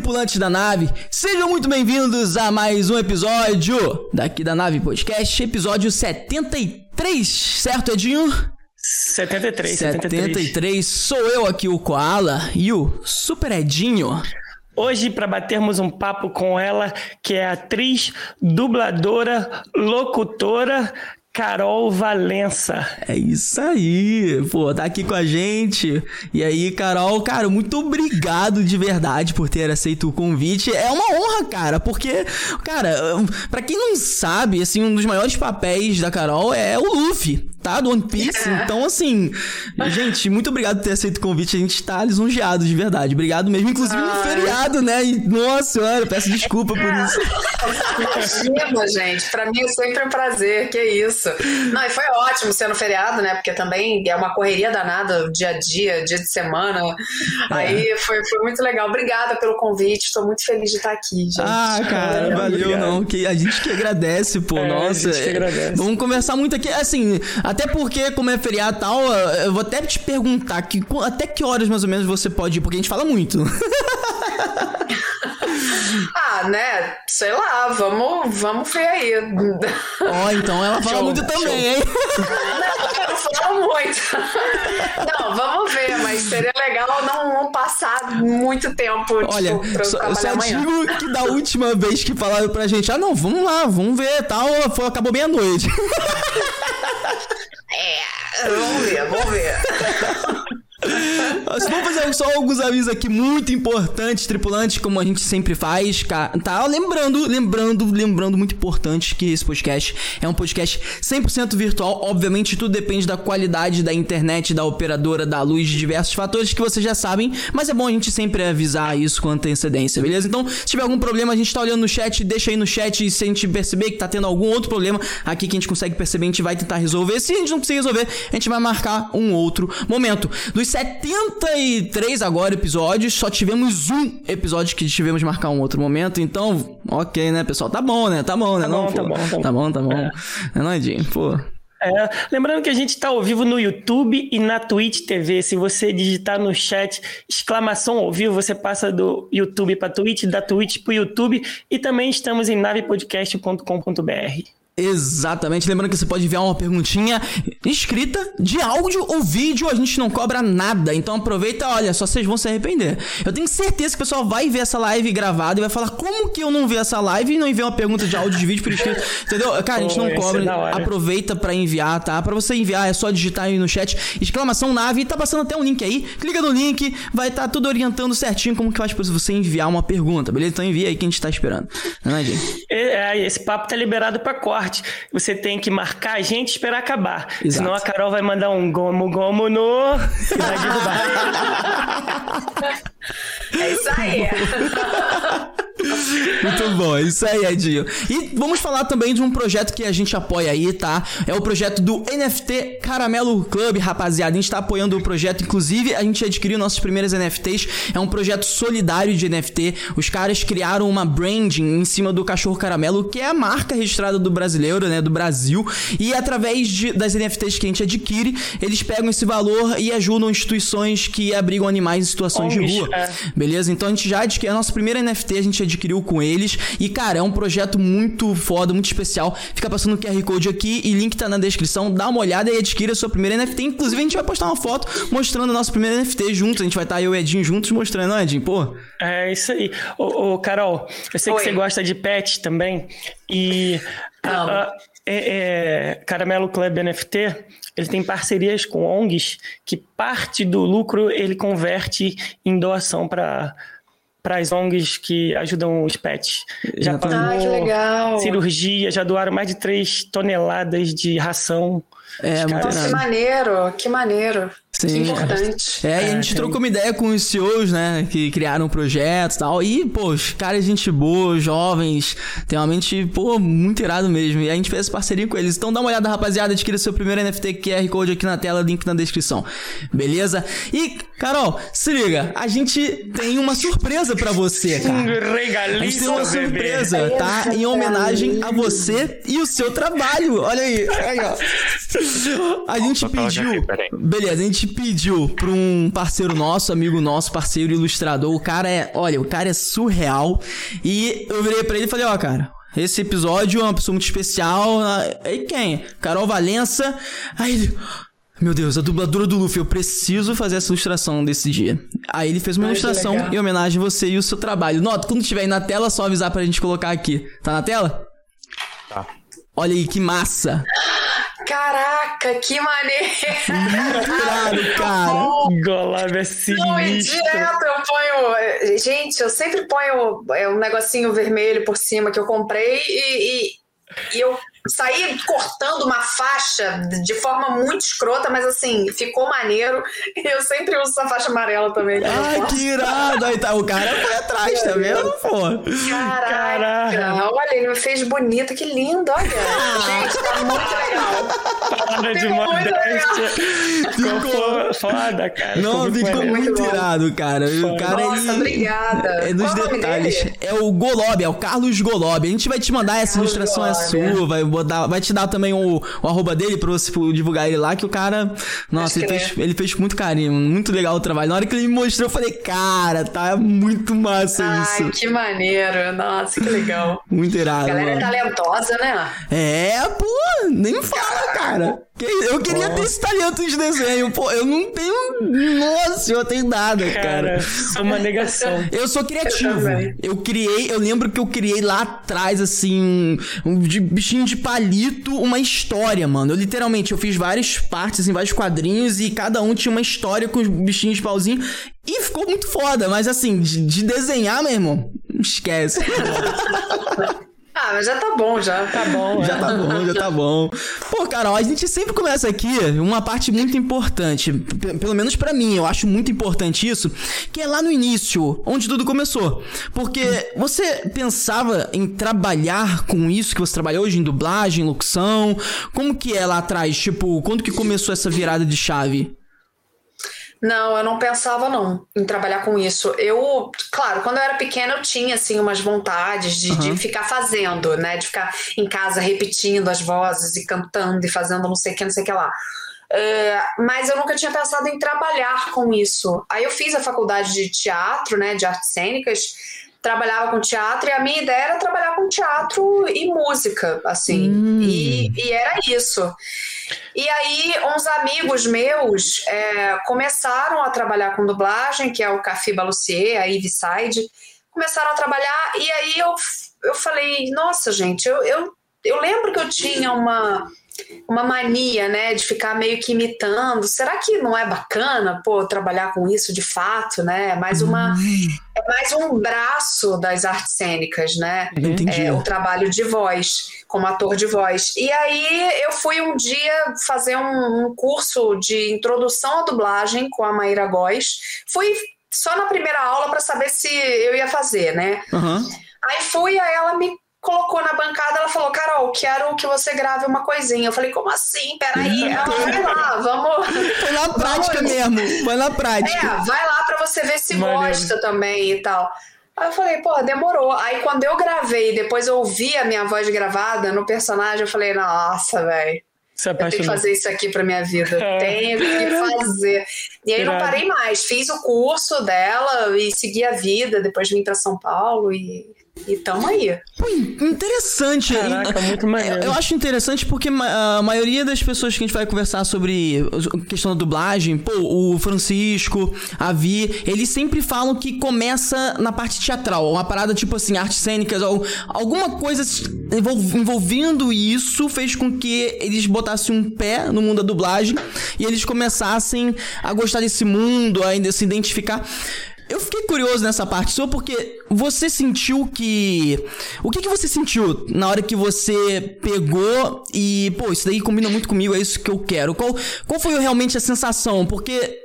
tripulantes da nave, sejam muito bem-vindos a mais um episódio daqui da Nave Podcast, episódio 73, certo, Edinho? 73, 73. 73. Sou eu aqui, o Koala, e o Super Edinho. Hoje, para batermos um papo com ela, que é atriz, dubladora, locutora, Carol Valença. É isso aí, pô, tá aqui com a gente. E aí, Carol, cara, muito obrigado de verdade por ter aceito o convite. É uma honra, cara, porque, cara, para quem não sabe, assim, um dos maiores papéis da Carol é o Luffy tá? Do One Piece. É. Então, assim, gente, muito obrigado por ter aceito o convite. A gente tá lisonjeado de verdade. Obrigado mesmo. Inclusive no feriado, né? E, nossa senhora, peço desculpa por isso. Imagina, gente. Pra mim é sempre um prazer. Que isso. Não, e foi ótimo ser no feriado, né? Porque também é uma correria danada, dia a dia, dia de semana. É. Aí foi, foi muito legal. Obrigada pelo convite. Estou muito feliz de estar aqui, gente. Ah, cara, valeu, obrigado. não. Que a gente que agradece, pô. É, nossa. Agradece. Vamos conversar muito aqui. Assim, até porque, como é feriado e tal, eu vou até te perguntar que, até que horas mais ou menos você pode ir, porque a gente fala muito. ah, né? Sei lá, vamos, vamos ver aí. Ó, oh, então ela fala show, muito também, hein? Não, eu falo muito. Não, vamos ver, mas seria legal não, não passar muito tempo. Tipo, Olha, tipo, só, só digo que da última vez que falaram pra gente, ah, não, vamos lá, vamos ver tal, foi, acabou meia-noite. É, vamos ver, vamos ver. Vamos fazer só alguns avisos aqui muito importantes, tripulantes, como a gente sempre faz, tá? Lembrando, lembrando, lembrando, muito importante que esse podcast é um podcast 100% virtual. Obviamente, tudo depende da qualidade da internet, da operadora, da luz, de diversos fatores que vocês já sabem, mas é bom a gente sempre avisar isso com antecedência, beleza? Então, se tiver algum problema, a gente tá olhando no chat, deixa aí no chat e se a gente perceber que tá tendo algum outro problema aqui que a gente consegue perceber, a gente vai tentar resolver. Se a gente não conseguir resolver, a gente vai marcar um outro momento. Dos 73 agora episódios, só tivemos um episódio que tivemos marcar um outro momento, então, ok, né, pessoal? Tá bom, né? Tá bom, né? Tá não, bom, tá bom, tá bom. Tá bom, tá bom. É. É pô. É, lembrando que a gente está ao vivo no YouTube e na Twitch TV. Se você digitar no chat exclamação ao vivo, você passa do YouTube para Twitch, da Twitch para o YouTube. E também estamos em navepodcast.com.br. Exatamente. Lembrando que você pode enviar uma perguntinha escrita de áudio ou vídeo, a gente não cobra nada. Então aproveita, olha, só vocês vão se arrepender. Eu tenho certeza que o pessoal vai ver essa live gravada e vai falar como que eu não vi essa live e não enviei uma pergunta de áudio de vídeo por escrito. Entendeu? Cara, a gente não cobra. Aproveita para enviar, tá? Para você enviar é só digitar aí no chat exclamação nave, tá passando até um link aí. Clica no link, vai estar tá tudo orientando certinho como que faz para você enviar uma pergunta, beleza? Então envia aí que a gente tá esperando. Não é, gente? É, esse papo tá liberado para corte você tem que marcar a gente e esperar acabar. Exato. Senão a Carol vai mandar um gomo gomo no e vai derrubar. é isso aí. Muito bom, é isso aí, Edinho. E vamos falar também de um projeto que a gente apoia aí, tá? É o projeto do NFT Caramelo Club, rapaziada. A gente tá apoiando o projeto, inclusive a gente adquiriu nossos primeiros NFTs. É um projeto solidário de NFT. Os caras criaram uma branding em cima do cachorro caramelo, que é a marca registrada do brasileiro, né? Do Brasil. E através de, das NFTs que a gente adquire, eles pegam esse valor e ajudam instituições que abrigam animais em situações de rua. É. Beleza? Então a gente já adquiriu a nossa primeira NFT, a gente adquiriu com eles. E, cara, é um projeto muito foda, muito especial. Fica passando o QR Code aqui e link tá na descrição. Dá uma olhada e adquira a sua primeira NFT. Inclusive, a gente vai postar uma foto mostrando a nossa primeira NFT juntos. A gente vai estar tá eu e o Edinho juntos mostrando, não, Edinho? Pô. É isso aí. Ô, ô Carol, eu sei Oi. que você gosta de pet também. E. A, é, é, Caramelo Club NFT, ele tem parcerias com ONGs que parte do lucro ele converte em doação para para as ONGs que ajudam os pets. Já pagou ah, cirurgia, já doaram mais de 3 toneladas de ração. É, muito que maneiro, que maneiro. Sim. Que importante. É, é, e a gente trocou uma ideia com os CEOs, né, que criaram projetos e tal. E, pô, os caras, gente boa, jovens, tem uma mente, pô, muito irado mesmo. E a gente fez essa parceria com eles. Então dá uma olhada, rapaziada, adquira seu primeiro NFT QR Code aqui na tela, link na descrição. Beleza? E Carol, se liga, a gente tem uma surpresa para você, cara. Um regalinho. A gente tem uma surpresa, bebê. tá? Em homenagem a você e o seu trabalho. Olha aí, aí ó. A gente pediu. Beleza, a gente pediu pra um parceiro nosso, amigo nosso, parceiro ilustrador. O cara é, olha, o cara é surreal. E eu virei pra ele e falei, ó, cara, esse episódio é uma pessoa muito especial. Aí quem? Carol Valença. Aí ele. Meu Deus, a dubladora do Luffy, eu preciso fazer essa ilustração desse dia. Aí ele fez uma Ai, ilustração em homenagem a você e o seu trabalho. Nota, quando estiver aí na tela, é só avisar pra gente colocar aqui. Tá na tela? Tá. Olha aí, que massa. Caraca, que maneiro! Claro, cara! Golab é sinistro. Não, e direto eu ponho... Gente, eu sempre ponho é, um negocinho vermelho por cima que eu comprei e, e, e eu saí cortando uma faixa de forma muito escrota, mas assim, ficou maneiro. Eu sempre uso essa faixa amarela também. Ai, que irado! Aí tá, o cara foi atrás, tá vendo, pô? Caraca! Caraca. Olha, ele me fez bonito, que lindo, olha. Gente, tá muito legal. Para de modéstia. Ficou foda, cara. Não, ficou, ficou muito, muito irado, cara. O cara, Nossa, ele... obrigada. É nos Qual detalhes. É o Golob, é o Carlos Golob. A gente vai te mandar essa Carlos ilustração, é sua, vai dar, vai te dar também o, o arroba dele pra você divulgar ele lá, que o cara. Nossa, ele fez, ele fez com muito carinho, muito legal o trabalho. Na hora que ele me mostrou, eu falei, cara, tá muito massa Ai, isso. Ai, que maneiro. Nossa, que legal. Muito irado. A galera é talentosa, né? É, pô, nem fala, cara. Eu queria ter esse talento de desenho, pô. Eu não tenho. Nossa, eu tenho nada, cara. cara. É uma negação. Eu sou criativo. Eu, eu, criei, eu lembro que eu criei lá atrás, assim, um de bichinho de palito, uma história, mano. Eu literalmente, eu fiz várias partes, em vários quadrinhos, e cada um tinha uma história com os bichinhos de pauzinho. E ficou muito foda, mas assim, de, de desenhar, meu irmão, esquece. Ah, mas já tá bom, já. Tá bom, Já é. tá bom, já tá bom. Pô, Carol, a gente sempre começa aqui uma parte muito importante, pelo menos para mim, eu acho muito importante isso, que é lá no início, onde tudo começou. Porque você pensava em trabalhar com isso que você trabalhou hoje, em dublagem, locução? Como que é lá atrás? Tipo, quando que começou essa virada de chave? Não, eu não pensava não em trabalhar com isso. Eu, claro, quando eu era pequena eu tinha assim umas vontades de, uhum. de ficar fazendo, né? De ficar em casa repetindo as vozes e cantando e fazendo não sei o que, não sei o que lá. Uh, mas eu nunca tinha pensado em trabalhar com isso. Aí eu fiz a faculdade de teatro, né, de artes cênicas, trabalhava com teatro e a minha ideia era trabalhar com teatro e música, assim. Hum. E, e, era isso. E aí, uns amigos meus é, começaram a trabalhar com dublagem, que é o Cafi Balucier, a Ivy Side, começaram a trabalhar, e aí eu, eu falei, nossa, gente, eu, eu, eu lembro que eu tinha uma uma mania, né, de ficar meio que imitando. Será que não é bacana, pô, trabalhar com isso de fato, né? É mais uma é mais um braço das artes cênicas, né? Entendi. É, o trabalho de voz, como ator de voz. E aí eu fui um dia fazer um, um curso de introdução à dublagem com a Maíra Góes. Fui só na primeira aula para saber se eu ia fazer, né? Uhum. Aí fui, aí ela me colocou na bancada, ela falou, Carol, quero que você grave uma coisinha. Eu falei, como assim? Peraí, ela, vai lá, vamos. Foi na prática vamos. mesmo, foi na prática. É, vai lá pra você ver se gosta também e tal. Aí eu falei, pô, demorou. Aí quando eu gravei, depois eu ouvi a minha voz gravada no personagem, eu falei, nossa, velho. Eu tenho que fazer isso aqui pra minha vida. Tenho que fazer. E aí não parei mais. Fiz o curso dela e segui a vida. Depois vim para São Paulo e e tamo aí. Pô, interessante. Caraca, muito maneiro. Eu acho interessante porque a maioria das pessoas que a gente vai conversar sobre questão da dublagem, pô, o Francisco, a Vi, eles sempre falam que começa na parte teatral, uma parada tipo assim, artes cênicas, ou alguma coisa envolvendo isso fez com que eles botassem um pé no mundo da dublagem e eles começassem a gostar desse mundo, a se identificar. Eu fiquei curioso nessa parte sua porque você sentiu que. O que, que você sentiu na hora que você pegou e, pô, isso daí combina muito comigo, é isso que eu quero? Qual, qual foi realmente a sensação? Porque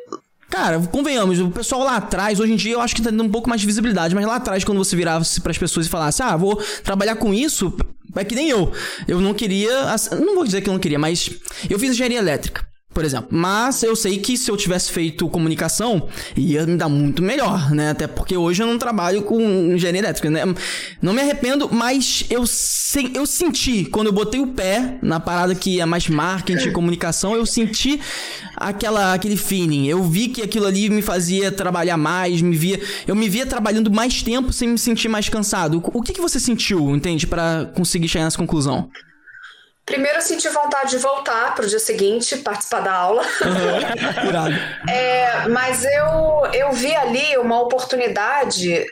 Cara, convenhamos, o pessoal lá atrás, hoje em dia eu acho que tá dando um pouco mais de visibilidade, mas lá atrás, quando você virava para as pessoas e falasse, ah, vou trabalhar com isso, é que nem eu. Eu não queria. Não vou dizer que eu não queria, mas eu fiz engenharia elétrica. Por exemplo. Mas eu sei que se eu tivesse feito comunicação, ia me dar muito melhor, né? Até porque hoje eu não trabalho com engenharia elétrica, né? Não me arrependo, mas eu, se, eu senti, quando eu botei o pé na parada que é mais marketing e comunicação, eu senti aquela, aquele feeling. Eu vi que aquilo ali me fazia trabalhar mais, me via, eu me via trabalhando mais tempo sem me sentir mais cansado. O que, que você sentiu, entende, para conseguir chegar nessa conclusão? Primeiro eu senti vontade de voltar para o dia seguinte, participar da aula. Uhum. é, mas eu, eu vi ali uma oportunidade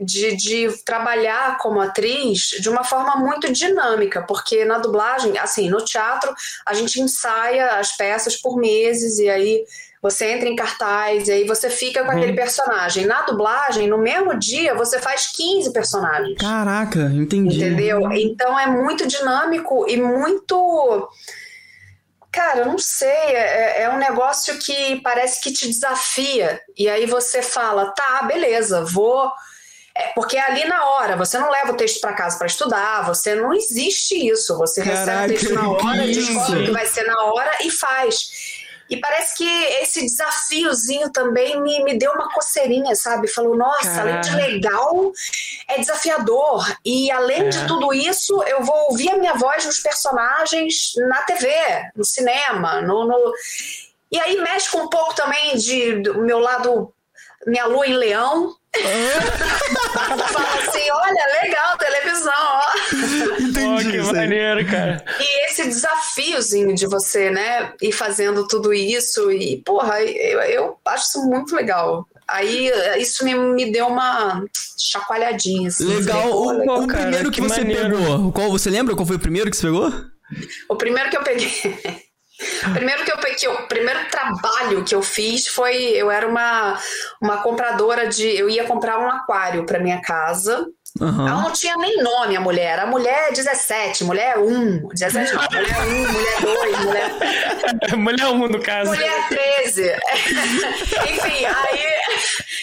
de, de trabalhar como atriz de uma forma muito dinâmica, porque na dublagem, assim, no teatro, a gente ensaia as peças por meses e aí você entra em cartaz e aí você fica com uhum. aquele personagem. Na dublagem, no mesmo dia, você faz 15 personagens. Caraca, entendi. Entendeu? Então é muito dinâmico e muito. Cara, não sei, é, é, um negócio que parece que te desafia. E aí você fala, tá, beleza, vou. É, porque é ali na hora, você não leva o texto para casa para estudar, você não existe isso. Você Caraca, recebe o texto na hora, descobre que vai ser na hora e faz. E parece que esse desafiozinho também me, me deu uma coceirinha, sabe? Falou, nossa, Caraca. além de legal, é desafiador. E além é. de tudo isso, eu vou ouvir a minha voz nos personagens na TV, no cinema, no, no... E aí mexe com um pouco também de, do meu lado, minha lua em leão, Fala assim, olha, legal, televisão, ó. Entendi. que maneiro, cara. E esse desafiozinho de você, né, ir fazendo tudo isso e, porra, eu, eu acho isso muito legal. Aí isso me, me deu uma chacoalhadinha. Assim, legal. O, o, cara, primeiro que, que você maneiro. pegou, qual você lembra qual foi o primeiro que você pegou? O primeiro que eu peguei. Primeiro que eu o primeiro trabalho que eu fiz foi eu era uma, uma compradora de eu ia comprar um aquário para minha casa Uhum. Ela não tinha nem nome, a mulher. A mulher 17, mulher 1. 17 não, mulher 1, mulher 2, mulher. mulher 1 no caso. Mulher 13. Enfim, aí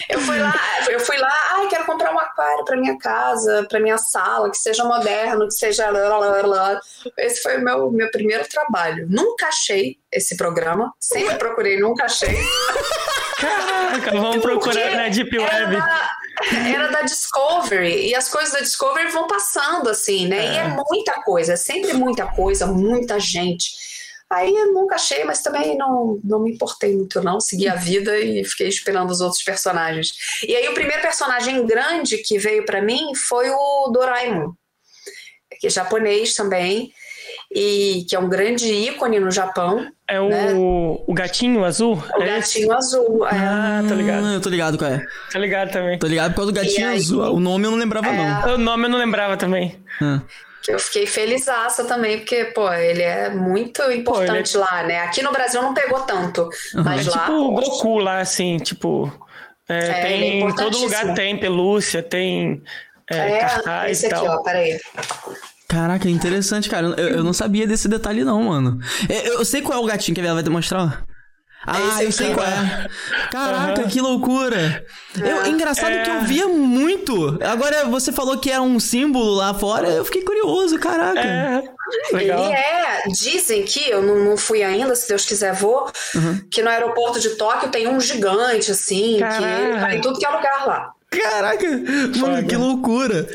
eu fui lá, eu fui lá, ai, quero comprar um aquário para minha casa, para minha sala, que seja moderno, que seja. Esse foi o meu, meu primeiro trabalho. Nunca achei esse programa, sempre procurei, nunca achei. Caraca, vamos procurar na Deep Web. Da, era da Discovery e as coisas da Discovery vão passando assim, né? É. E é muita coisa, é sempre muita coisa, muita gente. Aí eu nunca achei, mas também não, não me importei muito, não. Segui a vida e fiquei esperando os outros personagens. E aí o primeiro personagem grande que veio para mim foi o Doraemon, que é japonês também e que é um grande ícone no Japão. É o, né? o gatinho azul? O é gatinho esse? azul. É. Ah, tô ligado. eu tô ligado qual é. Tô ligado também. Tô ligado por causa do gatinho aí, azul. O nome eu não lembrava, é... não. O nome eu não lembrava também. Ah. Eu fiquei felizaça também, porque, pô, ele é muito importante pô, é... lá, né? Aqui no Brasil não pegou tanto. Uhum. Mas é lá. Tipo o Goku lá, assim, tipo. É, é, tem, em todo lugar tem pelúcia, tem é, é cartaz esse e tal. Aqui, ó, peraí. Caraca, é interessante, cara. Eu, eu não sabia desse detalhe, não, mano. Eu, eu sei qual é o gatinho que ela vai demonstrar. Ah, eu sei qual é. Caraca, uhum. que loucura. Eu, é engraçado é... que eu via muito. Agora você falou que era um símbolo lá fora, eu fiquei curioso, caraca. É. Legal. Ele é, dizem que, eu não, não, fui ainda, se Deus quiser vou, uhum. que no aeroporto de Tóquio tem um gigante, assim, Caraca. que tá em tudo que é lugar lá. Caraca, mano, que loucura.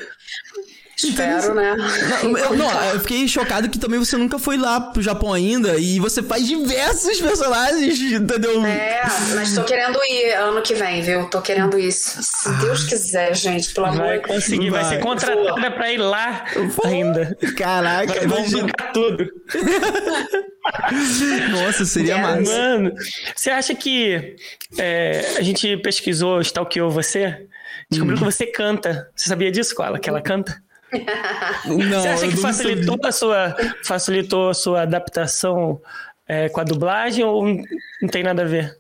Espero, né? Não, eu, não, eu fiquei chocado que também você nunca foi lá pro Japão ainda e você faz diversos personagens, entendeu? É, mas tô querendo ir ano que vem, viu? Tô querendo isso. Se Deus quiser, gente, pelo amor Vai conseguir, vai, vai ser contratada pra ir lá ainda. Caraca, vamos bancar tudo. Nossa, seria massa. Mano, você acha que é, a gente pesquisou, stalkeou você? Descobriu hum. que você canta. Você sabia disso, Koala? Que ela canta? Não, Você acha que facilitou a, sua, facilitou a sua adaptação é, com a dublagem ou não tem nada a ver?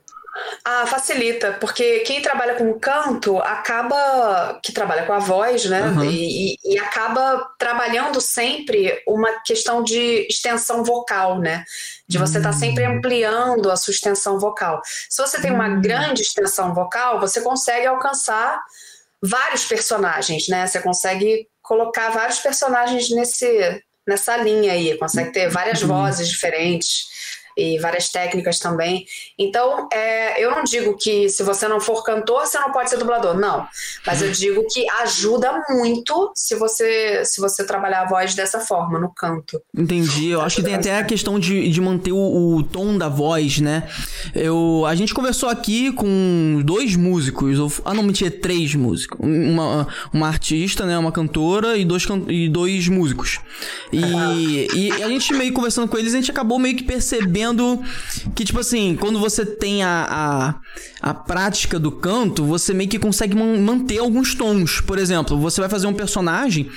Ah, facilita, porque quem trabalha com canto acaba, que trabalha com a voz, né? Uhum. E, e, acaba trabalhando sempre uma questão de extensão vocal, né? De você estar tá sempre hum. ampliando a sua extensão vocal. Se você tem uma uhum. grande extensão vocal, você consegue alcançar vários personagens, né? Você consegue colocar vários personagens nesse, nessa linha aí, consegue ter várias uhum. vozes diferentes. E várias técnicas também. Então, é, eu não digo que se você não for cantor, você não pode ser dublador, não. Mas eu digo que ajuda muito se você se você trabalhar a voz dessa forma, no canto. Entendi. Eu acho que tem até a questão de, de manter o, o tom da voz, né? Eu, a gente conversou aqui com dois músicos, ou, ah não, mentira, três músicos. Uma, uma artista, né, uma cantora e dois, e dois músicos. E, e a gente meio conversando com eles, a gente acabou meio que percebendo que, tipo assim, quando você tem a, a, a prática do canto, você meio que consegue man manter alguns tons. Por exemplo, você vai fazer um personagem,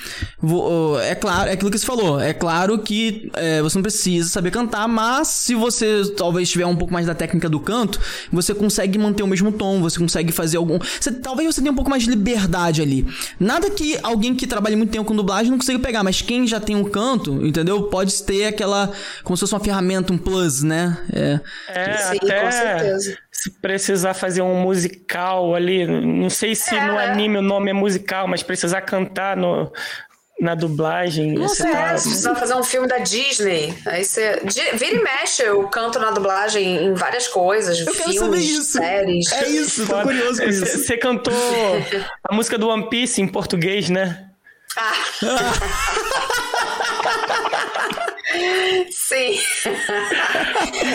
é claro, é aquilo que você falou, é claro que é, você não precisa saber cantar, mas se você talvez tiver um pouco mais da técnica do canto, você consegue manter o mesmo tom, você consegue fazer algum. Você, talvez você tenha um pouco mais de liberdade ali. Nada que alguém que trabalhe muito tempo com dublagem não consiga pegar, mas quem já tem um canto, entendeu? Pode ter aquela. como se fosse uma ferramenta, um plus, né? É, é Sim, até com certeza. se precisar fazer um musical ali, não sei se é. no anime o nome é musical, mas precisar cantar no, na dublagem. Não sei, tá... se precisar fazer um filme da Disney, aí você. Vira e mexe, eu canto na dublagem em várias coisas, eu filmes, séries. É isso, tô curioso com isso. Você cantou a música do One Piece em português, né? Ah. Sim.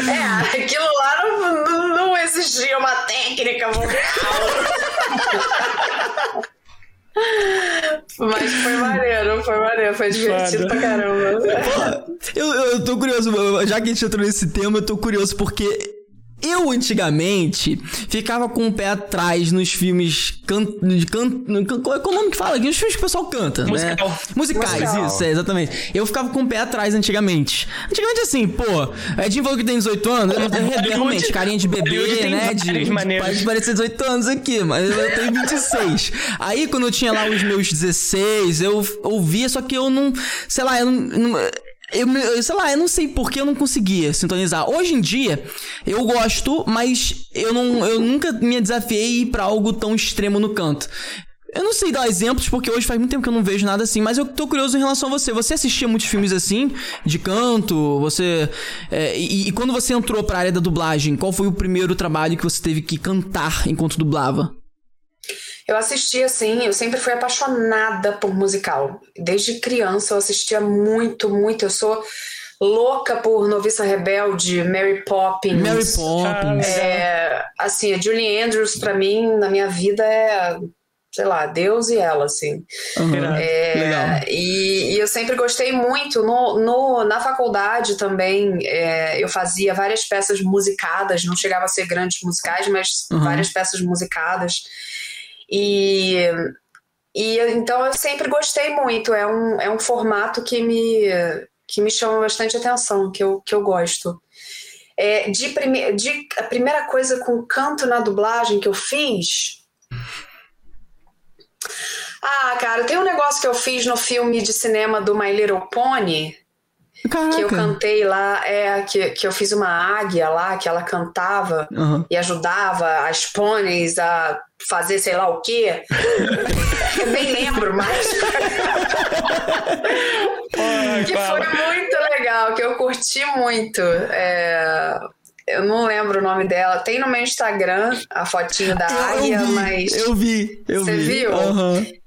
É, aquilo lá não, não, exigia uma técnica vocal. Mas foi maneiro, foi maneiro, foi divertido pra caramba. eu, eu tô curioso, já que a gente entrou nesse tema, eu tô curioso porque eu, antigamente, ficava com o pé atrás nos filmes can... de can... Qual é o nome que fala aqui? Os filmes que o pessoal canta, Musical. né? Musicais, Musical. isso, é, exatamente. Eu ficava com o pé atrás antigamente. Antigamente, assim, pô, Edinho falou que tem 18 anos, eu, realmente, carinha de bebê, né? De, de, pode parecer 18 anos aqui, mas eu tenho 26. Aí, quando eu tinha lá os meus 16, eu ouvia, só que eu não, sei lá, eu não eu, sei lá, eu não sei por que eu não conseguia sintonizar. Hoje em dia, eu gosto, mas eu, não, eu nunca me desafiei para algo tão extremo no canto. Eu não sei dar exemplos, porque hoje faz muito tempo que eu não vejo nada assim, mas eu tô curioso em relação a você. Você assistia muitos filmes assim, de canto? Você. É, e, e, quando você entrou pra área da dublagem, qual foi o primeiro trabalho que você teve que cantar enquanto dublava? Eu assistia, assim, eu sempre fui apaixonada por musical. Desde criança eu assistia muito, muito. Eu sou louca por Noviça Rebelde, Mary Poppins. Mary Poppins. É, assim, a Julie Andrews, para mim, na minha vida, é, sei lá, Deus e ela, assim. Uhum, é, legal. E, e, eu sempre gostei muito. No, no na faculdade também, é, eu fazia várias peças musicadas, não chegava a ser grandes musicais, mas uhum. várias peças musicadas. E, e então eu sempre gostei muito. É um, é um formato que me, que me chama bastante atenção, que eu, que eu gosto. É, de, prime, de a primeira coisa com canto na dublagem que eu fiz. Ah, cara, tem um negócio que eu fiz no filme de cinema do My Little Pony. Caraca. Que eu cantei lá, é, que, que eu fiz uma águia lá, que ela cantava uhum. e ajudava as pôneis a fazer sei lá o quê. eu nem lembro mais. que foi muito legal, que eu curti muito. É, eu não lembro o nome dela. Tem no meu Instagram a fotinho da eu águia, vi, mas. Eu vi, eu Você vi. viu? Uhum.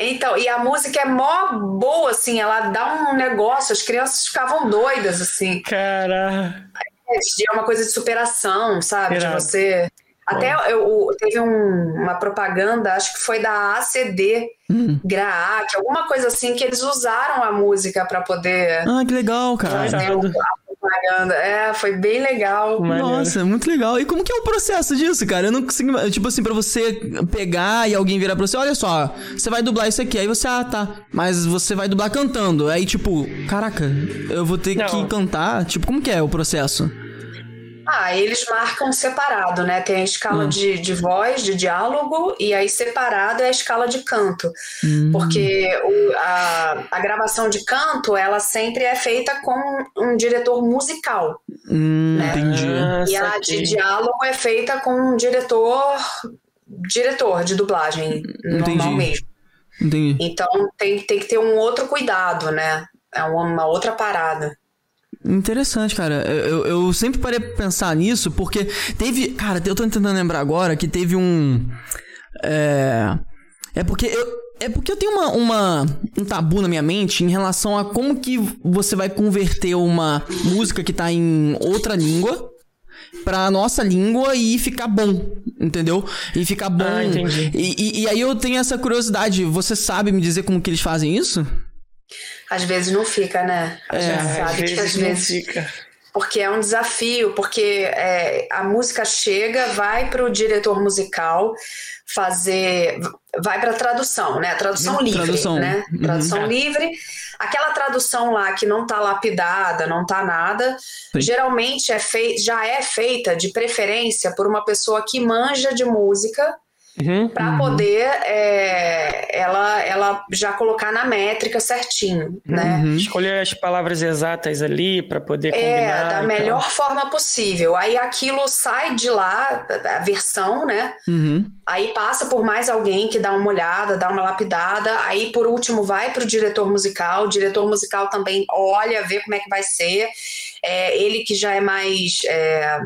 Então, e a música é mó boa, assim, ela dá um negócio, as crianças ficavam doidas, assim. Cara. É uma coisa de superação, sabe? De você. Até eu, teve um, uma propaganda, acho que foi da ACD, hum. Graac, alguma coisa assim, que eles usaram a música para poder. Ah, que legal, cara. Fazer o, propaganda. É, foi bem legal. Nossa, muito legal. E como que é o processo disso, cara? Eu não consigo. Tipo assim, pra você pegar e alguém virar pra você, olha só, você vai dublar isso aqui. Aí você, ah, tá. Mas você vai dublar cantando. Aí, tipo, caraca, eu vou ter não. que cantar. Tipo, como que é o processo? Ah, eles marcam separado, né? Tem a escala hum. de, de voz, de diálogo, e aí separado é a escala de canto. Hum. Porque o, a, a gravação de canto, ela sempre é feita com um diretor musical. Hum, né? Entendi. E a de diálogo é feita com um diretor diretor de dublagem, entendi. normal mesmo. Entendi. Então tem, tem que ter um outro cuidado, né? É uma outra parada. Interessante, cara. Eu, eu sempre parei pra pensar nisso, porque teve. Cara, eu tô tentando lembrar agora que teve um. É. É porque eu, é porque eu tenho uma, uma, um tabu na minha mente em relação a como que você vai converter uma música que tá em outra língua pra nossa língua e ficar bom, entendeu? E ficar bom. Ah, entendi. E, e, e, aí eu tenho essa curiosidade. Você sabe me dizer como que eles fazem isso? Às vezes não fica, né? A é, gente sabe às que às vezes. Fica. Porque é um desafio, porque é, a música chega, vai para o diretor musical fazer. Vai para tradução, né? Tradução uhum, livre. Tradução, né? Uhum. tradução livre. Aquela tradução lá que não está lapidada, não está nada, Sim. geralmente é fei já é feita de preferência por uma pessoa que manja de música Uhum, para uhum. poder é, ela, ela já colocar na métrica certinho, né? Uhum. Escolher as palavras exatas ali para poder combinar. É, da melhor forma possível. Aí aquilo sai de lá, a versão, né? Uhum. Aí passa por mais alguém que dá uma olhada, dá uma lapidada. Aí, por último, vai para o diretor musical. O diretor musical também olha, vê como é que vai ser. É, ele que já é mais... É,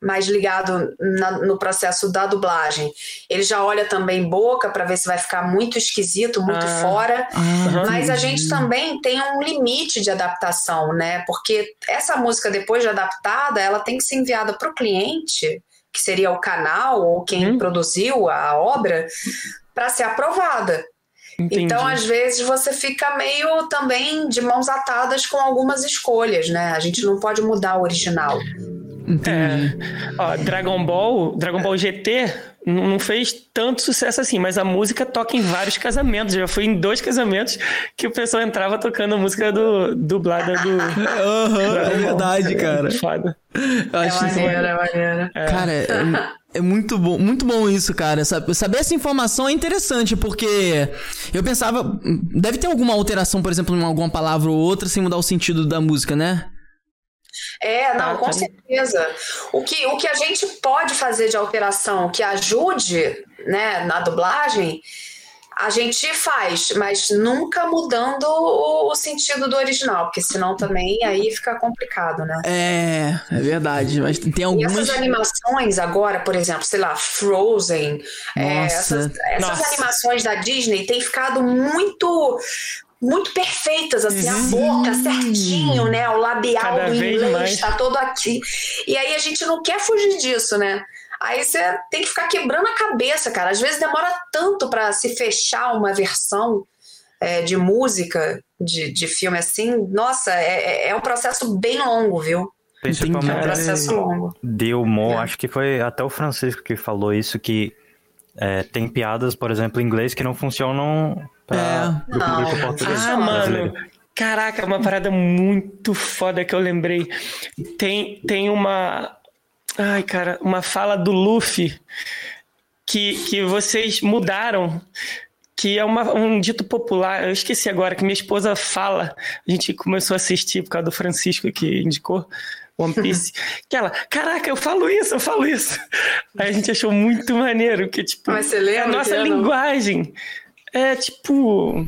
mais ligado na, no processo da dublagem. Ele já olha também boca para ver se vai ficar muito esquisito, muito ah, fora. Ah, mas a gente também tem um limite de adaptação, né? Porque essa música depois de adaptada, ela tem que ser enviada para o cliente, que seria o canal ou quem hum. produziu a obra, para ser aprovada. Entendi. Então, às vezes, você fica meio também de mãos atadas com algumas escolhas, né? A gente não pode mudar o original. É, ó, Dragon Ball, Dragon Ball GT não fez tanto sucesso assim, mas a música toca em vários casamentos. Já fui em dois casamentos que o pessoal entrava tocando a música do dublada do. Uhum, é verdade, cara. Foda. Eu acho é maneiro, é maneiro. É. Cara, é, é, muito bom, muito bom isso, cara. Saber essa informação é interessante, porque eu pensava. Deve ter alguma alteração, por exemplo, em alguma palavra ou outra, sem mudar o sentido da música, né? É, não, tá, com tá. certeza. O que, o que a gente pode fazer de alteração que ajude né, na dublagem, a gente faz, mas nunca mudando o, o, sentido do original, porque senão também aí fica complicado, né? É, é verdade. Mas tem algumas. E essas animações agora, por exemplo, sei lá, Frozen, é, essas, essas animações da Disney têm ficado muito muito perfeitas, assim, a boca certinho, né? O labial Cada do inglês está todo aqui. E aí a gente não quer fugir disso, né? Aí você tem que ficar quebrando a cabeça, cara. Às vezes demora tanto para se fechar uma versão é, de música, de, de filme assim. Nossa, é, é, é um processo bem longo, viu? Principalmente é um processo longo. De humor, é. acho que foi até o Francisco que falou isso, que é, tem piadas, por exemplo, em inglês que não funcionam pra, é. público português. Ah, mano. Caraca, uma parada muito foda que eu lembrei. Tem, tem uma. Ai, cara, uma fala do Luffy que, que vocês mudaram. Que é uma, um dito popular, eu esqueci agora, que minha esposa fala. A gente começou a assistir por causa do Francisco que indicou. One Piece, que ela, caraca, eu falo isso, eu falo isso. Aí a gente achou muito maneiro, que tipo, Mas você lembra a nossa linguagem. É tipo.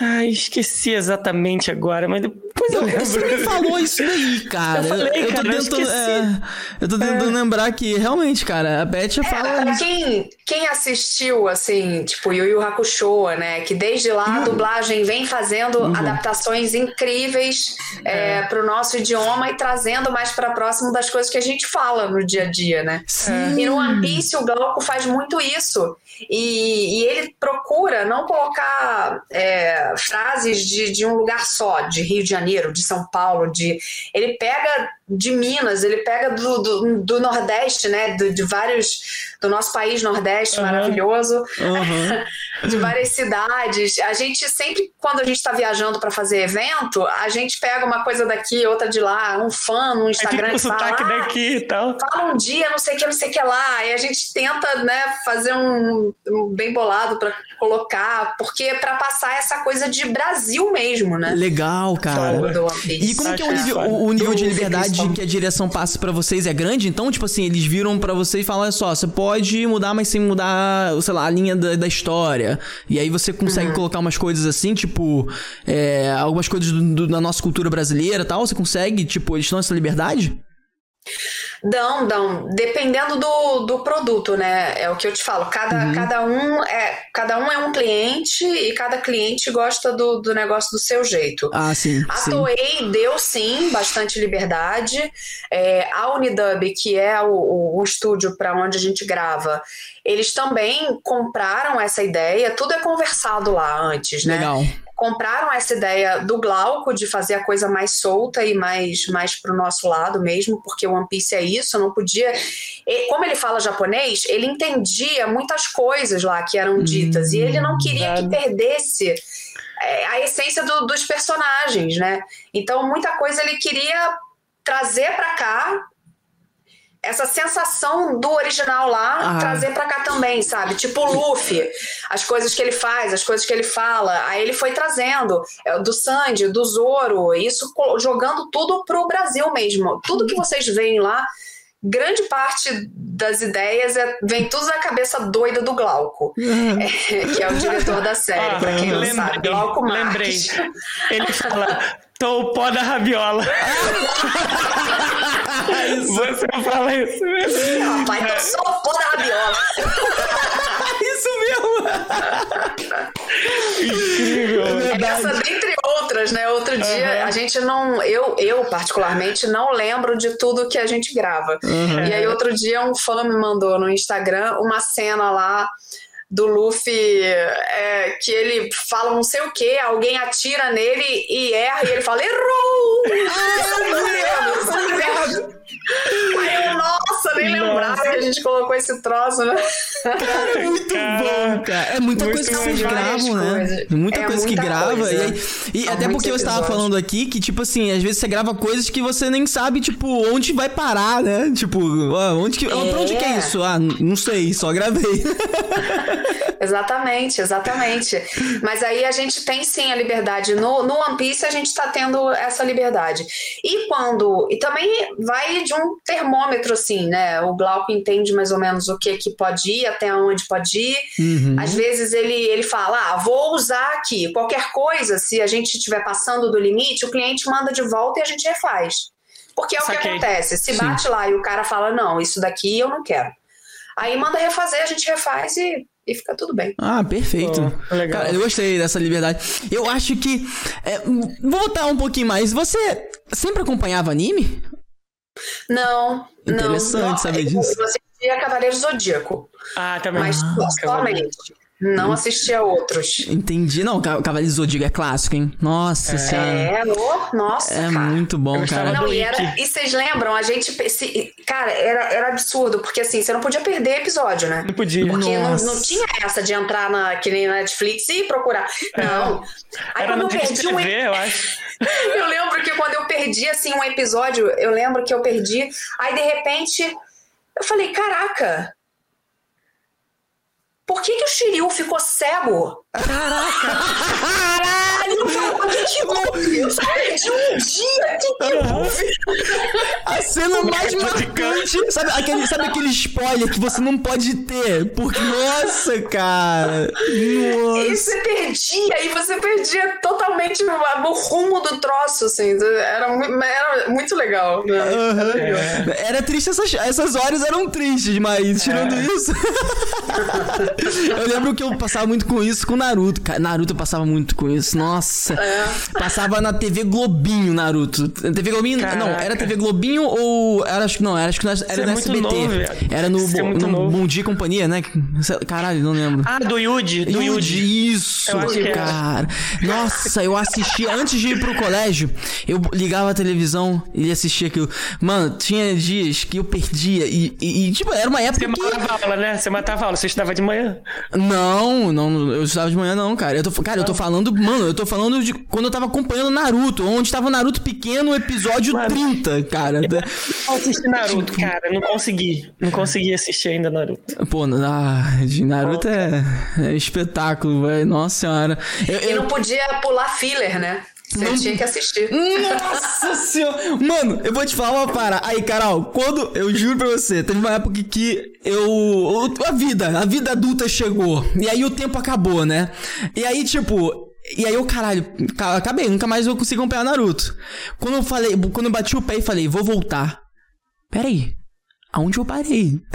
Ai, esqueci exatamente agora, mas depois eu lembro. Você me falou isso daí, cara. Eu, falei, eu, eu tô tentando, eu, é, eu tô tentando é. lembrar que realmente, cara, a Beth é, fala pra quem, quem assistiu, assim, tipo, Yu Yu Hakusho, né, que desde lá a uhum. dublagem vem fazendo uhum. adaptações incríveis é. é. pro nosso idioma e trazendo mais para próximo das coisas que a gente fala no dia a dia, né? Sim. E no One Piece o Glauco faz muito isso. E, e ele procura não colocar é, frases de, de um lugar só, de Rio de Janeiro, de São Paulo, de ele pega de Minas, ele pega do, do, do Nordeste, né? Do, de vários. do nosso país Nordeste, uhum. maravilhoso, uhum. de várias cidades. A gente sempre, quando a gente está viajando para fazer evento, a gente pega uma coisa daqui, outra de lá, um fã no Instagram. É fala, ah, daqui e tal. Fala um dia, não sei o que, não sei o que lá. E a gente tenta, né, fazer um, um bem bolado para colocar, porque para passar essa coisa de Brasil mesmo, né? Legal, cara. E como que é o nível, o, o nível de liberdade que a direção passa para vocês? É grande? Então, tipo assim, eles viram para você e falam, olha só, você pode mudar, mas sem mudar, sei lá, a linha da, da história. E aí você consegue uhum. colocar umas coisas assim, tipo, é, algumas coisas do, do, da nossa cultura brasileira e tal. Você consegue, tipo, eles dão essa liberdade? Dão, dão. Dependendo do, do produto, né? É o que eu te falo. Cada, uhum. cada, um é, cada um é um cliente e cada cliente gosta do, do negócio do seu jeito. Ah, sim. A sim. Toei deu sim bastante liberdade. É, a Unidub, que é o, o estúdio para onde a gente grava, eles também compraram essa ideia. Tudo é conversado lá antes, né? Legal compraram essa ideia do Glauco de fazer a coisa mais solta e mais, mais pro nosso lado mesmo, porque o One Piece é isso, não podia. Como ele fala japonês, ele entendia muitas coisas lá que eram ditas, hum, e ele não queria que perdesse é, a essência do, dos personagens, né? Então, muita coisa ele queria trazer para cá essa sensação do original lá ah. trazer para cá também, sabe? Tipo o Luffy, as coisas que ele faz, as coisas que ele fala. Aí ele foi trazendo é, do Sandy, do Zoro, isso jogando tudo pro Brasil mesmo. Tudo que vocês veem lá, grande parte das ideias é, vem tudo na cabeça doida do Glauco, é, que é o diretor da série, ah, pra quem não lembrei, sabe. Glauco Lembrei. Ele fala, tô o pó da rabiola. isso. Você fala isso mesmo. Rapaz, eu sou o pó da rabiola. isso mesmo. Incrível. É Essa, dentre outras, né? Outro uhum. dia, a gente não. Eu, eu, particularmente, não lembro de tudo que a gente grava. Uhum. E aí, outro dia, um fã me mandou no Instagram uma cena lá do Luffy é, que ele fala não sei o que, alguém atira nele e erra e ele fala, errou! Ah, Aí eu, nossa, nem nossa. lembrava que a gente colocou esse troço, né? Cara, muito cara, bom, cara. É muita coisa que vocês gravam, né? Muita é coisa muita que grava. Coisa. E, e até porque eu estava falando aqui que, tipo assim, às vezes você grava coisas que você nem sabe, tipo, onde vai parar, né? Tipo, onde que. É. Pra onde que é isso? Ah, não sei, só gravei. exatamente, exatamente. Mas aí a gente tem sim a liberdade. No, no One Piece a gente tá tendo essa liberdade. E quando. E também vai de um termômetro, assim, né? O Glauco entende mais ou menos o que, que pode ir, até onde pode ir. Uhum. Às vezes ele, ele fala: ah, vou usar aqui. Qualquer coisa, se a gente estiver passando do limite, o cliente manda de volta e a gente refaz. Porque é Saquei. o que acontece. Se Sim. bate lá e o cara fala: não, isso daqui eu não quero. Aí manda refazer, a gente refaz e e fica tudo bem. Ah, perfeito. Oh, legal. Cara, eu gostei dessa liberdade. Eu acho que. É, voltar um pouquinho mais. Você sempre acompanhava anime? Não. Interessante não, saber disso. Eu assistia Cavaleiro Zodíaco. Ah, também. Mas ah, somente. Não assisti a outros. Entendi. Não, Cavaleiro Zodíaco é clássico, hein? Nossa é. senhora. É, oh, nossa. É cara. muito bom, cara. Não, e, era, e vocês lembram? A gente. Se, cara, era, era absurdo, porque assim, você não podia perder episódio, né? Não podia. Porque não, não, tinha essa de entrar na, que nem na Netflix e procurar. É. Não. Aí era quando eu perdi TV, um. Eu, acho. eu lembro que quando eu perdi, assim, um episódio, eu lembro que eu perdi. Aí, de repente, eu falei, caraca por que, que o Shiryu ficou cego? Caraca! Caralho! O que que houve? Eu só perdi um dia! O que que houve? A cena mais marcante. Sabe aquele, sabe aquele spoiler que você não pode ter? Porque, nossa, cara! Nossa. E você perdia, e você perdia totalmente o rumo do troço, assim. Era, era muito legal. Né? Uhum. Era triste, essas, essas horas eram tristes, mas tirando é. isso. eu lembro que eu passava muito com isso com Naruto. Naruto eu passava muito com isso. Nossa. É. Passava na TV Globinho, Naruto. TV Globinho. Caraca. Não, era TV Globinho ou. Era, acho que não, era, acho que era é no SBT. Novo, era no, é no Bom Dia e Companhia, né? Caralho, não lembro. Ah, do Yuji. Do Yuji. Isso, cara. Nossa, eu assistia antes de ir pro colégio. Eu ligava a televisão e assistia aquilo. Mano, tinha dias que eu perdia. E, e, e tipo, era uma época. Você que... matava aula, né? Você matava aula. Você estava de manhã? Não, não, eu estava de manhã não, cara. Eu tô, cara, eu tô falando, mano, eu tô falando de quando eu tava acompanhando Naruto, onde tava o Naruto pequeno, episódio mano. 30, cara. Eu assisti Naruto, cara. Não consegui. Não consegui assistir ainda Naruto. Pô, ah, de Naruto é, é espetáculo, velho. Nossa senhora. Eu, eu... E não podia pular filler, né? Você não... tinha que assistir. Nossa senhora! Mano, eu vou te falar uma para. Aí, Carol, quando. Eu juro pra você, teve uma época que eu. A vida, a vida adulta chegou. E aí o tempo acabou, né? E aí, tipo, e aí eu, caralho, acabei, nunca mais vou conseguir acompanhar Naruto. Quando eu falei, quando eu bati o pé e falei, vou voltar. Pera aí, aonde eu parei?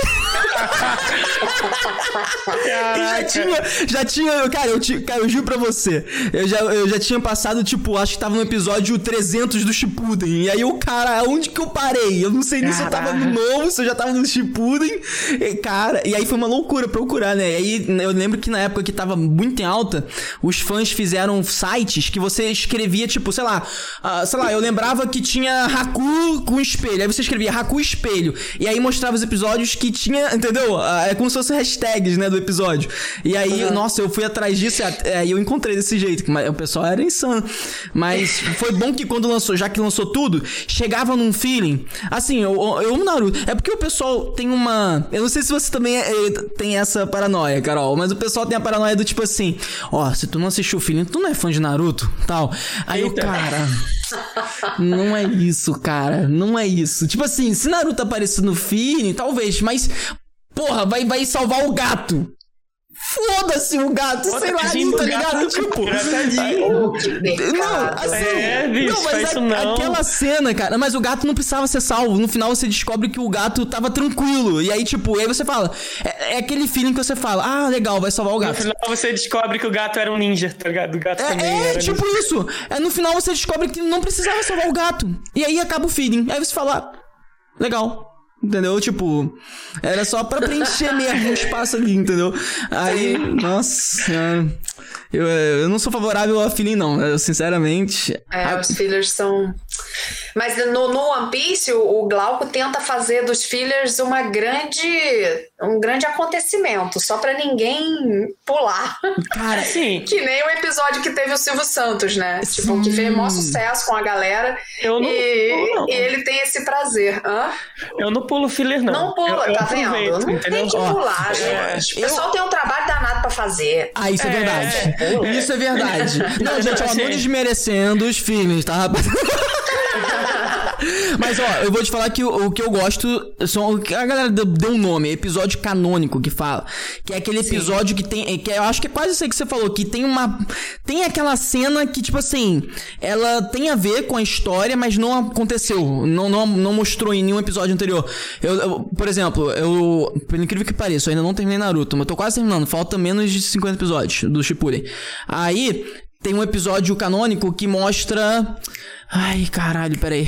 já tinha, já tinha, cara, eu, cara, eu juro pra você, eu já, eu já tinha passado, tipo, acho que tava no episódio 300 do Shippuden, e aí o cara, onde que eu parei? Eu não sei nem se eu tava no novo, se eu já tava no Shippuden, e, cara, e aí foi uma loucura procurar, né, e aí eu lembro que na época que tava muito em alta, os fãs fizeram sites que você escrevia, tipo, sei lá, uh, sei lá, eu lembrava que tinha Haku com espelho, aí você escrevia Haku espelho, e aí mostrava os episódios que tinha, entendeu? Uh, é como se fosse hashtags, né, do episódio. E aí, uhum. nossa, eu fui atrás disso e aí eu encontrei desse jeito. Mas o pessoal era insano. Mas foi bom que quando lançou, já que lançou tudo, chegava num feeling. Assim, eu, eu amo Naruto. É porque o pessoal tem uma. Eu não sei se você também é, é, tem essa paranoia, Carol, mas o pessoal tem a paranoia do tipo assim: ó, oh, se tu não assistiu o feeling, tu não é fã de Naruto, tal. Aí o cara. Não é isso, cara. Não é isso. Tipo assim, se Naruto aparecer no feeling, talvez, mas Porra, vai, vai salvar o gato. Foda-se o gato, Pô, sei lá, tá ligado? Tipo, não, assim, é, bicho, não, mas a, não. aquela cena, cara, mas o gato não precisava ser salvo. No final você descobre que o gato tava tranquilo. E aí, tipo, aí você fala, é, é aquele feeling que você fala, ah, legal, vai salvar o gato. No final você descobre que o gato era um ninja, tá ligado? O gato é, também é, tipo ninja. isso. É, no final você descobre que não precisava salvar o gato. E aí acaba o feeling. Aí você fala, legal, Entendeu? Tipo, era só pra preencher mesmo o espaço ali, entendeu? Aí, nossa, eu, eu não sou favorável a feeling, não. Eu, sinceramente. É, a... os fillers são. Mas no, no One Piece, o, o Glauco tenta fazer dos fillers uma grande, um grande acontecimento, só pra ninguém pular. Cara, sim. que nem o episódio que teve o Silvio Santos, né? Sim. Tipo, que fez maior sucesso com a galera. Eu não, e, não. e ele tem esse prazer. Hã? Eu não pulo filler, não. Não pula, eu, tá vendo? Não entendeu? tem que pular, é, gente. O pessoal eu... tem um trabalho danado pra fazer. Ah, isso é, é verdade. Isso é verdade. Não, gente, ó, não desmerecendo os filmes, tá, rapaz? Mas ó, eu vou te falar que o, o, que eu gosto são. A galera deu um nome, episódio canônico que fala. Que é aquele episódio Sim. que tem. Que eu acho que é quase isso aí que você falou, que tem uma. Tem aquela cena que, tipo assim, ela tem a ver com a história, mas não aconteceu. Não, não, não mostrou em nenhum episódio anterior. Eu, eu por exemplo, eu. Por incrível que pareça, eu ainda não terminei Naruto, mas tô quase terminando. Falta menos de 50 episódios do Shippuden. Aí, tem um episódio canônico que mostra. Ai, caralho, peraí.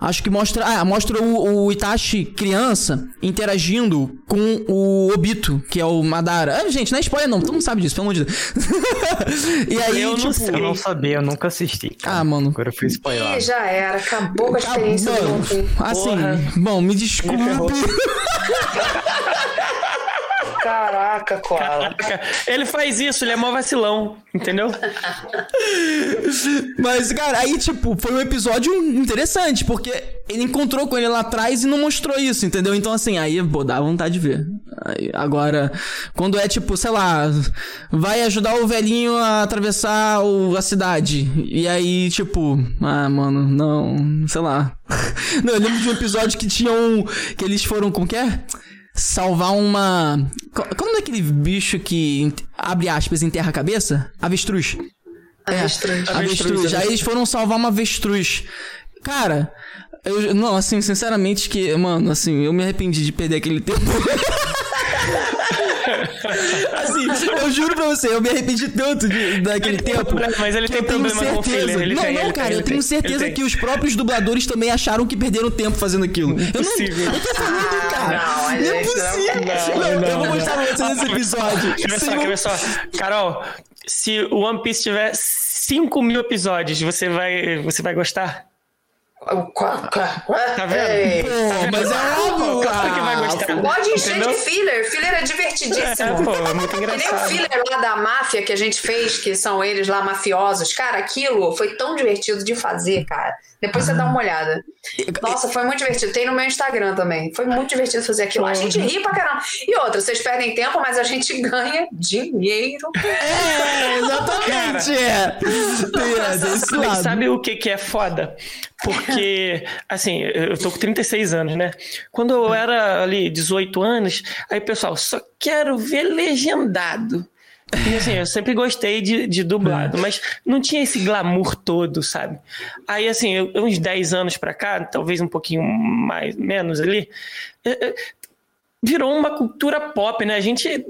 Acho que mostra. Ah, mostra o, o, Itachi criança interagindo com o Obito, que é o Madara. Ah, gente, não é spoiler, não. Todo mundo sabe disso, pelo amor de Deus. e aí, eu tipo. Não sei. Eu não sabia, eu nunca assisti. Cara. Ah, mano. Agora eu fui spoiler. Ih, já era. Acabou com a experiência Acabou. do Assim, Porra. bom, me desculpe. Caraca, Koala. Ele faz isso, ele é mó vacilão, entendeu? Mas, cara, aí, tipo, foi um episódio interessante, porque ele encontrou com ele lá atrás e não mostrou isso, entendeu? Então, assim, aí, pô, dá vontade de ver. Aí, agora, quando é tipo, sei lá, vai ajudar o velhinho a atravessar o, a cidade. E aí, tipo, ah, mano, não, sei lá. Não, eu lembro de um episódio que tinha um. que eles foram, como que é? Salvar uma. Como é aquele bicho que, abre aspas, enterra a cabeça? Avestruz. Avestruz. É, avestruz. Aí eles foram salvar uma avestruz. Cara, eu, não, assim, sinceramente que, mano, assim, eu me arrependi de perder aquele tempo. assim, eu juro pra você, eu me arrependi tanto de, daquele tempo. Problema, mas ele tem problema certeza. com o filler. Ele não, tem, não, cara, tem, eu tenho certeza que os próprios dubladores também acharam que perderam tempo fazendo aquilo. Eu não, eu tô falando, cara. Não, é impossível. Não, não, eu vou mostrar pra você nesse episódio. Quer ver só, quer ver só. Carol, se o One Piece tiver 5 mil episódios, você vai, você vai gostar? Tá vendo? Pô, mas é óbvio, claro que vai gostar. Pode encher Entendeu? de filler. Filler é divertidíssimo. É, pô, é muito engraçado. Que nem o filler lá da máfia que a gente fez, que são eles lá mafiosos. Cara, aquilo foi tão divertido de fazer, cara. Depois você dá uma olhada. Nossa, foi muito divertido. Tem no meu Instagram também. Foi muito divertido fazer aquilo. A gente ri pra caramba. E outra, vocês perdem tempo, mas a gente ganha dinheiro. É, exatamente. é. Sabe, sabe o que, que é foda? Porque, assim, eu tô com 36 anos, né? Quando eu era ali 18 anos, aí pessoal, só quero ver legendado. E assim, eu sempre gostei de, de dublado, mas não tinha esse glamour todo, sabe? Aí, assim, eu, uns 10 anos pra cá, talvez um pouquinho mais, menos ali, é, é, virou uma cultura pop, né? A gente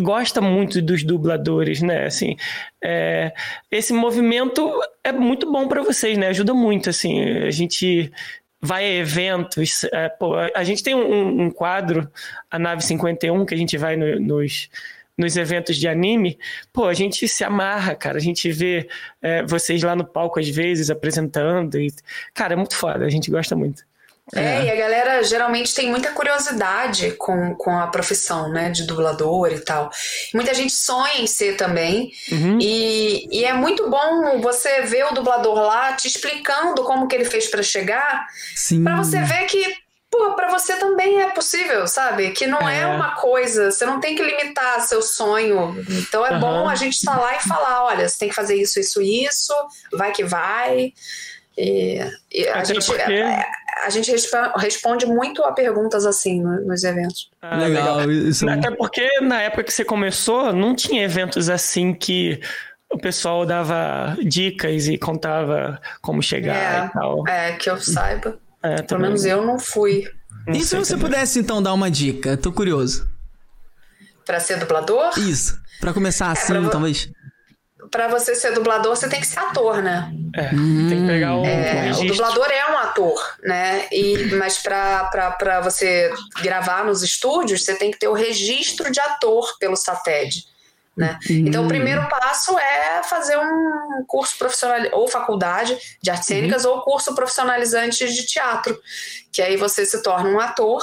gosta muito dos dubladores, né? Assim, é, esse movimento é muito bom para vocês, né? Ajuda muito, assim, a gente vai a eventos. É, pô, a gente tem um, um, quadro, a Nave 51, que a gente vai no, nos nos eventos de anime, pô, a gente se amarra, cara. A gente vê é, vocês lá no palco às vezes apresentando. E, cara, é muito foda, a gente gosta muito. É, é, e a galera geralmente tem muita curiosidade com, com a profissão, né, de dublador e tal. Muita gente sonha em ser também. Uhum. E, e é muito bom você ver o dublador lá te explicando como que ele fez para chegar, para você ver que pô, para você também é possível, sabe? Que não é. é. uma coisa, você não tem que limitar seu sonho. Então é uhum. bom a gente estar tá lá e falar, olha, você tem que fazer isso, isso, isso, vai que vai. E, e a, gente, porque... a, é, a, gente responde muito a perguntas assim nos eventos. Ah, legal. legal. Isso é Até porque na época que você começou, não tinha eventos assim que o pessoal dava dicas e contava como chegar é, e tal. É, que eu saiba. É, Pelo menos eu não fui. Não e se você também. pudesse então dar uma dica? Tô curioso. Para ser dublador? Isso. Para começar é, assim, pra talvez. Para você ser dublador, você tem que ser ator, né? É, hum. tem que pegar o. É, o dublador é um ator, né? E, mas para você gravar nos estúdios, você tem que ter o registro de ator pelo SATED. Né? Uhum. Então, o primeiro passo é fazer um curso profissional, ou faculdade de artes cênicas, uhum. ou curso profissionalizante de teatro, que aí você se torna um ator.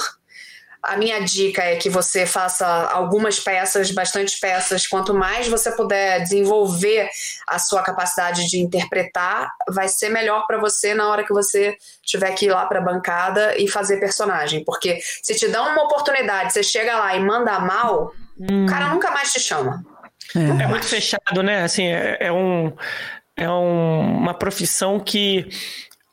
A minha dica é que você faça algumas peças, bastante peças. Quanto mais você puder desenvolver a sua capacidade de interpretar, vai ser melhor para você na hora que você tiver que ir lá para a bancada e fazer personagem. Porque se te dão uma oportunidade, você chega lá e manda mal, hum. o cara nunca mais te chama. É, é muito fechado, né? Assim, é, é um, é um, uma profissão que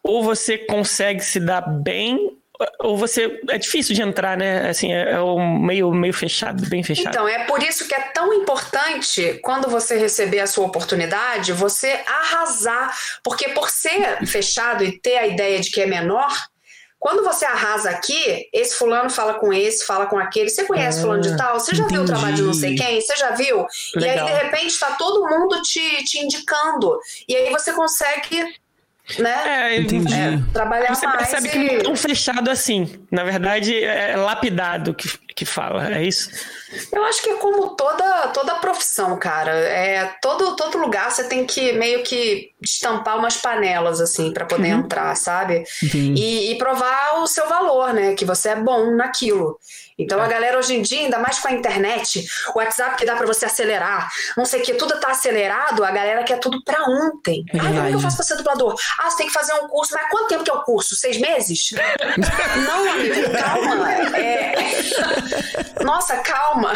ou você consegue se dar bem ou você é difícil de entrar, né? Assim, é, é um meio meio fechado, bem fechado. Então, é por isso que é tão importante quando você receber a sua oportunidade, você arrasar, porque por ser fechado e ter a ideia de que é menor, quando você arrasa aqui, esse fulano fala com esse, fala com aquele. Você conhece ah, fulano de tal? Você já entendi. viu o trabalho de não sei quem? Você já viu? Legal. E aí, de repente, está todo mundo te, te indicando. E aí você consegue né? É, entendi. É, trabalhar Você mais percebe e... que não é tão fechado assim. Na verdade, é lapidado que, que fala, é isso? Eu acho que é como toda, toda profissão, cara. É, todo, todo lugar você tem que meio que estampar umas panelas, assim, para poder uhum. entrar, sabe? E, e, provar o seu valor, né? Que você é bom naquilo. Então a galera hoje em dia, ainda mais com a internet, o WhatsApp que dá para você acelerar, não sei o que, tudo tá acelerado, a galera quer tudo para ontem. É ah, como é que eu faço pra ser dublador? Ah, você tem que fazer um curso, mas quanto tempo que é o curso? Seis meses? não, amigo, calma. É... Nossa, calma.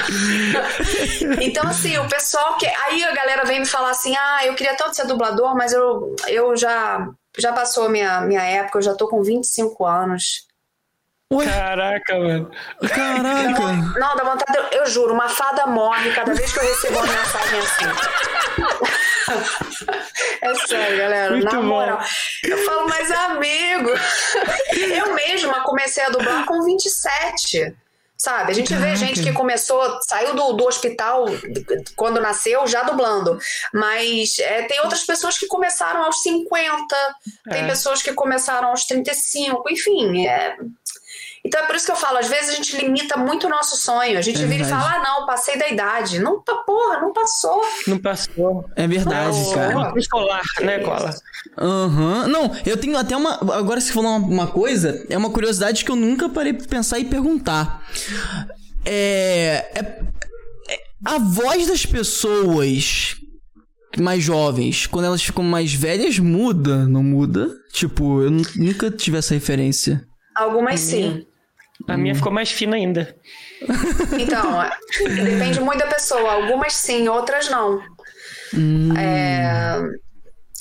então, assim, o pessoal que. Aí a galera vem me falar assim: ah, eu queria tanto ser dublador, mas eu, eu já, já passou a minha, minha época, eu já tô com 25 anos. Ué? Caraca, mano. Caraca. Não, não, dá vontade, eu, eu, juro, uma fada morre cada vez que eu recebo uma mensagem assim. é sério, galera. Muito na moral. Eu falo, mas amigo, eu mesma comecei a dublar com 27. Sabe? A gente Caraca. vê gente que começou, saiu do, do hospital quando nasceu já dublando. Mas é, tem outras pessoas que começaram aos 50, é. tem pessoas que começaram aos 35, enfim. É, então é por isso que eu falo, às vezes a gente limita muito o nosso sonho. A gente é vira e fala, ah, não, passei da idade. Não, porra, não passou. Não passou. É verdade, não, cara. Não, escolar, né, Cola? Aham. Uhum. Não, eu tenho até uma. Agora, se falou uma, uma coisa, é uma curiosidade que eu nunca parei pra pensar e perguntar. É, é, é. A voz das pessoas mais jovens, quando elas ficam mais velhas, muda, não muda? Tipo, eu nunca tive essa referência. Algumas sim. A minha ficou mais fina ainda. Então, depende muito da pessoa. Algumas sim, outras não. Hum. É,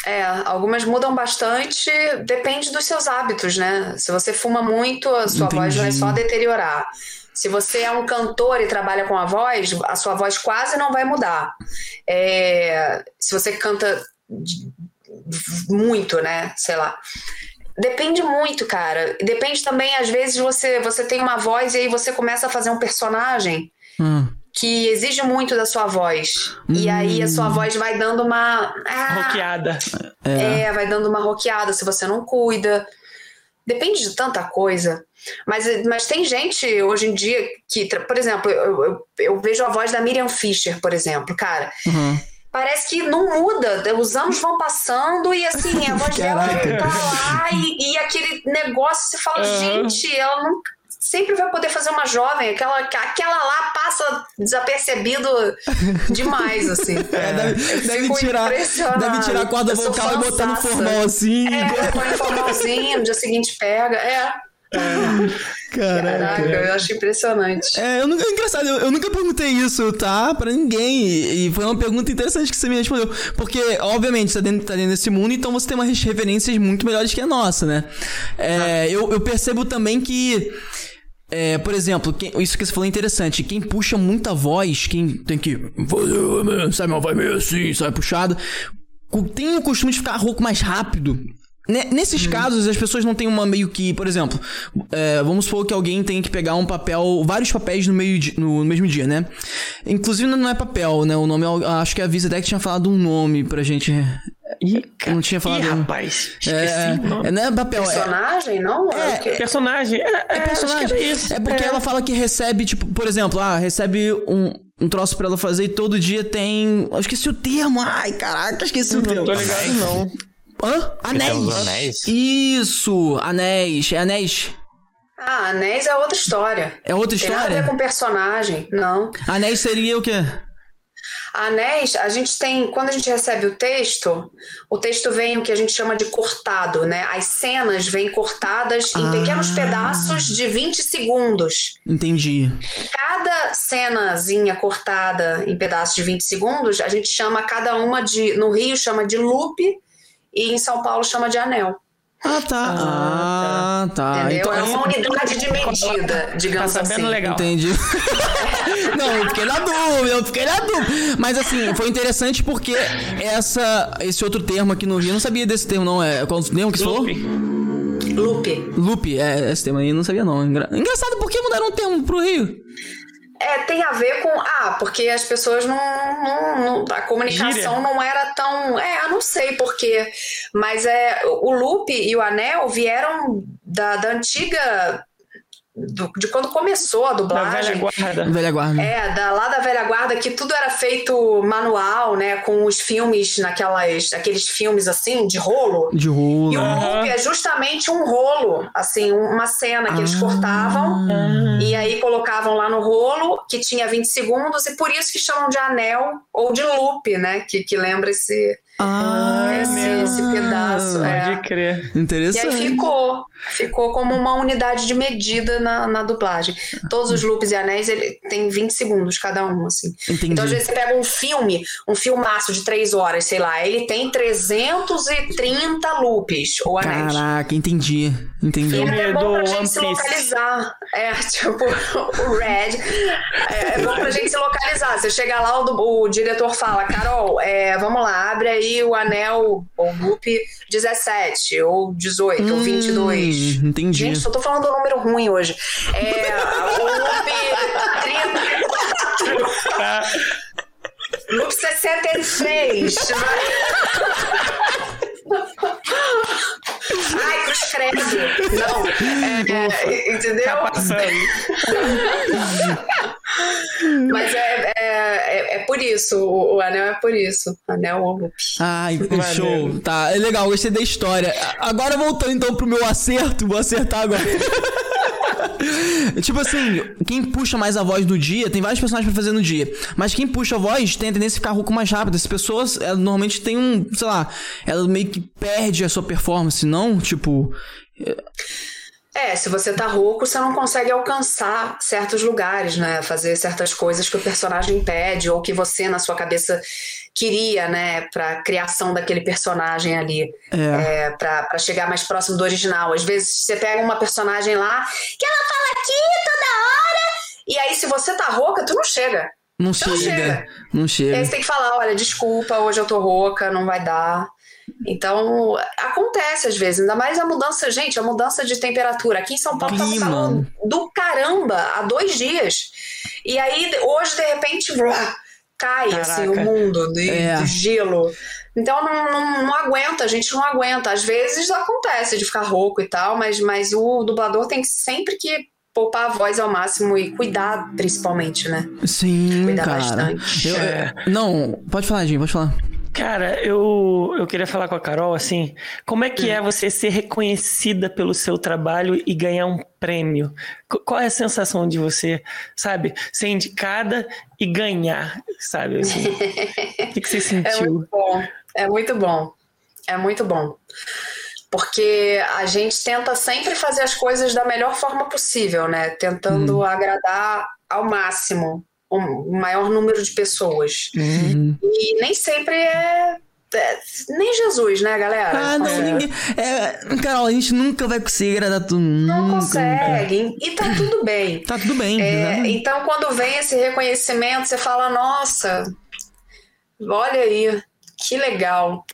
é, algumas mudam bastante, depende dos seus hábitos, né? Se você fuma muito, a sua Entendi. voz vai só deteriorar. Se você é um cantor e trabalha com a voz, a sua voz quase não vai mudar. É, se você canta muito, né? Sei lá. Depende muito, cara. Depende também, às vezes, você, você tem uma voz e aí você começa a fazer um personagem hum. que exige muito da sua voz. Hum. E aí a sua voz vai dando uma. Ah, roqueada. É. é, vai dando uma roqueada se você não cuida. Depende de tanta coisa. Mas, mas tem gente hoje em dia que, por exemplo, eu, eu, eu vejo a voz da Miriam Fischer, por exemplo, cara. Uhum. Parece que não muda, os anos vão passando e assim, a voz dela tá lá e, e, aquele negócio, você fala, uhum. gente, ela não sempre vai poder fazer uma jovem, aquela, aquela lá passa desapercebido demais, assim. É, deve, deve tirar, deve tirar a corda vocal e botar no formal assim. É, põe no formalzinho, no dia seguinte pega, é. Caraca. Caraca, eu acho impressionante. É, eu nunca, é engraçado, eu, eu, nunca perguntei isso, tá? Pra ninguém. E, e, foi uma pergunta interessante que você me respondeu. Porque, obviamente, você tá dentro, tá dentro desse mundo, então você tem umas referências muito melhores que a nossa, né? É, ah. eu, eu percebo também que. É, por exemplo, quem, isso que você falou é interessante. Quem puxa muita voz, quem tem que. Sabe, uma voz meio assim, sai puxado. Tem o costume de ficar rouco mais rápido. Nesses hum. casos, as pessoas não têm uma meio que, por exemplo, é, vamos supor que alguém tem que pegar um papel, vários papéis no, meio de, no mesmo dia, né? Inclusive não é papel, né? O nome, acho que a Visa Deck tinha falado um nome pra gente. Ih, cara. Não tinha falado. Ih, rapaz, esqueci é, é, não é papel. Personagem, não? É, é personagem. É, é personagem. Isso. É porque ela fala que recebe, tipo, por exemplo, ah, recebe um, um troço pra ela fazer e todo dia tem. Eu esqueci o termo. Ai, caraca, esqueci o termo. Não tô ligado, não. Hã? Anéis. anéis. Isso, anéis. É anéis. Ah, anéis é outra história. É outra história? Tem nada a ver com personagem, não. Anéis seria o quê? Anéis, a gente tem, quando a gente recebe o texto, o texto vem o que a gente chama de cortado, né? As cenas vêm cortadas ah. em pequenos pedaços de 20 segundos. Entendi. Cada cenazinha cortada em pedaços de 20 segundos, a gente chama cada uma de, no Rio chama de loop e em São Paulo chama de anel. Ah, tá. Ah, tá. tá. Entendeu? Então, é uma unidade de medida, digamos tá assim. legal. Entendi. não, eu fiquei na dúvida, eu fiquei na dúvida. Mas assim, foi interessante porque essa, esse outro termo aqui no Rio, eu não sabia desse termo, não. É, qual termo que você falou? Loop. Loop, é, esse termo aí eu não sabia, não. Engraçado, por que mudaram o termo pro Rio? É, tem a ver com. Ah, porque as pessoas não. não, não a comunicação Gíria. não era tão. É, eu não sei porquê. Mas é, o loop e o anel vieram da, da antiga do, de quando começou a dublagem. Da velha guarda. Velha guarda. É, da, lá da velha guarda, que tudo era feito manual, né? Com os filmes, naquelas, aqueles filmes assim, de rolo. De rolo. E o loop é justamente um rolo, assim, uma cena que eles ah. cortavam e aí colocavam lá no rolo, que tinha 20 segundos, e por isso que chamam de anel ou de loop, né? Que, que lembra esse ah, esse, esse pedaço. É. Pode é. crer. Interessante. E aí ficou. Ficou como uma unidade de medida na, na dublagem. Todos os loops e anéis ele tem 20 segundos cada um, assim. Entendi. Então, às vezes, você pega um filme, um filmaço de 3 horas, sei lá, ele tem 330 loops ou anéis. Caraca, entendi. Entendi. E é bom pra gente se localizar. É, tipo, o Red. É, é bom pra gente se localizar. Você chega lá, o, o diretor fala, Carol, é, vamos lá, abre aí o anel ou loop 17, ou 18, hum, ou 22. Entendi. Gente, só tô falando um número ruim hoje. É, o loop 30. loop 63. Ai, cruz credo. Não. É, é, entendeu? Tá passando. Mas é, é, é, é, por isso, o, o, anel é por isso. Anel loop. Ai, show. Tá, é legal, gostei da história. Agora voltando então pro meu acerto, vou acertar agora. tipo assim, quem puxa mais a voz do dia, tem vários personagens pra fazer no dia. Mas quem puxa a voz tem a tendência a ficar rouco mais rápido. As pessoas, elas normalmente tem um, sei lá, ela meio que perde a sua performance, não? Tipo. É, se você tá rouco, você não consegue alcançar certos lugares, né? Fazer certas coisas que o personagem pede ou que você na sua cabeça queria, né, pra criação daquele personagem ali, é. É, pra, pra chegar mais próximo do original. Às vezes você pega uma personagem lá que ela fala aqui toda hora, e aí se você tá rouca, tu não chega. Não chega, não chega. Não chega. E aí você tem que falar, olha, desculpa, hoje eu tô rouca, não vai dar. Então, acontece às vezes, ainda mais a mudança, gente, a mudança de temperatura. Aqui em São Paulo Clima. tá um do caramba há dois dias. E aí, hoje, de repente, cai assim, o mundo de, é. de gelo. Então não, não, não, aguenta, a gente não aguenta. Às vezes acontece de ficar rouco e tal, mas, mas o dublador tem sempre que poupar a voz ao máximo e cuidar, principalmente, né? Sim, cuidar cara. bastante. Eu, é. Não, pode falar, Jim, pode falar. Cara, eu, eu queria falar com a Carol assim, como é que é você ser reconhecida pelo seu trabalho e ganhar um prêmio? Qual é a sensação de você, sabe, ser indicada e ganhar, sabe? Assim, o que, que você sentiu? É muito bom, é muito bom, é muito bom. Porque a gente tenta sempre fazer as coisas da melhor forma possível, né? Tentando hum. agradar ao máximo o maior número de pessoas. Uhum. E nem sempre é, é. nem Jesus, né, galera? Ah, não, é. ninguém. É, Carol, a gente nunca vai conseguir agradar todo mundo. Não consegue. E tá tudo bem. tá tudo bem. É, então, quando vem esse reconhecimento, você fala: nossa, olha aí, que legal.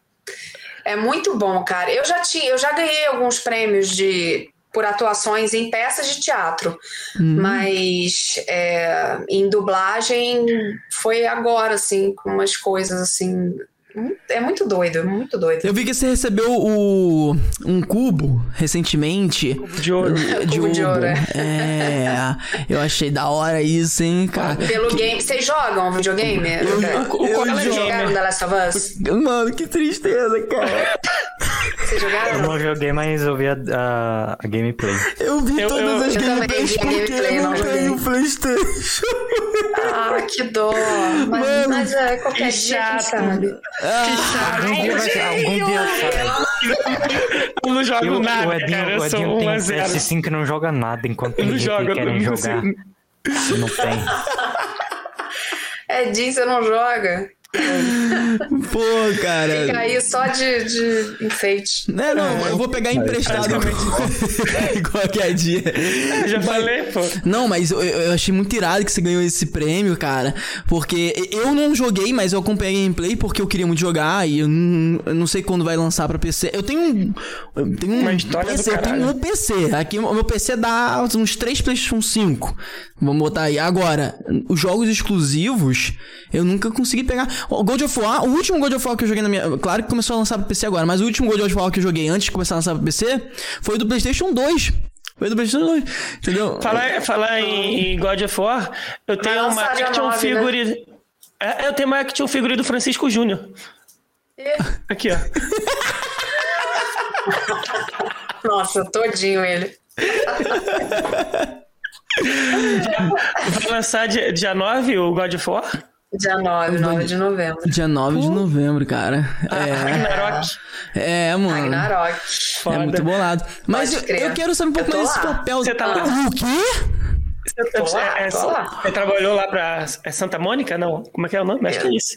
É muito bom, cara. Eu já tinha, eu já ganhei alguns prêmios de por atuações em peças de teatro, uhum. mas é, em dublagem foi agora, assim, com umas coisas assim é muito doido, é muito doido. Eu vi que você recebeu o, um cubo recentemente. Cubo de ouro. De, cubo de ouro, é. é. Eu achei da hora isso, hein, cara. Pelo que... game. Vocês jogam videogame? Eu, eu, eu, eu jogaram The Last of Us? Mano, que tristeza, cara. Vocês jogaram? Eu não joguei, mas eu vi a, a, a gameplay. Eu vi eu, todas as gameplays porque gameplay, eu não tenho Playstation. Ah, que dó. Mas, Mano, mas é, qualquer que dia, sabe. Ah, que chato. Algum dia vai Algum dia sai. Eu não jogo eu, nada, o Edinho, cara. Eu o Edinho tem PS5 que não joga nada enquanto não joga, querem não jogar. Não tem. Edinho, você não joga? Pô, cara. Fica aí só de, de enfeite. Não, é, não, eu vou pegar emprestado qualquer dia. Eu já mas, falei, pô. Não, mas eu, eu, achei muito irado que você ganhou esse prêmio, cara. Porque eu não joguei, mas eu acompanhei a gameplay porque eu queria muito jogar e eu não, eu não sei quando vai lançar pra PC. Eu tenho um. Eu tenho um Uma história PC, eu tenho um PC. Aqui o meu PC dá uns 3 PlayStation 5. Vamos botar aí. Agora, os jogos exclusivos, eu nunca consegui pegar. O God of War, o último God of War que eu joguei na minha. Claro que começou a lançar pro PC agora, mas o último God of War que eu joguei antes de começar a lançar pro PC foi do PlayStation 2. Foi do PlayStation 2. Entendeu? Falar, falar em, God of War, eu tenho uma action né? figure. Né? É, eu tenho uma action figure do Francisco Júnior. Aqui, ó. Nossa, todinho ele. Vai lançar dia, dia 9 o God of War? Dia 9, 9 de novembro. Dia 9 de novembro, cara. Ah, é. Ragnarok. É, mano. Ragnarok. É muito bolado. Mas eu, eu, quero saber um pouco mais desse papel. Você tá lá? O quê? Você, lá, é, você trabalhou lá pra é Santa Mônica? Não. Como é que é o nome? Acho que é isso.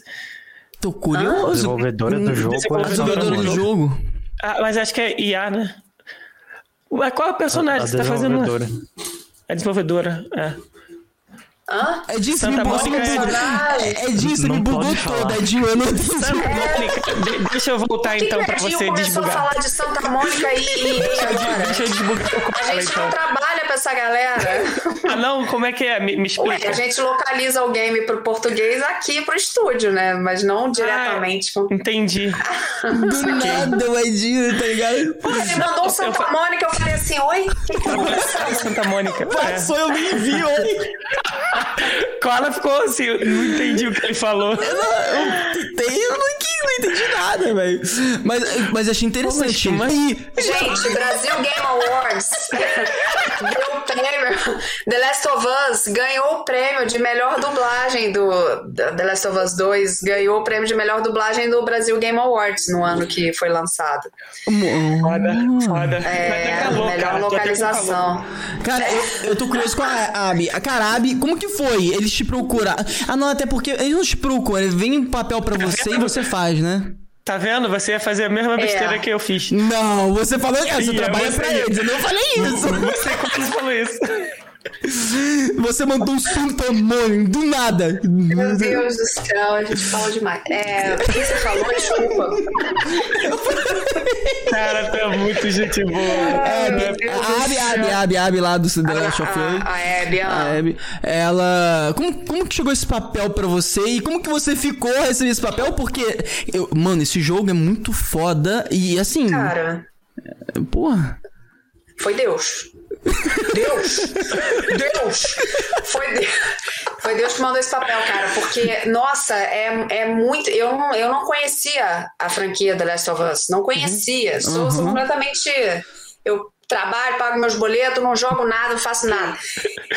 Tô curioso. Ah, desenvolvedora do jogo. Desenvolvedora do jogo. Ah, mas acho que é IA, né? Qual é o personagem a, a que você tá fazendo? É desenvolvedora, é. Hã? Edinho, você me bugou é... Edinho, você me bugou toda, Edinho. Eu não Santa Mônica. Deixa eu voltar que então que pra você desbugar. a falar de Santa Mônica e, e agora? Deixa eu desbugar o A gente então. não trabalha pra essa galera. Ah, não? Como é que é? Me, me explica. Ué, a gente localiza o game pro português aqui pro estúdio, né? Mas não diretamente. Ah, entendi. Do nada o Edinho, tá ligado? Pô, ele mandou Santa eu... Mônica, eu falei assim, oi? O que que aconteceu? Santa Mônica. Passou, é. eu nem vi, oi. Cola ficou assim, eu não entendi o que ele falou. Eu não, eu não, não entendi nada, velho. Mas, mas achei interessante. Mas... Gente, Brasil Game Awards. deu prêmio. The Last of Us ganhou o prêmio de melhor dublagem do The Last of Us 2, ganhou o prêmio de melhor dublagem do Brasil Game Awards no ano que foi lançado. Foda, foda. É, calor, melhor cara, localização. Cara, eu, eu, tô curioso com a Abby. A cara, Abby, como que foi? Eles te procuraram. Ah, não, até porque eles não te procuram, eles vêm um papel pra você e você faz, né? Tá vendo? Você ia fazer a mesma besteira é. que eu fiz. Não, você falou que você trabalha pra eles. Eu não falei isso. Você quase falou isso. Você mandou um santamônio do nada. Meu Deus do céu, a gente fala demais. É, o que você falou? Desculpa. Cara, é muito gente boa. É, a Abby, Abby, Abby, Abby lá do Last of Us. A Abby, a Abby. Ela. Como, como que chegou esse papel pra você e como que você ficou a receber esse papel? Porque, eu, mano, esse jogo é muito foda e assim. Cara. Porra. Foi Deus. Deus! Deus! Foi Deus. Foi Deus que mandou esse papel, cara, porque, nossa, é, é muito. Eu não, eu não conhecia a franquia The Last of Us, não conhecia. Uhum. Sou, sou, completamente. Eu trabalho, pago meus boletos, não jogo nada, não faço nada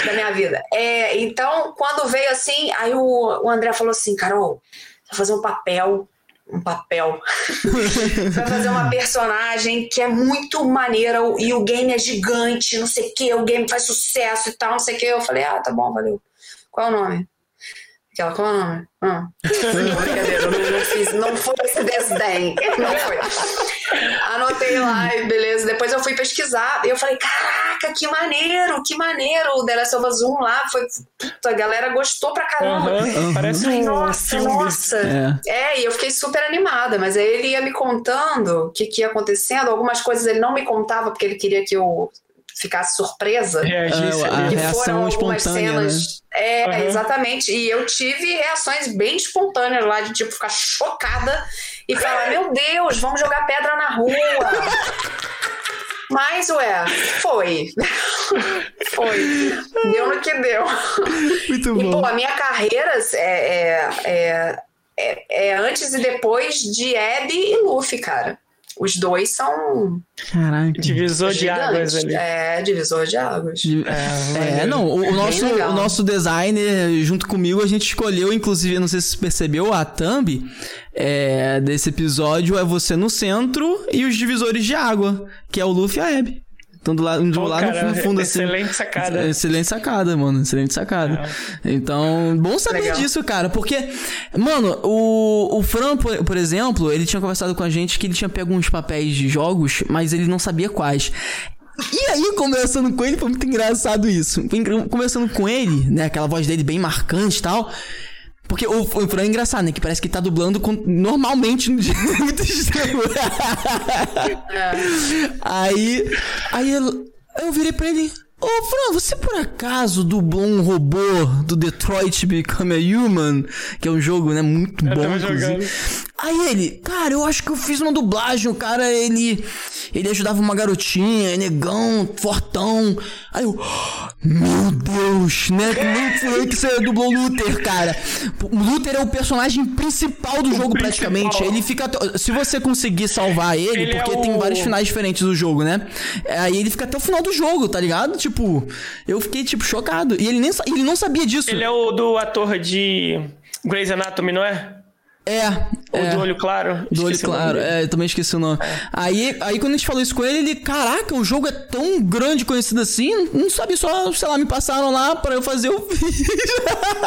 da minha vida. É, então, quando veio assim, aí o, o André falou assim: Carol, vou fazer um papel um papel. vai fazer uma personagem que é muito maneira e o game é gigante, não sei o que, o game faz sucesso e tal, não sei o que. Eu falei, ah, tá bom, valeu. Qual é o nome? Aquela, qual é o nome? Ah. Brincadeira, não, não, fiz, não foi esse desdém. Não foi. Anotei lá e beleza. Depois eu fui pesquisar e eu falei, caraca, que maneiro, que maneiro. O The Last of Us 1 lá foi. Puta, a galera gostou pra caramba. Uhum, uhum. Parece um nossa, nossa. É. é. e eu fiquei super animada, mas aí ele ia me contando o que, que ia acontecendo. Algumas coisas ele não me contava porque ele queria que eu ficasse surpresa. Reagisse. É, a reação espontânea, cenas, né? É, uhum. exatamente. E eu tive reações bem espontâneas lá, de tipo, ficar chocada e falar: Meu Deus, vamos jogar pedra na rua. Mas, ué, foi. foi. Deu no que deu. Muito bom. E, pô, a minha carreira é, é, é, é, é antes e depois de Abby e Luffy, cara. Os dois são. Caraca. Divisor de águas ali. É, divisor de águas. É, é não, o, o nosso, o nosso designer, junto comigo, a gente escolheu, inclusive, não sei se você percebeu, a thumb é, desse episódio é você no centro e os divisores de água, que é o Luffy e a Abby. Estão do lado, Pô, lá cara, no fundo, assim. Excelente sacada. Excelente sacada, mano. Excelente sacada. É. Então, bom saber Legal. disso, cara. Porque, mano, o, o Fran, por, por, exemplo, ele tinha conversado com a gente que ele tinha pego uns papéis de jogos, mas ele não sabia quais. E aí, conversando com ele, foi muito engraçado isso. Conversando com ele, né? Aquela voz dele bem marcante e tal. Porque o, o Fran é engraçado, né? Que parece que tá dublando com, normalmente no dia muito estranho. É. aí, aí eu, eu virei pra ele. Ô, oh, Fran, você por acaso dublou um robô do Detroit Become a Human? Que é um jogo, né, muito eu bom, inclusive. Aí ele, cara, eu acho que eu fiz uma dublagem, o cara, ele ele ajudava uma garotinha, negão, fortão. Aí eu, meu Deus, né? Não foi que você dublou o Luther, cara. O Luther é o personagem principal do o jogo, principal. praticamente. Ele fica. Se você conseguir salvar ele, ele porque é o... tem vários finais diferentes do jogo, né? Aí ele fica até o final do jogo, tá ligado? Tipo, eu fiquei, tipo, chocado. E ele, nem, ele não sabia disso. Ele é o do ator de Grey's Anatomy, não é? É. O é. do olho claro. Do olho claro, é, eu também esqueci o nome. É. Aí, aí quando a gente falou isso com ele, ele, caraca, o jogo é tão grande conhecido assim, não sabe só, sei lá, me passaram lá para eu fazer o vídeo.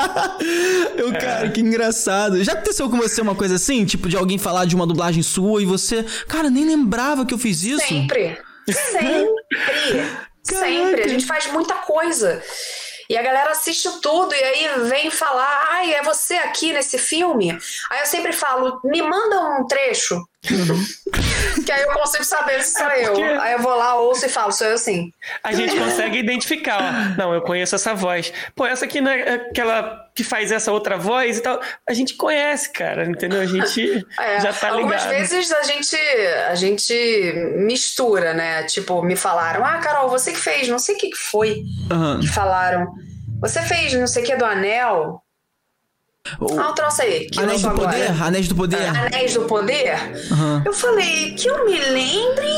eu, é. cara, que engraçado. Já aconteceu com você uma coisa assim? Tipo, de alguém falar de uma dublagem sua e você, cara, nem lembrava que eu fiz isso? Sempre. Sempre. Sempre. A gente faz muita coisa. E a galera assiste tudo e aí vem falar, ai, é você aqui nesse filme? Aí eu sempre falo, me manda um trecho que aí eu consigo saber se sou é porque... eu. Aí eu vou lá, ouço e falo, sou eu sim. A gente consegue identificar, ó. Não, eu conheço essa voz. Pô, essa aqui não é aquela que faz essa outra voz e tal. A gente conhece, cara, entendeu? A gente é, já tá ligado. Algumas vezes a gente, a gente mistura, né? Tipo, me falaram, ah, Carol, você que fez, não sei o que foi uhum. que falaram. Você fez não sei o que do Anel. O... Ah, um troço aí. Que Anéis do agora. Poder? Anéis do Poder? Anéis do Poder? Uhum. Eu falei, que eu me lembre,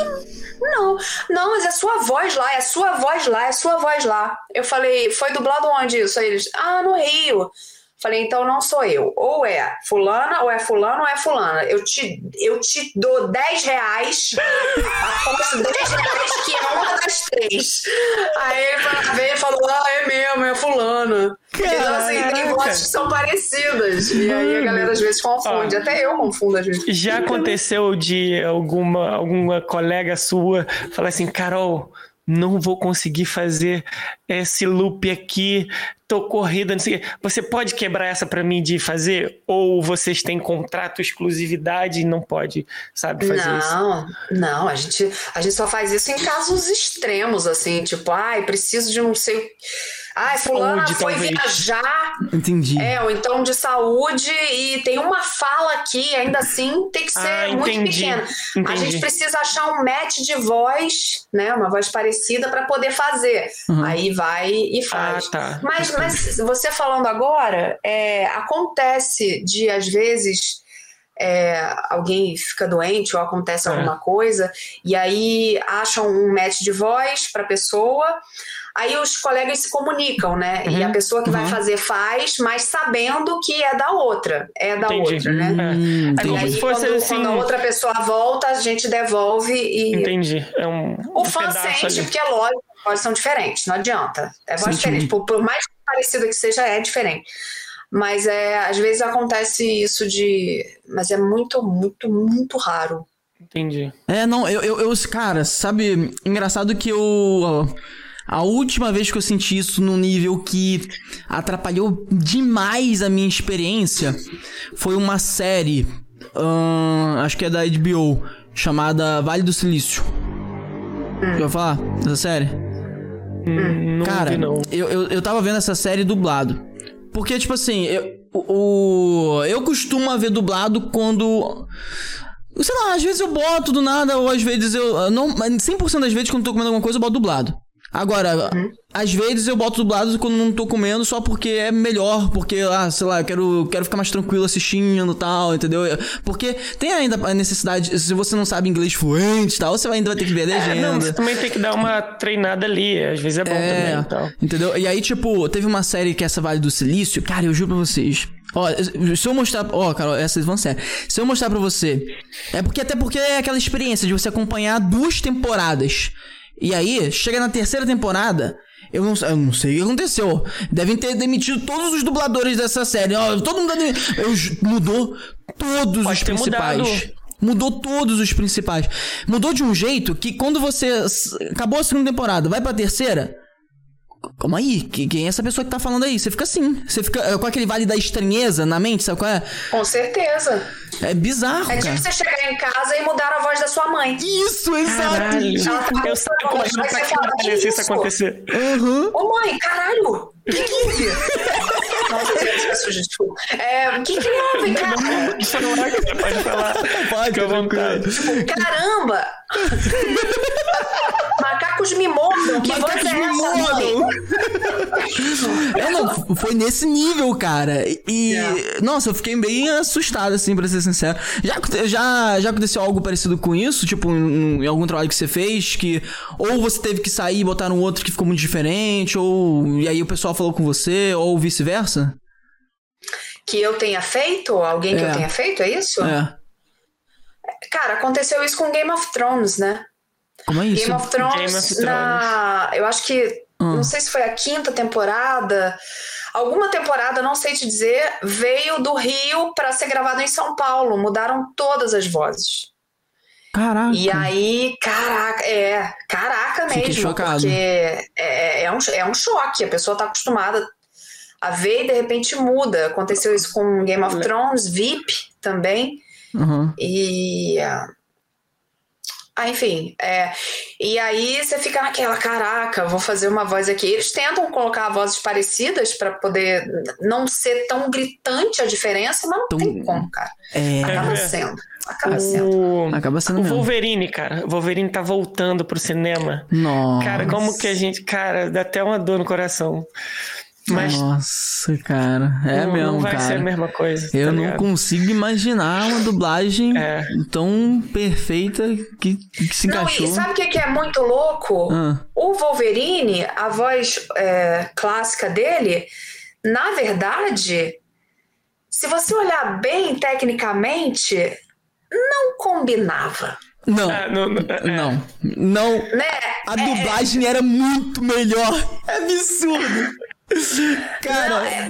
Não, não, mas é sua voz lá, é sua voz lá, é sua voz lá. Eu falei, foi dublado onde isso? Aí eles, ah, no Rio. Falei, então não sou eu. Ou é fulana, ou é fulano, ou é fulana. Eu te, eu te dou 10 reais, aposto 10 reais que é uma das três. Aí ele veio e falou, ah, é mesmo, é fulana. Então, assim, tem vozes que são parecidas. E aí a galera às vezes confunde. Até eu confundo às vezes. Já aconteceu de alguma, alguma colega sua falar assim, Carol não vou conseguir fazer esse loop aqui, tô corrida, não sei o quê. Você pode quebrar essa para mim de fazer? Ou vocês têm contrato exclusividade e não pode, sabe, fazer não, isso? Não, não, a gente, a gente só faz isso em casos extremos, assim, tipo, ai, preciso de não sei ah, fulana foi talvez. viajar. Entendi. É, ou então de saúde e tem uma fala aqui, ainda assim tem que ser ah, muito pequena. Entendi. A gente precisa achar um match de voz, né? Uma voz parecida para poder fazer. Uhum. Aí vai e faz. Ah, tá. Mas, mas você falando agora, é, acontece de às vezes. É, alguém fica doente ou acontece é. alguma coisa, e aí acham um match de voz para a pessoa, Aí os colegas se comunicam, né? Uhum, e a uhum. pessoa que uhum. vai fazer faz, mas sabendo que é da outra. É da entendi. outra, né? Hum, é. Aí, quando, assim... quando, a outra pessoa volta, a gente devolve e. Entendi. É um, o um fã sente, ali. porque é lógico, vozes são diferentes, não adianta. É voz diferente. Por, por mais parecida que seja, é diferente. Mas é, às vezes acontece isso de. Mas é muito, muito, muito raro. Entendi. É, não, eu, eu, eu cara, sabe, engraçado que eu. A última vez que eu senti isso num nível que atrapalhou demais a minha experiência foi uma série, hum, acho que é da HBO, chamada Vale do Silício. Já falar dessa série? Hum, Cara, vi. Eu, eu, eu tava vendo essa série dublado. Porque, tipo assim, eu, o, eu costumo ver dublado quando Sei lá, às vezes eu boto do nada, ou às vezes eu. Não, 100% das vezes quando eu tô comendo alguma coisa eu boto dublado. Agora, uhum. às vezes eu boto dublado quando não tô comendo só porque é melhor, porque, ah, sei lá, eu quero, quero ficar mais tranquilo assistindo e tal, entendeu? Porque tem ainda a necessidade, se você não sabe inglês fluente e tal, você ainda vai ter que ver a legenda. É, não, você também tem que dar uma treinada ali, às vezes é bom é, também e tal. Entendeu? E aí, tipo, teve uma série que é essa Vale do Silício, cara, eu juro pra vocês. Ó, se eu mostrar. Ó, Carol, essas vão ser. Se eu mostrar pra você. É porque, até porque é aquela experiência de você acompanhar duas temporadas. E aí, chega na terceira temporada, eu não, eu não sei o que aconteceu. Devem ter demitido todos os dubladores dessa série. Todo mundo eu, mudou todos Pode os principais. Mudado. Mudou todos os principais. Mudou de um jeito que quando você acabou a segunda temporada, vai pra terceira, Calma aí, quem é essa pessoa que tá falando aí? Você fica assim. Você fica é, com aquele vale da estranheza na mente, sabe qual é? Com certeza. É bizarro. É tipo você chegar em casa e mudar a voz da sua mãe. Isso, exato. Caralho. Ela tá eu sei como é que isso, isso acontecer. Uhum. Ô mãe, caralho! Que que é? Nossa, gente, desculpa. É, o que que é? Vem cá. Isso não é que pode falar. Pode, fica à vontade. Tipo, caramba! Macacos me mordam. Que Macacos voz é me mordam. é, não, foi nesse nível, cara. E, yeah. nossa, eu fiquei bem assustado, assim, pra ser sincero. Já, já, já aconteceu algo parecido com isso? Tipo, em, em algum trabalho que você fez, que ou você teve que sair e botar um outro que ficou muito diferente, ou e aí o pessoal falou com você, ou vice-versa? Que eu tenha feito? Alguém é. que eu é. tenha feito, é isso? É. Cara, aconteceu isso com Game of Thrones, né? Como é isso? Game of Thrones, Game of Thrones. na. Eu acho que. Hum. Não sei se foi a quinta temporada. Alguma temporada, não sei te dizer, veio do Rio para ser gravado em São Paulo. Mudaram todas as vozes. Caraca. E aí, caraca, é, caraca mesmo. Fiquei chocado. Porque é, é, um, é um choque. A pessoa tá acostumada a ver e de repente muda. Aconteceu isso com Game of Thrones, VIP também. Uhum. E. Ah, enfim, é, e aí você fica naquela, caraca, vou fazer uma voz aqui. Eles tentam colocar vozes parecidas para poder não ser tão gritante a diferença, mas não tem como, cara. É... Acaba é. sendo. Acaba sendo. Acaba sendo o Wolverine, cara. O Wolverine tá voltando pro cinema. Nossa. Cara, como que a gente. Cara, dá até uma dor no coração. Mas Nossa, cara. É não, mesmo, não vai cara. ser a mesma coisa. Eu tá não ligado? consigo imaginar uma dublagem É. tão perfeita que, que se Não, encaixou. e sabe o que que é muito louco? Ah, O Wolverine, a voz é, clássica dele, na verdade, se você olhar bem tecnicamente, não combinava, não, Ah, não, não, é. não, não. né? A dublagem era muito melhor. É absurdo. Cara, Não, é-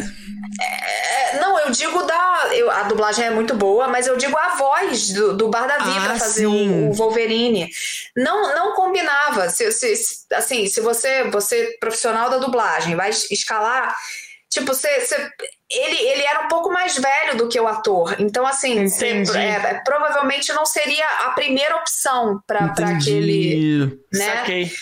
É, não, eu digo da. eu- a dublagem é muito boa, mas eu digo a voz do, do Bardavi Ah, pra fazer o, o Wolverine. Não, não combinava. Se, se- assim, se você, você, profissional da dublagem, vai escalar. Tipo, você, você- ele, ele era um pouco mais velho do que o ator. Então, assim, Entendi. é, provavelmente não seria a primeira opção para aquele. Né? Saquei.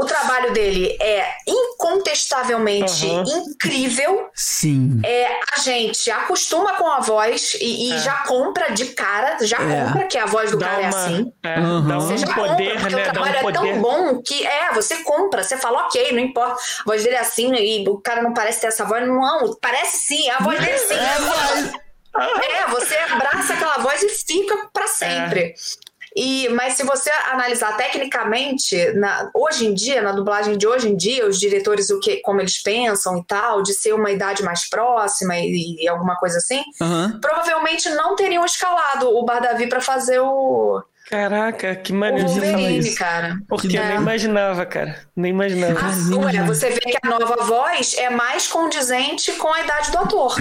O trabalho dele é incontestavelmente Aham. incrível. Sim. É, a gente acostuma com a voz e, e É. já compra de cara, já É. compra que a voz do Dá cara é uma, assim. é, Uhum. dá Você um já poder, compra, porque né? o trabalho um é tão bom que é, você compra, você fala, ok, não importa. A voz dele é assim e o cara não parece ter essa voz. Não, parece sim, a voz dele sim. É, você abraça aquela voz e fica pra sempre. E, mas se você analisar tecnicamente, na- hoje em dia, na dublagem de hoje em dia, os diretores, o que, como eles pensam e tal, de ser uma idade mais próxima e, e alguma coisa assim, Aham. provavelmente não teriam escalado o Bardavi pra fazer o, Caraca, que maneiro de falar isso. cara. Porque eu É. nem imaginava, cara. Nem imaginava. Ah, ué, imagino. você vê que a nova voz é mais condizente com a idade do ator.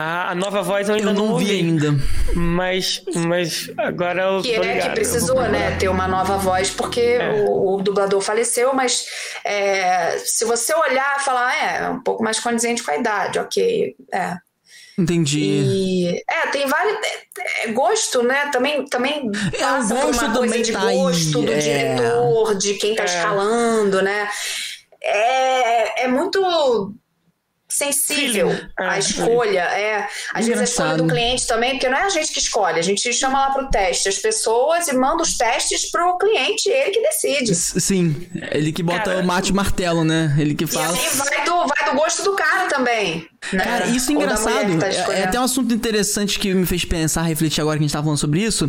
A nova voz eu ainda Eu não vi ouvi, ainda. Mas, mas agora eu Que tô é ligado. que precisou, né, ter uma nova voz, porque o, o dublador faleceu, mas é, se você olhar e falar, é, é um pouco mais condizente com a idade, ok. É. Entendi. E é, tem vários. É, é gosto, né? Também, também É, o passa por gosto uma coisa de tá aí, gosto do é. diretor, de quem tá É. escalando, né? É, é muito sensível a É, escolha. É. Às vezes a escolha Engraçado. do cliente também, porque não é a gente que escolhe, a gente chama lá pro teste as pessoas e manda os testes pro cliente, ele que decide. Sim, ele que bota Cara, o mate martelo, né? Ele que E fala. aí vai do, vai do gosto do cara também. Né? Cara, isso é da engraçado. tá É- é, até um assunto interessante que me fez pensar, refletir agora que a gente tava falando sobre isso.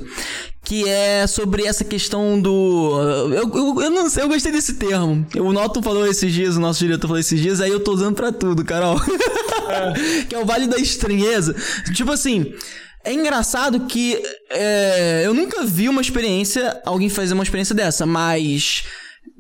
Que é sobre essa questão do. Eu, eu, eu não sei, eu gostei desse termo. O Noto falou esses dias, o nosso diretor falou esses dias, aí eu tô usando pra tudo, Carol. que é o Vale da Estranheza. Tipo assim. É engraçado que é, eu nunca vi uma experiência, alguém fazer uma experiência dessa, mas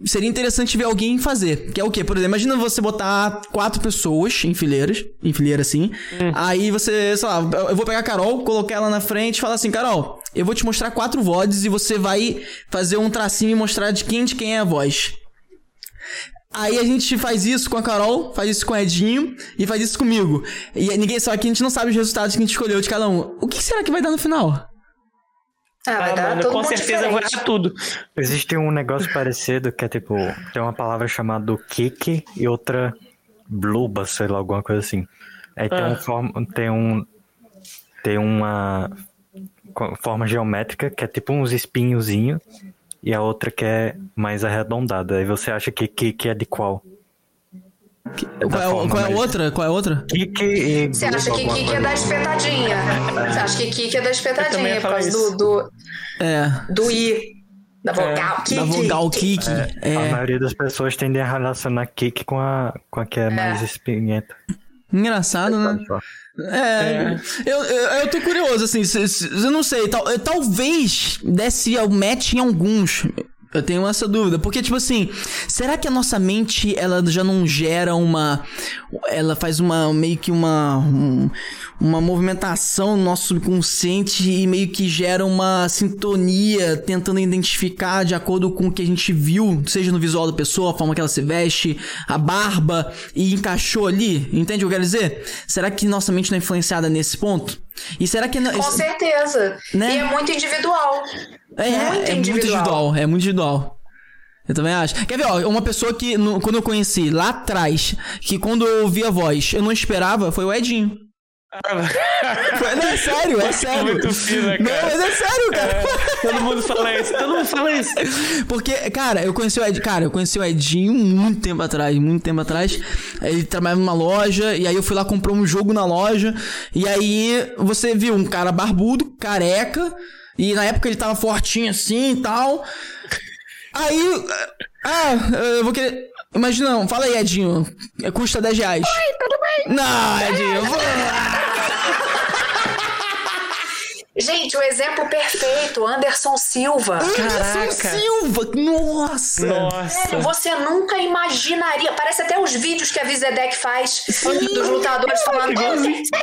seria interessante ver alguém fazer. Que é o quê? Por exemplo, imagina você botar quatro pessoas em fileiras, em fileira assim. Aí você, sei lá, eu vou pegar a Carol, colocar ela na frente e falar assim: Carol, eu vou te mostrar quatro vozes e você vai fazer um tracinho e mostrar de quem de quem é a voz. Aí a gente faz isso com a Carol, faz isso com o Edinho e faz isso comigo. E ninguém sabe que a gente não sabe os resultados que a gente escolheu de cada um. O que será que vai dar no final? Ah, vai Ah, dar mano, todo com mundo certeza eu vou diferente. errar tudo. Existe um negócio parecido que é tipo, tem uma palavra chamada kick e outra bluba, sei lá, alguma coisa assim. Aí tem, Ah. um forma, tem um tem uma forma geométrica que é tipo uns espinhozinhos e a outra que é mais arredondada. Aí você acha que kick é de qual? Qual é, a- forma qual é a outra? Qual é a outra? Kick e Você acha que Kiki é da espetadinha? Você acha que Kiki é da espetadinha por causa do, do, É. do I, da vogal. Kiki. Da vogal kick. A É. maioria das pessoas tendem a relacionar kick com a, com a que é, mais espinhenta. Engraçado, né? É, Eu, eu, eu tô curioso, assim, se- se- eu não sei, tal, eu- talvez desse o match em alguns. Eu tenho essa dúvida, porque, tipo assim, será que a nossa mente, ela já não gera uma. Ela faz uma. meio que uma. um- uma movimentação no nosso subconsciente e meio que gera uma sintonia tentando identificar de acordo com o que a gente viu, seja no visual da pessoa, a forma que ela se veste, a barba, e encaixou ali? Entende o que eu quero dizer? Será que nossa mente não é influenciada nesse ponto? E será que. Com certeza. Né? E é muito individual. É, Muito é muito individual. É muito individual. Eu também acho. Quer ver, ó, uma pessoa que, no- quando eu conheci lá atrás, que quando eu ouvi a voz, eu não esperava, foi o Edinho. Não, é sério, é sério. Muito fina. Não, mas é sério, cara. É, todo mundo fala isso, todo mundo fala isso. Porque, cara, eu conheci o Ed, cara, eu conheci o Edinho muito tempo atrás, muito tempo atrás. Ele trabalhava numa loja, e aí eu fui lá comprar um jogo na loja. E aí você viu um cara barbudo, careca, e na época ele tava fortinho assim e tal. Aí. Ah, eu vou querer. Imagina, não, fala aí, Edinho. Custa 10 reais. Oi, tudo bem? Não, Edinho. Gente, o exemplo perfeito, Anderson Silva. Anderson Silva, nossa! Nossa! Sério, você nunca imaginaria. Parece até os vídeos que a Vizedec faz Sim. dos lutadores falando. Sai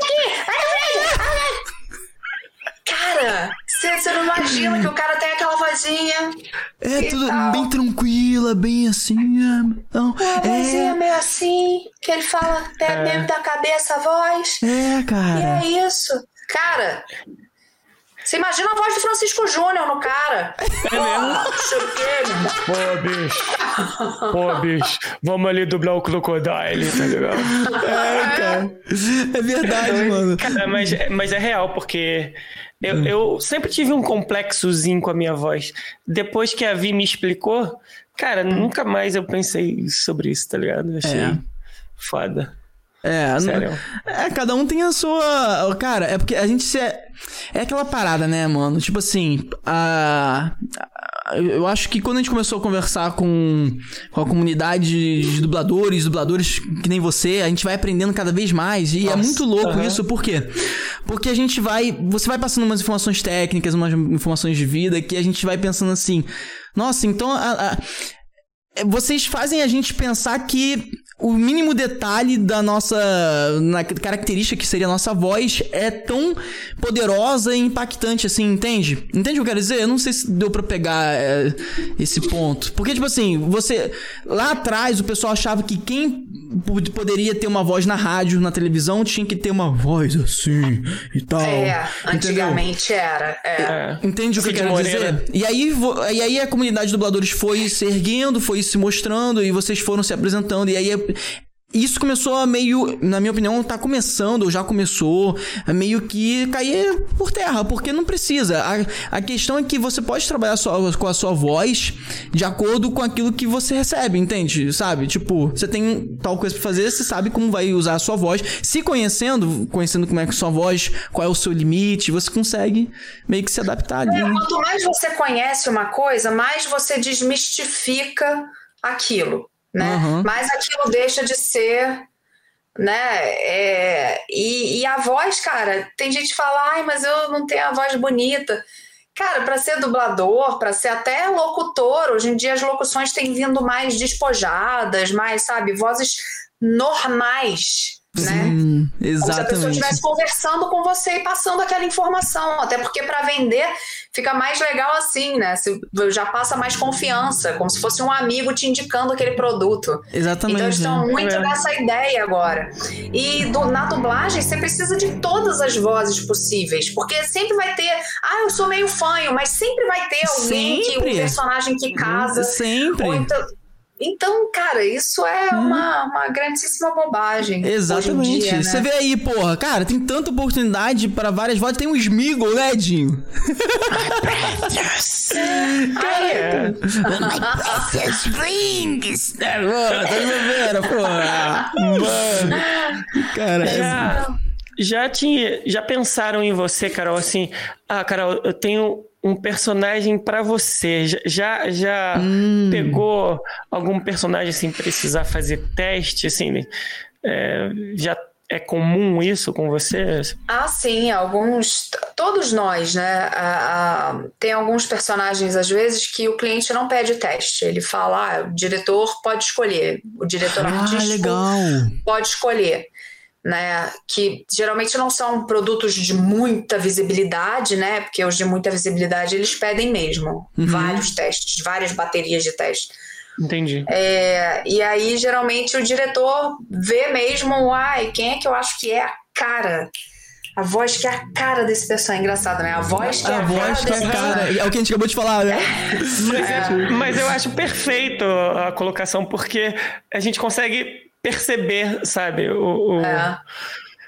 Cara, você não imagina que o cara tem aquela vozinha. É, tudo tal. bem tranquila, bem assim. Não, é, é. vozinha meio assim, que ele fala até é. mesmo da cabeça a voz. É, cara. E é isso. Cara, você imagina a voz do Francisco Júnior no cara. É mesmo? Pô, bicho. Pô, bicho. Vamos ali dublar o Crocodile, tá ligado? É, cara. É verdade, mano. Cara, mas, mas é real, porque eu, hum. eu sempre tive um complexozinho com a minha voz. Depois que a Vi me explicou, cara, nunca mais eu pensei sobre isso, tá ligado? Eu achei é. foda. É, Sério? é, cada um tem a sua. Cara, é porque a gente se. É, é aquela parada, né, mano? Tipo assim, a. Eu acho que quando a gente começou a conversar com, com a comunidade de dubladores, dubladores que nem você, a gente vai aprendendo cada vez mais. E é Nossa, é muito louco uhum. isso, por quê? Porque a gente vai. Você vai passando umas informações técnicas, umas informações de vida, que a gente vai pensando assim. Nossa, então a, a vocês fazem a gente pensar que o mínimo detalhe da nossa na característica que seria a nossa voz é tão poderosa e impactante assim, entende? Entende o que eu quero dizer? Eu não sei se deu para pegar é, esse ponto. Porque tipo assim, você lá atrás o pessoal achava que quem poderia ter uma voz na rádio, na televisão, tinha que ter uma voz assim e tal. É, antigamente era. É. é. Entende o que eu quero dizer? E aí, e aí a comunidade de dubladores foi se erguendo, foi se mostrando e vocês foram se apresentando. E aí isso começou a meio, na minha opinião, tá começando, ou já começou, a meio que cair por terra, porque não precisa. A, a questão é que você pode trabalhar sua, com a sua voz de acordo com aquilo que você recebe, entende? Sabe? Tipo, você tem tal coisa pra fazer, você sabe como vai usar a sua voz. Se conhecendo, conhecendo como é que é a sua voz, qual é o seu limite, você consegue meio que se adaptar ali. É, quanto mais você conhece uma coisa, mais você desmistifica aquilo né? Uhum. Mas aquilo deixa de ser, né? É, e, e, a voz, cara, tem gente que fala, ai, mas eu não tenho a voz bonita. Cara, para ser dublador, para ser até locutor, hoje em dia as locuções têm vindo mais despojadas, mais, sabe, vozes normais né? Sim, exatamente. Como se a pessoa estivesse conversando com você e passando aquela informação. Até porque para vender fica mais legal assim, né? Se, já passa mais confiança, como se fosse um amigo te indicando aquele produto. Exatamente. Então eles estão muito é. nessa ideia agora. E do, na dublagem você precisa de todas as vozes possíveis, porque sempre vai ter, ah, eu sou meio fanho, mas sempre vai ter alguém sempre. que um personagem que casa. Sempre. Ou então, então, cara, isso é hum. uma, uma grandíssima bobagem. Exatamente. Dia, né? Você vê aí, porra, cara, tem tanta oportunidade para várias vozes. Tem um Smigol, né, Edinho? cara, é. Precious rings. Tá me porra. Mano. Cara, já, é... já tinha, já pensaram em você, Carol, assim, ah, Carol, eu tenho um personagem para você. Já já hum. pegou algum personagem assim precisar fazer teste assim? É, já é comum isso com você? Ah, sim, alguns, todos nós, né? Ah, ah, tem alguns personagens às vezes que o cliente não pede teste. Ele fala, ah, o diretor pode escolher, o diretor ah, artístico legal. pode escolher né, que geralmente não são produtos de muita visibilidade, né, porque os de muita visibilidade eles pedem mesmo uhum. vários testes, várias baterias de teste. Entendi. É, e aí geralmente o diretor vê mesmo, ai, quem é que eu acho que é a cara a voz que é a cara desse pessoal é engraçado, né? A voz que é a, a voz que é a cara. É o que a gente acabou de falar, né? mas, é, mas eu acho perfeito a colocação, porque a gente consegue perceber, sabe? O, o... É.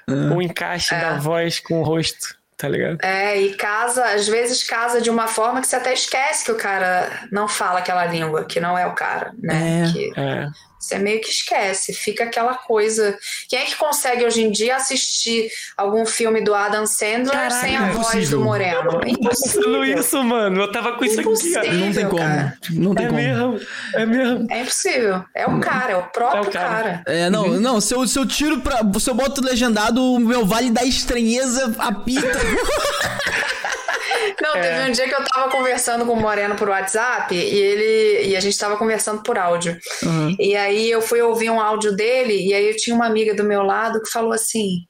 o encaixe é. da voz com o rosto tá ligado? É, e casa, às vezes casa de uma forma que você até esquece que o cara não fala aquela língua, que não é o cara, né? É, que é. Você meio que esquece, fica aquela coisa. Quem é que consegue hoje em dia assistir algum filme do Adam Sandler Caraca, sem a é voz do Moreno? É impossível isso, mano. Eu tava com isso impossível, aqui. Não tem como. Cara. Não tem é como. Mesmo, é mesmo. É impossível. É o cara, é o próprio é o cara. cara. É, não, uhum. não. Se eu, se eu tiro pra. Se eu boto legendado, o meu vale da estranheza apita. Não, teve é. um dia que eu tava conversando com o Moreno por WhatsApp e ele e a gente tava conversando por áudio. Uhum. E aí eu fui ouvir um áudio dele e aí eu tinha uma amiga do meu lado que falou assim: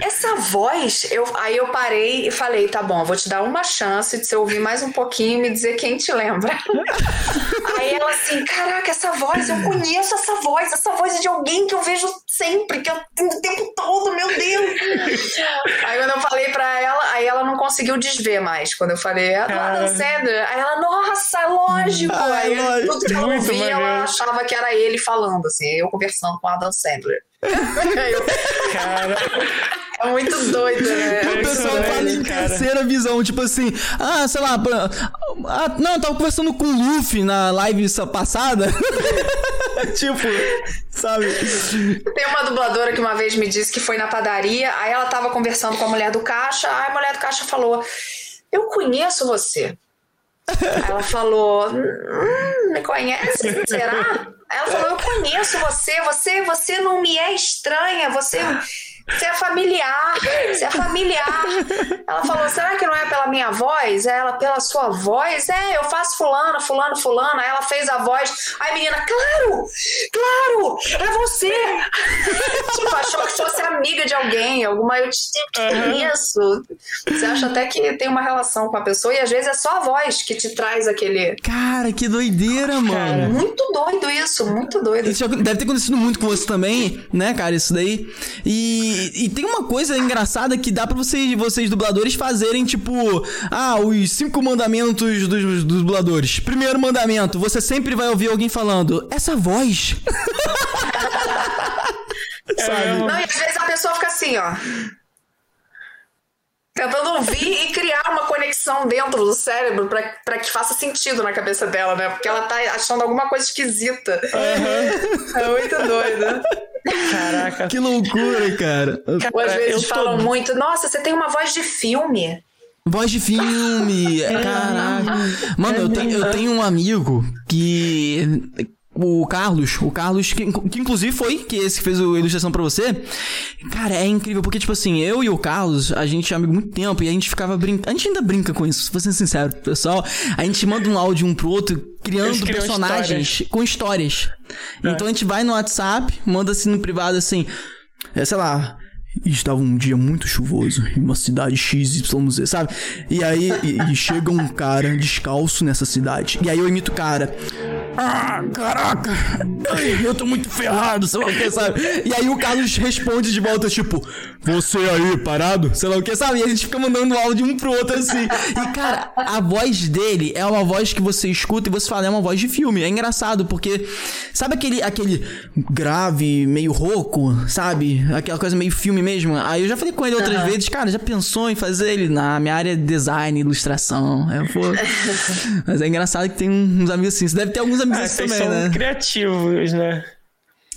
Essa voz, eu, aí eu parei e falei, tá bom, vou te dar uma chance de você ouvir mais um pouquinho e me dizer quem te lembra. aí ela assim, caraca, essa voz, eu conheço essa voz, essa voz é de alguém que eu vejo sempre, que eu o tempo todo, meu Deus. aí quando eu falei pra ela, aí ela não conseguiu desver mais. Quando eu falei, é do Adam Sandler. Aí ela, nossa, é lógico. Ai, aí lógico. tudo que ela ouvia, ela achava que era ele falando, assim, eu conversando com o Adam Sandler. Cara. É muito doido, né? O pessoal fala em terceira visão, tipo assim, ah, sei lá, ah, não, eu tava conversando com o Luffy na live passada. tipo, sabe? Tem uma dubladora que uma vez me disse que foi na padaria, aí ela tava conversando com a mulher do caixa, aí a mulher do caixa falou: Eu conheço você. Ela falou: hum, Me conhece? Será? Ela falou: Eu conheço você, você, você não me é estranha, você você é familiar, você é familiar. Ela falou: será que não é pela minha voz? Ela, pela sua voz? É, eu faço fulano, fulano, fulano. Aí ela fez a voz. Aí a menina, claro, claro, é você. tipo, achou que fosse amiga de alguém, alguma. Eu te conheço. Uhum. Você acha até que tem uma relação com a pessoa e às vezes é só a voz que te traz aquele. Cara, que doideira, mano. Muito doido isso, muito doido. Isso deve ter acontecido muito com você também, né, cara? Isso daí. E e, tem uma coisa engraçada que dá pra vocês, vocês dubladores fazerem, tipo, ah, os cinco mandamentos dos, dos dubladores. Primeiro mandamento, você sempre vai ouvir alguém falando, essa voz. Sabe? Não, e às vezes a pessoa fica assim, ó. Tentando ouvir e criar uma conexão dentro do cérebro para que faça sentido na cabeça dela, né? Porque ela tá achando alguma coisa esquisita. Uhum. É muito doido. Caraca. Que loucura, cara. Ou às vezes falam muito, nossa, você tem uma voz de filme. Voz de filme, é. caraca. Mano, eu tenho, eu tenho um amigo que o Carlos, o Carlos, que, que, inclusive foi que esse que fez a ilustração pra você. Cara, é incrível, porque, tipo assim, eu e o Carlos, a gente é amigo muito tempo e a gente ficava brincando. A gente ainda brinca com isso, vou ser sincero, pessoal. A gente manda um áudio um pro outro, criando personagens histórias. com histórias. É. Então a gente vai no WhatsApp, manda assim no privado assim, é, sei lá. Estava um dia muito chuvoso em uma cidade XYZ, sabe? E aí e, e chega um cara descalço nessa cidade. E aí eu imito o cara. Ah, caraca! Eu tô muito ferrado, sei lá o que, sabe? E aí o Carlos responde de volta, tipo, você aí, parado? Sei lá o que, sabe? E a gente fica mandando áudio um pro outro assim. E, cara, a voz dele é uma voz que você escuta e você fala, é uma voz de filme. É engraçado, porque. Sabe aquele, aquele grave, meio rouco, sabe? Aquela coisa meio filme mesmo. Aí eu já falei com ele outras uhum. vezes, cara, já pensou em fazer ele na minha área de design, ilustração. Eu, pô. Mas é engraçado que tem uns amigos assim. Você deve ter alguns amigos ah, assim também, são né? criativos, né?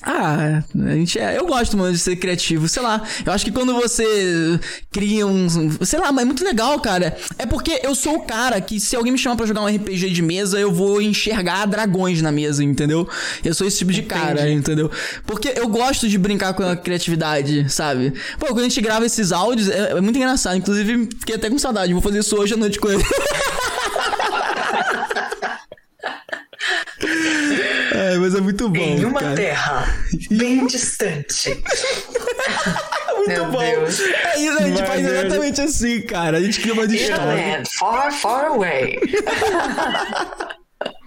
Ah, a gente é, eu gosto, mano, de ser criativo. Sei lá, eu acho que quando você cria um. Sei lá, mas é muito legal, cara. É porque eu sou o cara que, se alguém me chamar pra jogar um RPG de mesa, eu vou enxergar dragões na mesa, entendeu? Eu sou esse tipo de Entendi. cara, entendeu? Porque eu gosto de brincar com a criatividade, sabe? Pô, quando a gente grava esses áudios, é, é muito engraçado. Inclusive, fiquei até com saudade. Vou fazer isso hoje à noite com ele. É, mas é muito bom. Em uma cara. terra bem distante. muito Meu bom. Deus. É isso, a gente faz exatamente assim, cara. A gente cria uma história. Far, far away.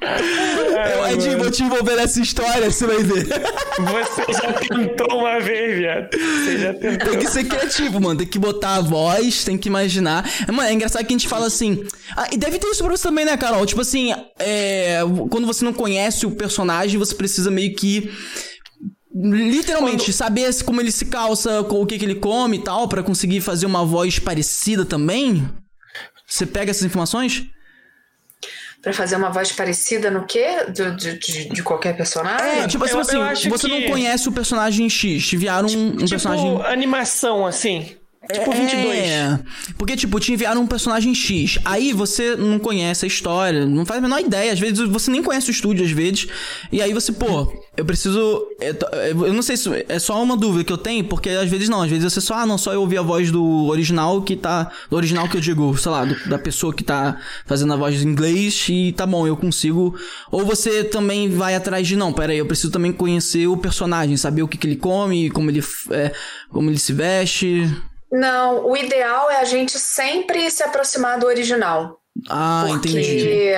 É, Ed, vou te envolver nessa história, você vai ver. Você já tentou uma vez, viado. Você já tentou. Tem que ser criativo, mano. Tem que botar a voz, tem que imaginar. Mano, é engraçado que a gente fala assim. Ah, e deve ter isso pra você também, né, Carol? Tipo assim, é, quando você não conhece o personagem, você precisa meio que Literalmente, Quando... saber como ele se calça, o que, que ele come e tal, para conseguir fazer uma voz parecida também? Você pega essas informações? Pra fazer uma voz parecida no quê? De, de, de qualquer personagem? É, tipo assim, eu, assim você que... não conhece o personagem X, te enviaram um, um tipo, personagem. animação, assim. Tipo é, 22. É, porque, tipo, te enviaram um personagem X. Aí você não conhece a história, não faz a menor ideia. Às vezes você nem conhece o estúdio, às vezes. E aí você, pô, eu preciso. Eu não sei se. É só uma dúvida que eu tenho, porque às vezes não. Às vezes você só, ah, não, só eu ouvi a voz do original que tá. Do original que eu digo, sei lá, do, da pessoa que tá fazendo a voz em inglês e tá bom, eu consigo. Ou você também vai atrás de, não, pera aí, eu preciso também conhecer o personagem, saber o que, que ele come, como ele, é, como ele se veste. Não, o ideal é a gente sempre se aproximar do original. Ah, porque, entendi.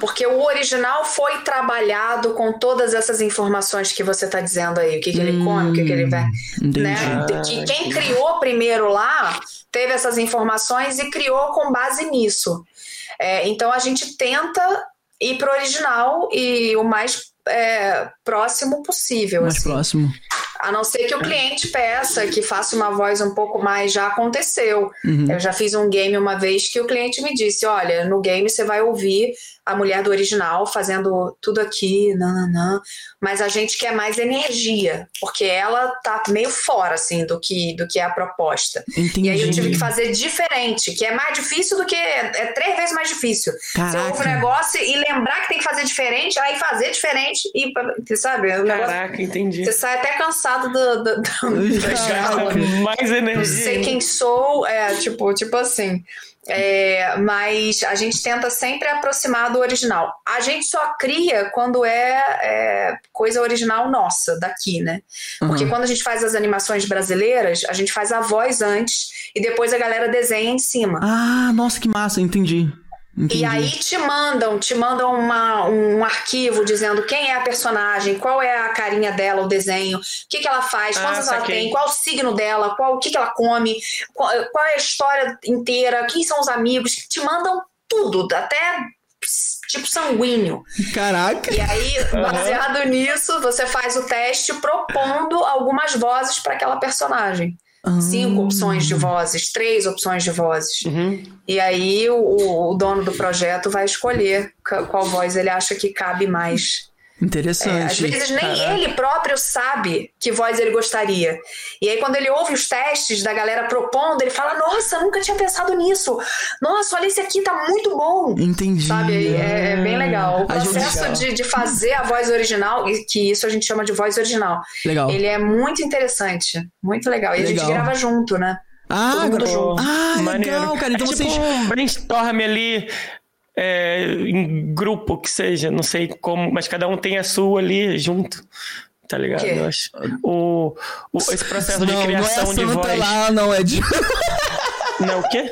Porque o original foi trabalhado com todas essas informações que você está dizendo aí. O que, que ele come, o que, que ele vai. Né? Que quem criou primeiro lá teve essas informações e criou com base nisso. É, então a gente tenta ir para o original e o mais é, próximo possível. Mais assim. próximo. A não ser que o cliente peça que faça uma voz um pouco mais, já aconteceu. Uhum. Eu já fiz um game uma vez que o cliente me disse: olha, no game você vai ouvir a mulher do original fazendo tudo aqui, nananã, mas a gente quer mais energia, porque ela tá meio fora, assim, do que, do que é a proposta. Entendi. E aí eu tive que fazer diferente, que é mais difícil do que. É três vezes mais difícil. Caraca. Você ouve o negócio e lembrar que tem que fazer diferente, aí fazer diferente e, sabe? Caraca, negócio, entendi. Você sai até cansado do, do, do, da Mais energia. Não sei quem sou, é, tipo, tipo assim. É, mas a gente tenta sempre aproximar do original. A gente só cria quando é, é coisa original nossa, daqui, né? Porque uhum. quando a gente faz as animações brasileiras, a gente faz a voz antes e depois a galera desenha em cima. Ah, nossa, que massa, entendi. Entendi. E aí te mandam, te mandam uma, um arquivo dizendo quem é a personagem, qual é a carinha dela, o desenho, o que, que ela faz, ah, quantas ela tem, qual o signo dela, qual o que, que ela come, qual, qual é a história inteira, quem são os amigos, te mandam tudo, até tipo sanguíneo. Caraca! E aí, baseado uhum. nisso, você faz o teste propondo algumas vozes para aquela personagem. Cinco opções de vozes, três opções de vozes. Uhum. E aí o, o, dono do projeto vai escolher qual voz ele acha que cabe mais Interessante. É, às vezes nem Caraca. ele próprio sabe que voz ele gostaria. E aí, quando ele ouve os testes da galera propondo, ele fala: Nossa, nunca tinha pensado nisso. Nossa, olha, esse aqui tá muito bom. Entendi. Sabe? É, é bem legal. O processo de, de fazer a voz original, que isso a gente chama de voz original. Legal. Ele é muito interessante. Muito legal. E legal. a gente grava junto, né? Ah, Todo junto. ah legal, cara. Então é vocês. Tipo um brainstorm ali é, em grupo que seja, não sei como, mas cada um tem a sua ali junto. Tá ligado? Eu acho. O, o, esse processo não, de criação não é de voz. Lá, não é de. Não, o quê?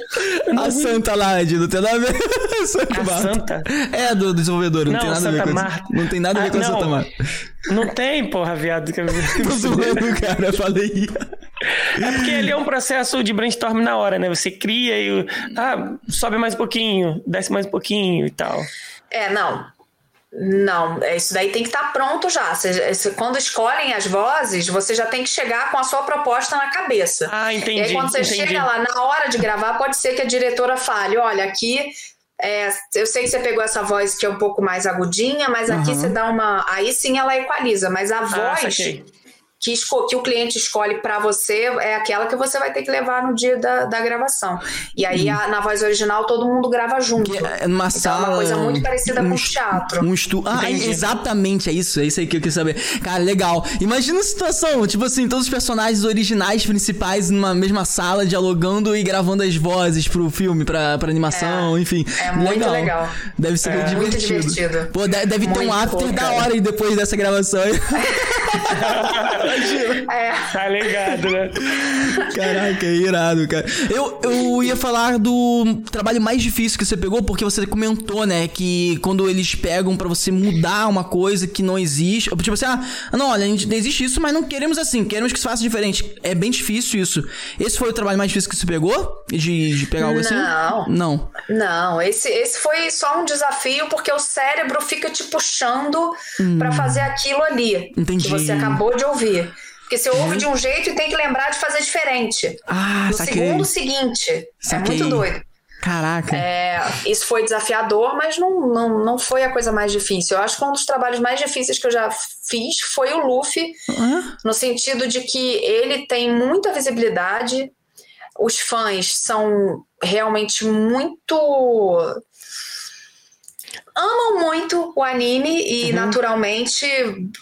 Não a. Santa lá, Ed, não tem nada a ver com a Santa a Marta. Santa? É, do desenvolvedor, não, não tem nada Santa a ver com Marta. Não tem nada a ver ah, com a Santa Marta. Não tem, porra, viado. Tô zoando, cara, falei. É porque ele é um processo de brainstorm na hora, né? Você cria e. Ah, sobe mais um pouquinho, desce mais um pouquinho e tal. É, não. Não, é, isso daí tem que estar tá pronto já. Você, você, quando escolhem as vozes, você já tem que chegar com a sua proposta na cabeça. Ah, entendi. E aí, quando você entendi. chega lá, na hora de gravar, pode ser que a diretora fale: olha, aqui é, eu sei que você pegou essa voz que é um pouco mais agudinha, mas aqui uhum. você dá uma. Aí sim ela equaliza, mas a ah, voz que, que o cliente escolhe para você é aquela que você vai ter que levar no dia da, da gravação. E aí, a, na voz original, todo mundo grava junto. É numa então, sala. É uma coisa muito parecida um com o teatro. Um estu... Ah, exatamente, é isso. É isso aí que eu queria saber. Cara, legal. Imagina a situação, tipo assim, todos os personagens originais principais numa mesma sala, dialogando e gravando as vozes pro filme, pra, pra animação, é, enfim. É muito legal. legal. Deve ser é, divertido. Muito divertido. Pô, deve, deve ter um after da hora e depois dessa gravação. É. Tá ligado, né? Caraca, é irado, cara. Eu, eu ia falar do trabalho mais difícil que você pegou, porque você comentou, né, que quando eles pegam para você mudar uma coisa que não existe. Tipo assim, ah, não, olha, a gente existe isso, mas não queremos assim, queremos que se faça diferente. É bem difícil isso. Esse foi o trabalho mais difícil que você pegou? De, de pegar algo assim? Não. Não. Não, esse, esse foi só um desafio, porque o cérebro fica te puxando hum. para fazer aquilo ali. Entendi. Que você acabou de ouvir. Porque você ouve uhum. de um jeito e tem que lembrar de fazer diferente. Ah, no saquei. segundo seguinte. Saquei. É muito doido. Caraca. É, isso foi desafiador, mas não, não, não foi a coisa mais difícil. Eu acho que um dos trabalhos mais difíceis que eu já fiz foi o Luffy, uhum. no sentido de que ele tem muita visibilidade, os fãs são realmente muito amam muito o anime e uhum. naturalmente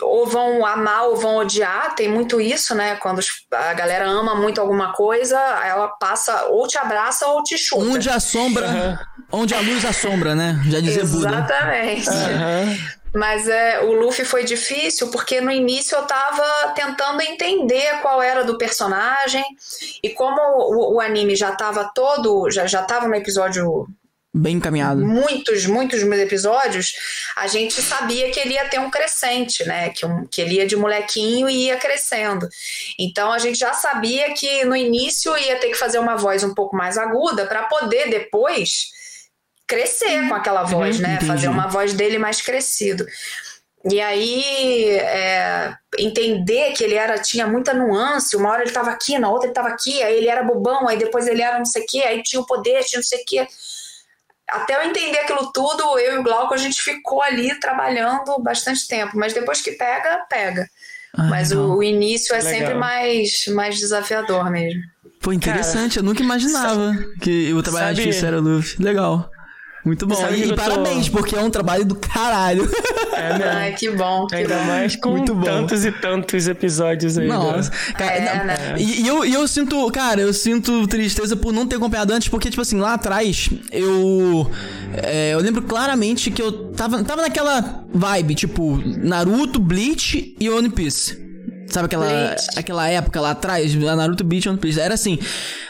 ou vão amar ou vão odiar, tem muito isso, né? Quando a galera ama muito alguma coisa, ela passa ou te abraça ou te chuta. Onde a sombra, uhum. onde a luz assombra, né? Já dizia Buda. Exatamente. Uhum. Mas é, o Luffy foi difícil porque no início eu tava tentando entender qual era do personagem e como o, o anime já tava todo, já, já tava no episódio Bem encaminhado. Muitos, muitos episódios, a gente sabia que ele ia ter um crescente, né? Que, um, que ele ia de molequinho e ia crescendo. Então a gente já sabia que no início ia ter que fazer uma voz um pouco mais aguda para poder depois crescer com aquela uhum, voz, uhum, né? Entendi. Fazer uma voz dele mais crescido. E aí, é, entender que ele era tinha muita nuance, uma hora ele estava aqui, na outra ele estava aqui, aí ele era bobão, aí depois ele era não sei o quê, aí tinha o poder, tinha não sei o quê até eu entender aquilo tudo, eu e o Glauco, a gente ficou ali trabalhando bastante tempo. Mas depois que pega, pega. Ah, mas o, o, início é Legal. sempre mais, mais desafiador mesmo. Pô, interessante. Cara, eu nunca imaginava que o trabalho difícil era Luffy. Legal. Muito bom. E, e parabéns, tô... porque é um trabalho do caralho. É, né? Ai, que bom. Que Ainda bom. mais com Muito bom. tantos e tantos episódios aí. Nossa. Cara, é, né? E, e, eu, e eu sinto, cara, eu sinto tristeza por não ter acompanhado antes, porque, tipo assim, lá atrás, eu. É, eu lembro claramente que eu tava, tava naquela vibe, tipo, Naruto, Bleach e One Piece. Sabe aquela, aquela época lá atrás, Naruto Beach One Piece? Era assim.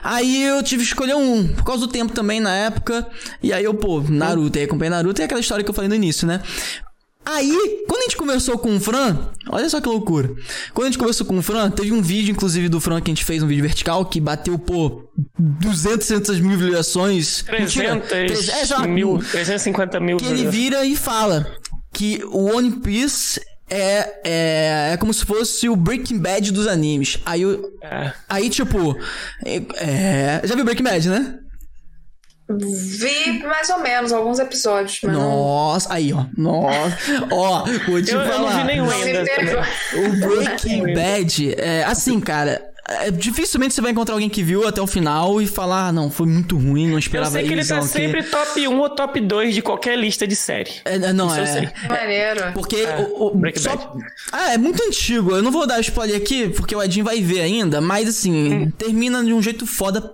Aí eu tive que escolher um, por causa do tempo também na época. E aí eu, pô, Naruto. Aí acompanhei Naruto e aquela história que eu falei no início, né? Aí, quando a gente conversou com o Fran, olha só que loucura. Quando a gente conversou com o Fran, teve um vídeo, inclusive, do Fran que a gente fez, um vídeo vertical, que bateu, pô, 200, 300 mil visualizações. 300 Mentira, é, já, mil, 350 mil. Que ele vira e fala que o One Piece é, é, é como se fosse o Breaking Bad dos animes. Aí, é. aí tipo, é, é, já viu Breaking Bad, né? Vi mais ou menos alguns episódios. Nossa, aí ó. Nossa. ó, vou te eu, falar. Eu não vi nenhum ainda. O Breaking Bad, é, assim, cara, é, dificilmente você vai encontrar alguém que viu até o final e falar, ah, não, foi muito ruim, não esperava isso. Eu sei que ele tá sempre top 1 ou top 2 de qualquer lista de série. É, é não, isso é. Maneiro. Porque é, o, o só, Ah, é muito antigo. Eu não vou dar spoiler aqui, porque o Edinho vai ver ainda, mas assim, hum. termina de um jeito foda.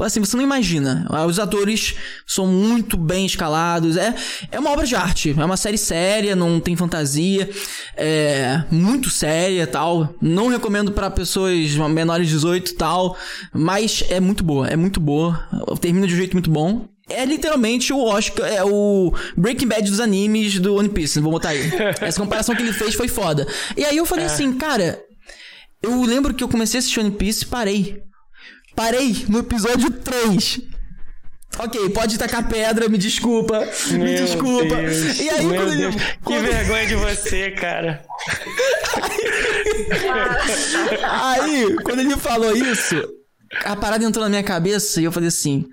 Assim, você não imagina. Os atores são muito bem escalados. É, é uma obra de arte. É uma série séria, não tem fantasia. É muito séria tal. Não recomendo para pessoas menores menores de 18 e tal. Mas é muito boa, é muito boa. Termina de um jeito muito bom. É literalmente o Oscar, é o Breaking Bad dos animes do One Piece, vou botar aí. Essa comparação que ele fez foi foda. E aí eu falei é. assim, cara, eu lembro que eu comecei a assistir One Piece e parei. Parei no episódio 3. Ok, pode tacar pedra, me desculpa. Meu me desculpa. Deus, e aí, quando Deus. ele. Quando... Que vergonha de você, cara. aí, quando ele falou isso, a parada entrou na minha cabeça e eu falei assim.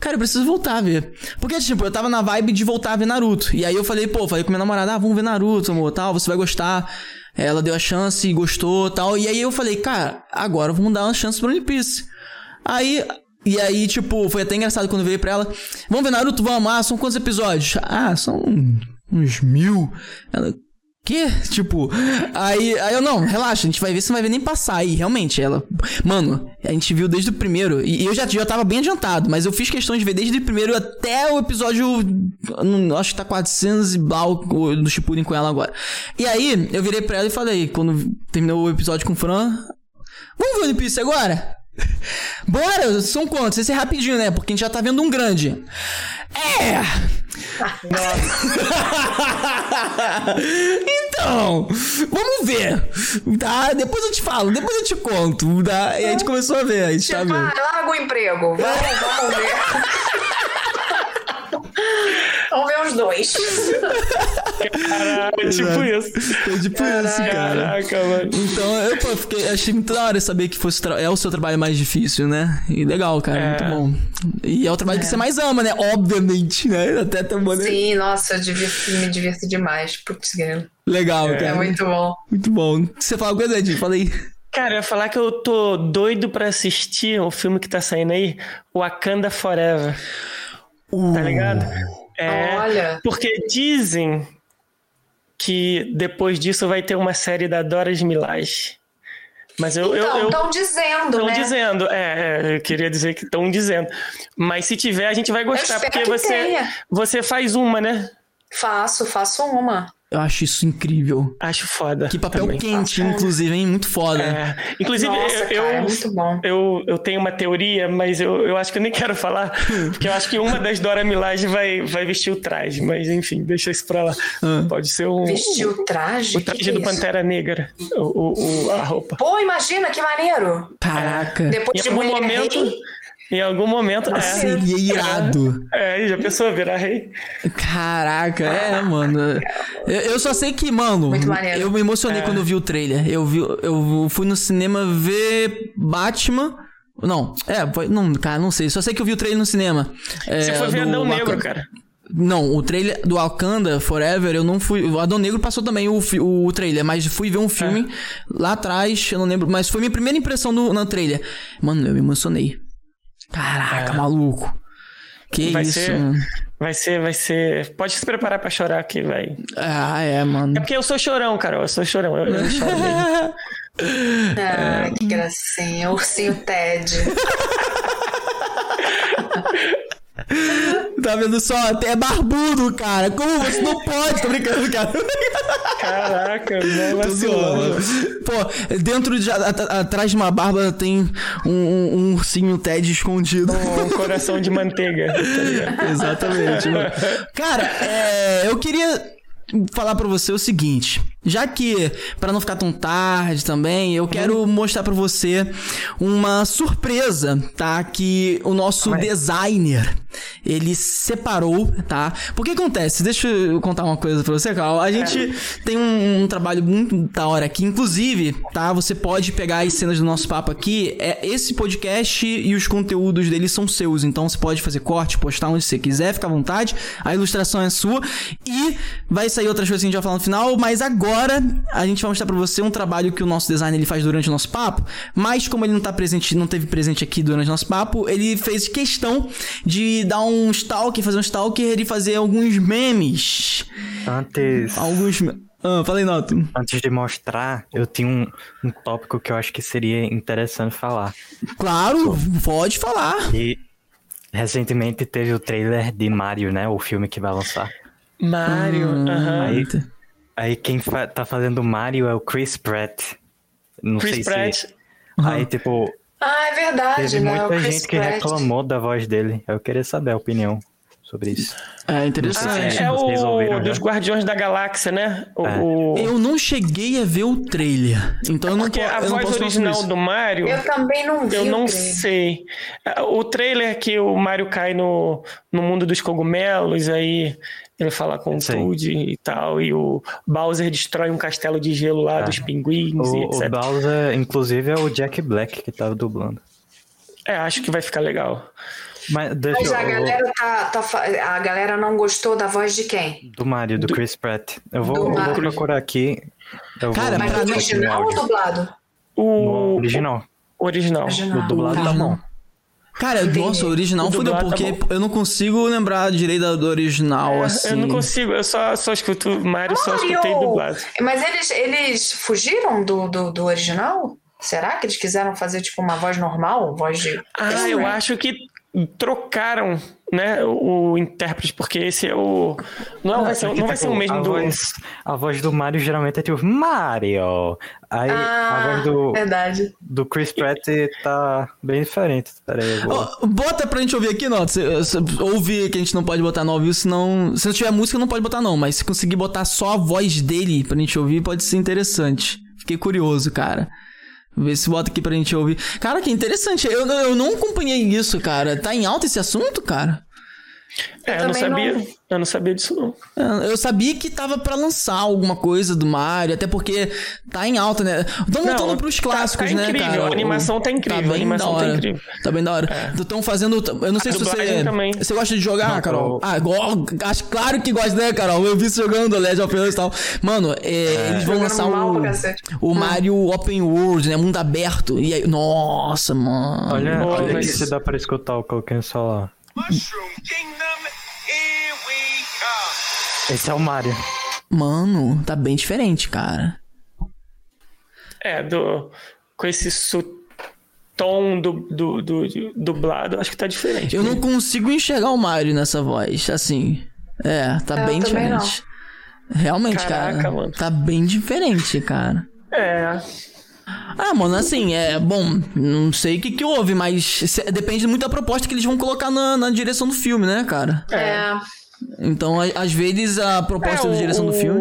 Cara, eu preciso voltar a ver. Porque, tipo, eu tava na vibe de voltar a ver Naruto. E aí eu falei, pô, falei com minha namorada, ah, vamos ver Naruto, amor, tal, você vai gostar. Ela deu a chance e gostou tal. E aí eu falei, cara, agora vamos dar uma chance pro One Piece. Aí e aí, tipo, foi até engraçado quando eu virei pra ela. Vamos ver Naruto, vamos amar, são quantos episódios? Ah, são uns mil. Ela, que? Tipo, aí, aí eu, não, relaxa, a gente vai ver, você não vai ver nem passar. aí realmente, ela, mano, a gente viu desde o primeiro, e eu já, já tava bem adiantado, mas eu fiz questão de ver desde o primeiro até o episódio, não, acho que tá 400 e blau do Shippuden com ela agora. E aí, eu virei pra ela e falei, quando terminou o episódio com o Fran, vamos ver o One Piece agora? Bora, são quantos? Esse é rapidinho, né? Porque a gente já tá vendo um grande. É! então, vamos ver. Tá? Depois eu te falo, depois eu te conto. Tá? E a gente começou a ver. A gente tá vendo. larga o emprego. Vamos, vamos ver. Vamos ver os dois. Caraca, é tipo isso. É tipo Caraca. isso, cara. Caraca, mano. Então, eu pô, fiquei, achei muito da hora saber que fosse é o seu trabalho mais difícil, né? E legal, cara, é. muito bom. E é o trabalho é. que você mais ama, né? Obviamente, né? Até tão maneiro. Sim, nossa, eu divirto, me divirto demais. Putz, Legal, é. cara. É muito bom. Muito bom. Você fala alguma coisa, Ed? Fala aí. Cara, eu ia falar que eu tô doido pra assistir o filme que tá saindo aí, Wakanda Forever. Uh. Tá ligado? É, Olha. Porque dizem que depois disso vai ter uma série da Doras Milage. Mas eu. Então, estão dizendo, Estão né? dizendo, é, é, eu queria dizer que estão dizendo. Mas se tiver, a gente vai gostar, porque você, você faz uma, né? Faço, faço uma. Eu acho isso incrível. Acho foda. Que papel também. quente, Nossa, inclusive, hein? Muito foda. É. Inclusive, Nossa, eu, cara, eu, é muito bom. Eu, eu tenho uma teoria, mas eu, eu acho que eu nem quero falar, porque eu acho que uma das Dora Milaje vai, vai vestir o traje, mas enfim, deixa isso pra lá. Ah. Pode ser um. Vestir o traje? O traje que do é Pantera Negra. O, o, a roupa. Pô, imagina que maneiro! Caraca. Depois em algum momento. Rei, em algum momento. é, seria irado. É, já pensou virar rei? Caraca, é, mano. Eu, eu só sei que, mano, eu me emocionei é. quando eu vi o trailer. Eu, vi, eu fui no cinema ver Batman. Não, é, foi, não, cara, não sei. Só sei que eu vi o trailer no cinema. É, Você foi ver Adão Negro, cara. Não, o trailer do Wakanda Forever, eu não fui. O Adão Negro passou também o, o, o trailer, mas fui ver um filme é. lá atrás, eu não lembro, mas foi minha primeira impressão no, no trailer. Mano, eu me emocionei. Caraca, é. maluco. Que vai isso, ser, Vai ser, vai ser. Pode se preparar pra chorar aqui, vai. Ah, é, mano. É porque eu sou chorão, cara. Eu sou chorão. Eu, eu choro mesmo. ah, que gracinha. Ursinho Ted. Tá vendo só? É barbudo, cara. Como você não pode? Tô brincando, cara. Caraca, vacilou. Pô, dentro de. atrás de uma barba tem um, um, um ursinho Ted escondido. Um coração de manteiga. Tá Exatamente, mano. Cara, é, eu queria falar para você o seguinte. Já que, para não ficar tão tarde também, eu quero mostrar para você uma surpresa, tá? Que o nosso designer, ele separou, tá? Porque acontece, deixa eu contar uma coisa pra você, Carl. A gente é. tem um, um, trabalho muito da hora aqui. Inclusive, tá? Você pode pegar as cenas do nosso papo aqui. É, esse podcast e os conteúdos dele são seus. Então você pode fazer corte, postar onde você quiser, fica à vontade. A ilustração é sua. E vai sair outras coisas que a gente vai falar no final, mas agora agora a gente vai mostrar para você um trabalho que o nosso designer ele faz durante o nosso papo, mas como ele não tá presente, não teve presente aqui durante o nosso papo, ele fez questão de dar um stalker, fazer um stalker e fazer alguns memes. Antes. Alguns. Ah, falei, Noto. Antes de mostrar, eu tinha um, um tópico que eu acho que seria interessante falar. Claro, pode falar. E recentemente teve o trailer de Mario, né? O filme que vai lançar. Mario, hum, aham. Aí, Aí quem fa tá fazendo o Mario é o Chris Pratt. Não Chris sei Pratt. se. Uhum. Aí, tipo. Ah, é verdade, teve né? muita gente que Pratt. reclamou da voz dele. Eu queria saber a opinião sobre isso. É interessante. Ah, é o dos Guardiões da Galáxia, né? O, é. o... Eu não cheguei a ver o trailer. Então eu não Porque a voz original do Mario. Eu também não vi. Eu não sei. O trailer que o Mario cai no, no mundo dos cogumelos, aí ele fala com o Toad e tal, e o Bowser destrói um castelo de gelo lá é. dos pinguins o, e etc. O Bowser, inclusive, é o Jack Black que tava dublando. É, acho que vai ficar legal. Mas, Mas a, eu... galera tá, tá, a galera não gostou da voz de quem? Do Mario, do, do... Chris Pratt. Eu vou, eu vou procurar aqui. Cara, mas original ou dublado? O original. Original. original. O dublado tá bom. Cara, Entendi. nossa, o original o fudeu, tá porque tá eu não consigo lembrar direito do original, é, assim. Eu não consigo, eu só, só escuto Mario, Mario, só escutei dublado. Mas eles, eles fugiram do, do, do original? Será que eles quiseram fazer, tipo, uma voz normal? Voz de. Ah, eu acho que trocaram né, o, intérprete, porque esse é o. Não, vai, ser, não vai ser o mesmo a do. Voz, a voz do Mario geralmente é tipo Mario. Aí ah, a voz do. Verdade. Do Chris Pratt tá bem diferente. Pera aí, oh, bota pra gente ouvir aqui, não. Ouve que a gente não pode botar no ao vivo, senão. Se não tiver música, não pode botar, não. Mas se conseguir botar só a voz dele pra gente ouvir, pode ser interessante. Fiquei curioso, cara. Vê se bota aqui pra gente ouvir. Cara, que interessante. Eu, eu não acompanhei isso, cara. Tá em alta esse assunto, cara? É, eu, não sabia. Não... Eu não sabia disso, não. É, eu sabia que tava para lançar alguma coisa do Mario, até porque tá em alta, né? Estão voltando pros clássicos, tá, tá né, incrível. cara? A animação tá incrível. Tá bem a animação da hora. tá incrível. Tá bem da hora. Estão é. fazendo. Eu não sei a se você. Também. Você gosta de jogar, não, Carol? Ah, go... acho claro que gosta, né, Carol? Eu vi você jogando Legend of Us e tal. Mano, é, é. eles vão lançar o, o hum. Mario Open World, né? Mundo aberto. E aí, nossa, mano. Olha, olha que se dá pra escutar o que eu quero falar. Mushroom Kingdom, here we come. Esse é o Mario. Mano, tá bem diferente, cara. É, do, com esse tom do, do, do, do dublado, acho que tá diferente. Eu né? não consigo enxergar o Mario nessa voz, assim. É, tá é, bem diferente. Não. Realmente, Caraca, cara. Mano. Tá bem diferente, cara. É. Ah, mano, assim, é bom, não sei o que, que houve, mas depende muito da proposta que eles vão colocar na, na direção do filme, né, cara? É. Então, às vezes, a proposta é, da direção o, do filme.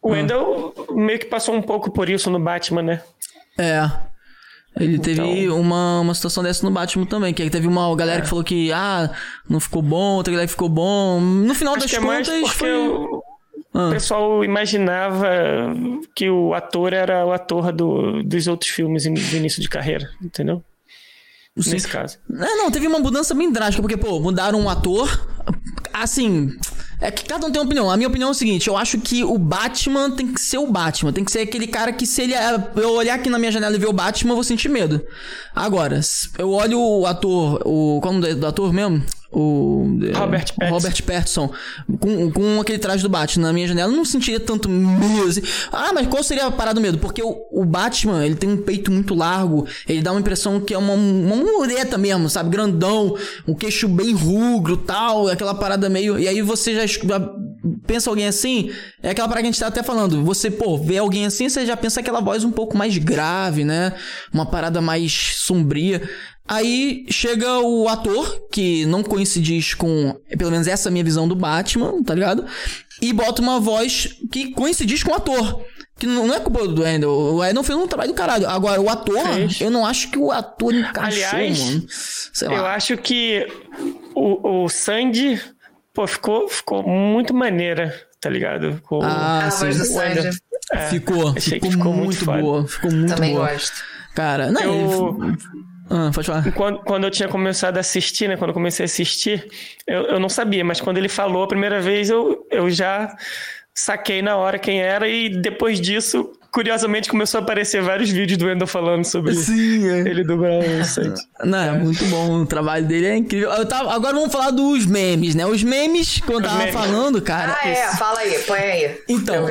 O Wendell ah. meio que passou um pouco por isso no Batman, né? É. Ele então... teve uma, uma situação dessa no Batman também, que aí teve uma galera é. que falou que, ah, não ficou bom, outra galera que ficou bom. No final Acho das é contas, foi. O, ah. o pessoal imaginava que o ator era o ator do, dos outros filmes do início de carreira, entendeu? Sim. Nesse caso. É, não, teve uma mudança bem drástica, porque, pô, mudaram um ator. Assim, é que cada um tem uma opinião. A minha opinião é o seguinte: eu acho que o Batman tem que ser o Batman. Tem que ser aquele cara que, se ele eu olhar aqui na minha janela e ver o Batman, eu vou sentir medo. Agora, eu olho o ator. O, qual é o nome do ator mesmo? O Robert Pattinson, Robert Pattinson com, com aquele traje do Batman na minha janela, eu não sentiria tanto medo assim. Ah, mas qual seria a parada do medo? Porque o, o Batman, ele tem um peito muito largo, ele dá uma impressão que é uma, uma mureta mesmo, sabe? Grandão, um queixo bem rugro tal, aquela parada meio. E aí você já, já pensa alguém assim, é aquela parada que a gente tá até falando. Você, pô, vê alguém assim, você já pensa aquela voz um pouco mais grave, né? Uma parada mais sombria. Aí chega o ator, que não coincide com, pelo menos essa é a minha visão do Batman, tá ligado? E bota uma voz que coincide com o ator. Que não é culpa do Wendell. O Wendell fez um trabalho do caralho. Agora, o ator, eu não acho que o ator encaixou, Aliás, mano. Sei eu acho que o, o Sandy, pô, ficou, ficou muito maneira, tá ligado? Com ah, a voz do Sandy. É, ficou, ficou, ficou, muito, muito boa. Ficou muito Também boa. gosto. Cara, não, eu... Ele... Ah, pode falar. Quando, quando eu tinha começado a assistir, né? Quando eu comecei a assistir, eu, eu não sabia, mas quando ele falou a primeira vez, eu, eu já saquei na hora quem era e depois disso, curiosamente, começou a aparecer vários vídeos do Endo falando sobre Sim, é. ele dublar o Não, é muito bom, o trabalho dele é incrível. Eu tava, agora vamos falar dos memes, né? Os memes, quando eu tava memes. falando, cara... Ah, é, fala aí, põe aí. Então...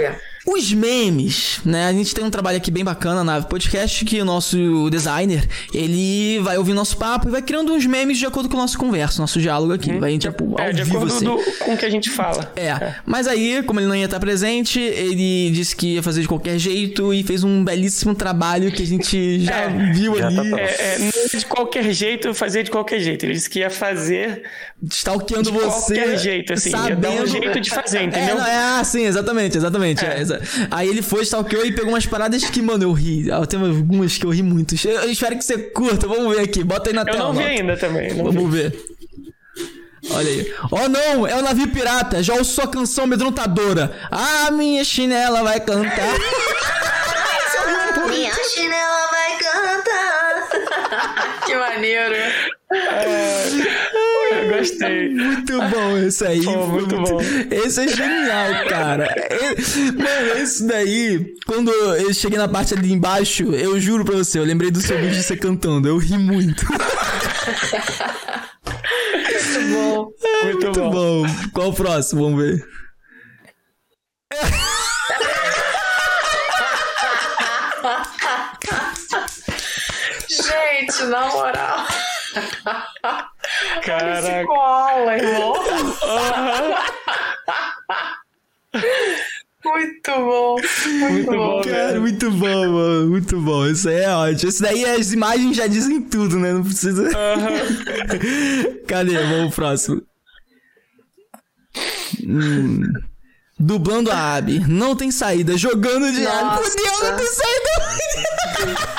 Os memes, né? A gente tem um trabalho aqui bem bacana na Podcast que o nosso designer, ele vai ouvir nosso papo e vai criando uns memes de acordo com o nosso conversa, nosso diálogo aqui. Hum, vai, tipo, é, de vivo, acordo assim. do, com o que a gente fala. É. é. Mas aí, como ele não ia estar presente, ele disse que ia fazer de qualquer jeito e fez um belíssimo trabalho que a gente já é, viu já ali. Tá é, é, de qualquer jeito, fazer de qualquer jeito. Ele disse que ia fazer... Stalkeando de você. De qualquer jeito, assim. Sabendo... Ia dar um jeito de fazer, entendeu? É, não, é ah, sim, exatamente, exatamente. É. aí ele foi stalkeou e pegou umas paradas que, mano, eu ri. Ah, tem algumas que eu ri muito. Eu espero que você curta. Vamos ver aqui. Bota aí na eu tela. Eu não vi ainda também. Vamos vi. ver. Olha aí. Oh não, é o navio pirata. Já ouço sua canção amedrontadora. Ah, minha chinela vai cantar. minha chinela vai cantar. que maneiro. É... Gostei. Muito bom esse aí. Pô, muito, muito bom. Esse é genial, cara. Mano, esse daí, quando eu cheguei na parte ali embaixo, eu juro pra você, eu lembrei do seu vídeo de você cantando. Eu ri muito. muito bom. É, muito, muito bom. bom. Qual o próximo? Vamos ver. Gente, na moral. Caraca. Cola, irmão. Muito bom. Muito, muito bom, cara. Muito bom, mano. Muito bom. Isso aí é ótimo. Isso daí as imagens já dizem tudo, né? Não precisa. Uhum. Cadê? Vamos pro próximo. Hum. Dublando a Abby. Não tem saída. Jogando de Abby. Deus, não tem saída.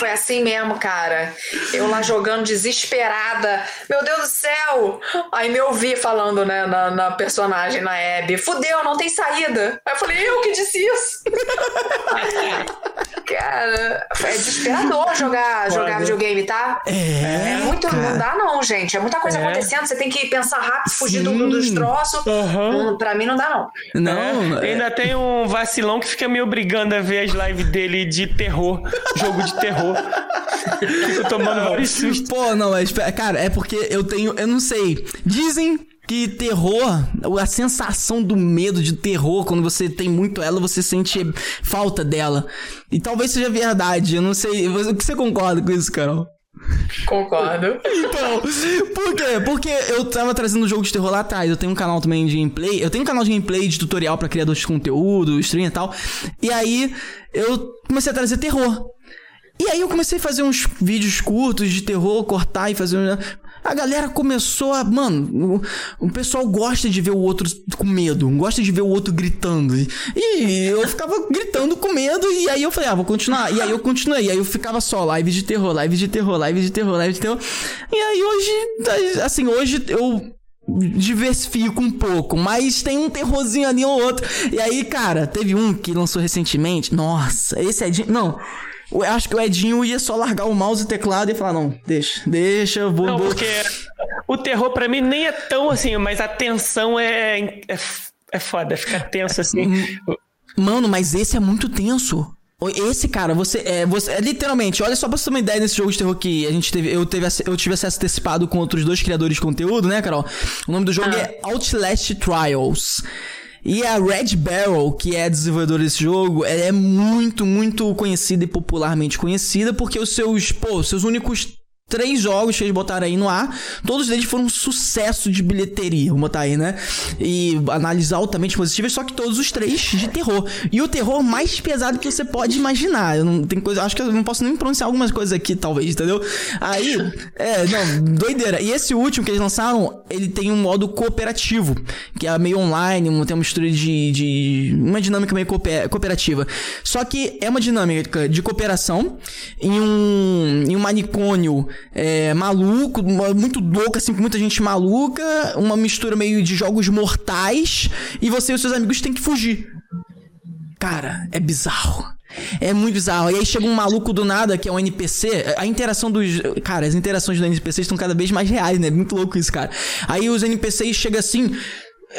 Foi assim mesmo, cara. Eu lá jogando desesperada. Meu Deus do céu! Aí me ouvi falando, né, na, na personagem, na Abby. Fudeu, não tem saída. Aí eu falei, eu que disse isso? cara, é desesperador jogar, jogar videogame, tá? É, é muito. Cara. Não dá, não, gente. É muita coisa é. acontecendo. Você tem que pensar rápido, fugir do, dos troços. Uhum. Pra mim não dá, não. Não. É. Ainda tem um vacilão que fica me obrigando a ver as lives dele de terror. jogo de terror. Fico tomando vários sustos. Pô, não, mas, cara, é porque eu tenho. Eu não sei. Dizem que terror, a sensação do medo de terror, quando você tem muito ela, você sente falta dela. E talvez seja verdade, eu não sei. O que você concorda com isso, Carol? Concordo. Então, por quê? Porque eu tava trazendo um jogo de terror lá atrás. Eu tenho um canal também de gameplay. Eu tenho um canal de gameplay de tutorial para criadores de conteúdo, stream e tal. E aí eu comecei a trazer terror. E aí eu comecei a fazer uns vídeos curtos de terror, cortar e fazer. A galera começou a. Mano, o, o, pessoal gosta de ver o outro com medo, gosta de ver o outro gritando. E eu ficava gritando com medo, e aí eu falei, ah, vou continuar. E aí eu continuei, e aí eu ficava só live de terror, live de terror, live de terror, live de terror. E aí hoje, assim, hoje eu diversifico um pouco, mas tem um terrorzinho ali ou outro. E aí, cara, teve um que lançou recentemente. Nossa, esse é de. Não. Eu acho que o Edinho ia só largar o mouse e o teclado e falar: não, deixa, deixa, vou. Não, vou... porque o terror para mim nem é tão assim, mas a tensão é, é, é foda, fica tenso assim. Mano, mas esse é muito tenso. Esse cara, você é, você é literalmente, olha só pra você ter uma ideia nesse jogo de terror que a gente teve, eu teve eu tive acesso antecipado com outros dois criadores de conteúdo, né, Carol? O nome do jogo ah. é Outlast Trials. E a Red Barrel, que é a desenvolvedora desse jogo, ela é muito, muito conhecida e popularmente conhecida porque os seus, pô, seus únicos três jogos que eles botaram aí no ar, todos eles foram um sucesso de bilheteria, vamos botar aí, né? E analisar altamente positivas, só que todos os três de terror. E o terror mais pesado que você pode imaginar. Eu não tem coisa, acho que eu não posso nem pronunciar algumas coisas aqui, talvez, entendeu? Aí, é, não, doideira. E esse último que eles lançaram, ele tem um modo cooperativo, que é meio online, tem uma mistura de, de uma dinâmica meio cooperativa. Só que é uma dinâmica de cooperação em um, em um manicômio é, maluco, muito louco, assim, com muita gente maluca, uma mistura meio de jogos mortais, e você e seus amigos têm que fugir. Cara, é bizarro. É muito bizarro. E aí chega um maluco do nada, que é um NPC. A interação dos. Cara, as interações dos NPCs estão cada vez mais reais, né? Muito louco isso, cara. Aí os NPCs chegam assim.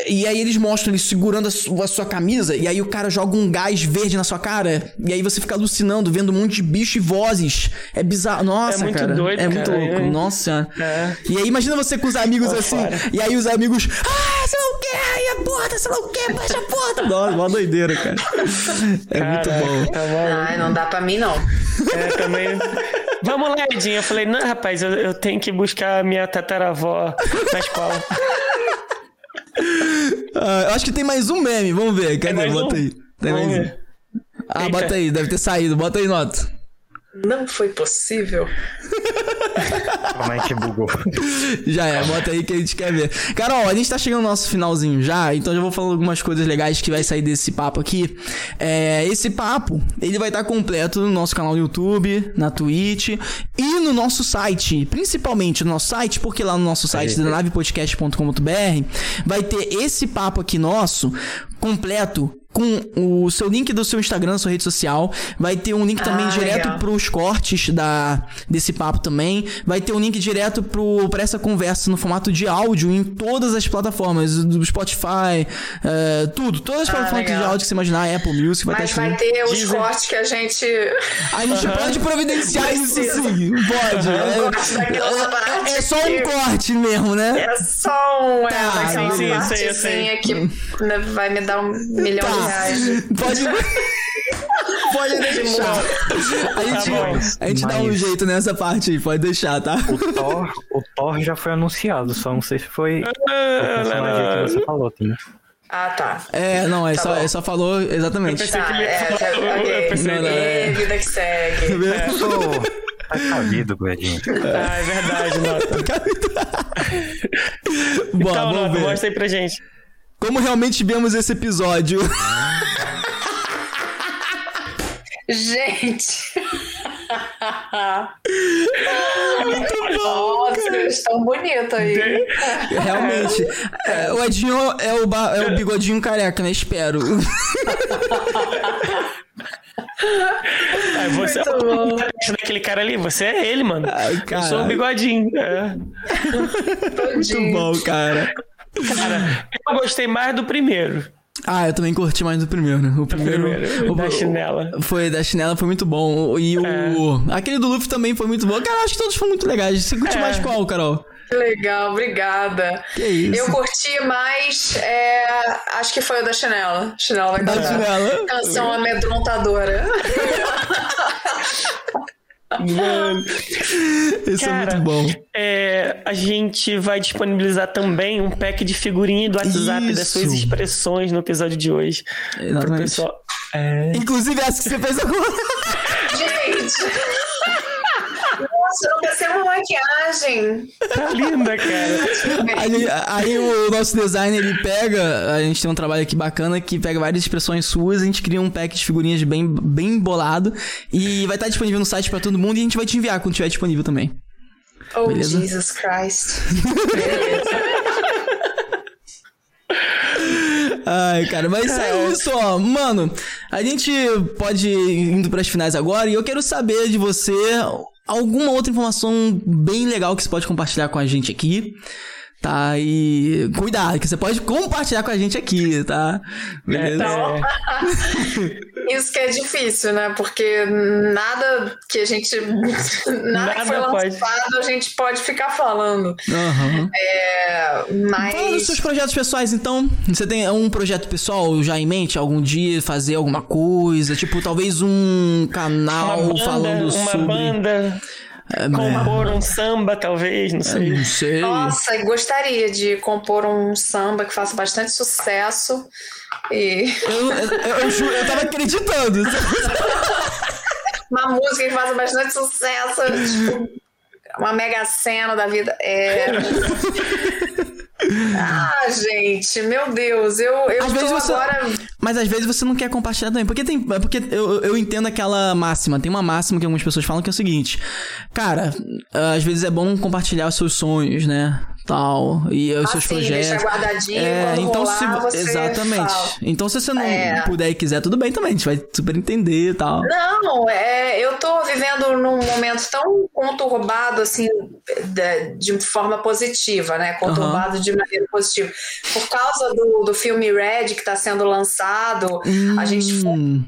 E aí eles mostram ele segurando a sua, a sua, camisa, e aí o cara joga um gás verde na sua cara, e aí você fica alucinando, vendo um monte de bicho e vozes. É bizarro. Nossa, é muito cara. Doido, é cara. muito louco. É. Nossa. É. E aí imagina você com os amigos assim, e aí os amigos. Ah, você não quer, aí a porta, você não quer, baixa a porta. Nossa, uma doideira, cara. É muito bom. Tá Ai, não dá pra mim, não. É, também. Vamos lá, Edinho. Eu falei, não, rapaz, eu, eu tenho que buscar a minha tataravó na escola. Ah, eu acho que tem mais um meme, vamos ver. Cadê? Bota um? aí. Tem vamos mais ver. um. Ah, Eita. bota aí, deve ter saído. Bota aí, nota. Não foi possível. Como é que bugou? Já é, bota aí que a gente quer ver. Carol, a gente tá chegando no nosso finalzinho já, então já vou falar algumas coisas legais que vai sair desse papo aqui. É, esse papo, ele vai estar tá completo no nosso canal do YouTube, na Twitch e no nosso site. Principalmente no nosso site, porque lá no nosso site, é. navepodcast.com.br, vai ter esse papo aqui nosso completo com o seu link do seu Instagram, sua rede social. Vai ter um link também ah, direto legal. pros cortes da, desse papo também. Vai ter um link direto pro, pra essa conversa no formato de áudio em todas as plataformas, do Spotify, uh, tudo. Todas as ah, plataformas legal. de áudio que você imaginar, Apple Music, vai Mas vai ter os Deezer. cortes que a gente. A gente uhum. pode providenciar isso sim. Pode. É, é, é, só um corte mesmo, né? É só um. Tá, é, ser uma partezinha que vai me dar um milhão tá. de. Pode. Pode deixar. A gente, tá a gente dá um jeito nessa parte aí, pode deixar, tá? O Thor, o Thor já foi anunciado, só não sei se foi o personagem que você falou, Tina. Ah, tá. É, não, é, tá só, é só falou exatamente. Eu pensei tá, que ele é, okay. eu pensei, não, não, é. vida que segue. É. Tá cabido, Guedinho. Ah, é verdade, Nota. Bom, então, Nota, mostra aí pra gente. Como realmente vemos esse episódio? Gente. Muito bom, Nossa, eles estão bonitos aí. Realmente. É, o Edinho é o, é o bigodinho careca, né? Espero. Aí você é daquele cara ali, você é ele, mano. Ai, eu sou o bigodinho. É. Muito bom, cara. Cara, eu gostei mais do primeiro. Ah, eu também curti mais do primeiro. O primeiro. O primeiro o, da chinela. Foi, da chinela foi muito bom. E o. É. Aquele do Luffy também foi muito bom. Cara, acho que todos foram muito legais. Você curte é. mais qual, Carol? Que legal, obrigada. Que isso? Eu curti mais, é, acho que foi o da Chinela. Chinela da, da Chinela. Canção amedrontadora. Mano, isso Cara, é muito bom. É, a gente vai disponibilizar também um pack de figurinha do WhatsApp isso. das suas expressões no episódio de hoje. Exatamente. Pessoal, é... Inclusive essa que você fez agora. Gente! Nossa, não uma maquiagem. Tá linda, cara. Aí, aí, o nosso designer, ele pega, a gente tem um trabalho aqui bacana que pega várias expressões suas, a gente cria um pack de figurinhas bem, bem bolado e vai estar disponível no site para todo mundo e a gente vai te enviar quando estiver disponível também. Oh, Beleza? Jesus Christ. Beleza. Ai, cara, mas é isso, ó. Mano, a gente pode ir indo pras finais agora e eu quero saber de você alguma outra informação bem legal que você pode compartilhar com a gente aqui. Tá, e cuidado, que você pode compartilhar com a gente aqui, tá? Beleza? É. Isso que é difícil, né? Porque nada que a gente. Nada, nada que foi lançado pode. a gente pode ficar falando. Uhum. É, mas. Fala dos seus projetos pessoais, então. Você tem um projeto pessoal já em mente? Algum dia fazer alguma coisa? Tipo, talvez um canal banda, falando uma sobre. Uma banda. É, compor um samba, talvez, não sei. Não sei. Nossa, gostaria de compor um samba que faça bastante sucesso. E... Eu, eu, eu, eu tava acreditando. Uma música que faça bastante sucesso, tipo, uma mega cena da vida. É. Ah, gente, meu Deus, eu, eu às vezes você, agora. Mas às vezes você não quer compartilhar também. Porque tem. Porque eu, eu entendo aquela máxima. Tem uma máxima que algumas pessoas falam que é o seguinte: Cara, às vezes é bom compartilhar os seus sonhos, né? Tal e os seus projetos. Deixa guardadinho, é, então rolar, se exatamente. Fala. Então se você não é. puder e quiser, tudo bem também, a gente vai super entender e tal. Não, é, eu tô vivendo num momento tão conturbado assim de, de forma positiva, né? Conturbado uhum. de maneira positiva. Por causa do, do filme Red que está sendo lançado, hum. a gente foi hum.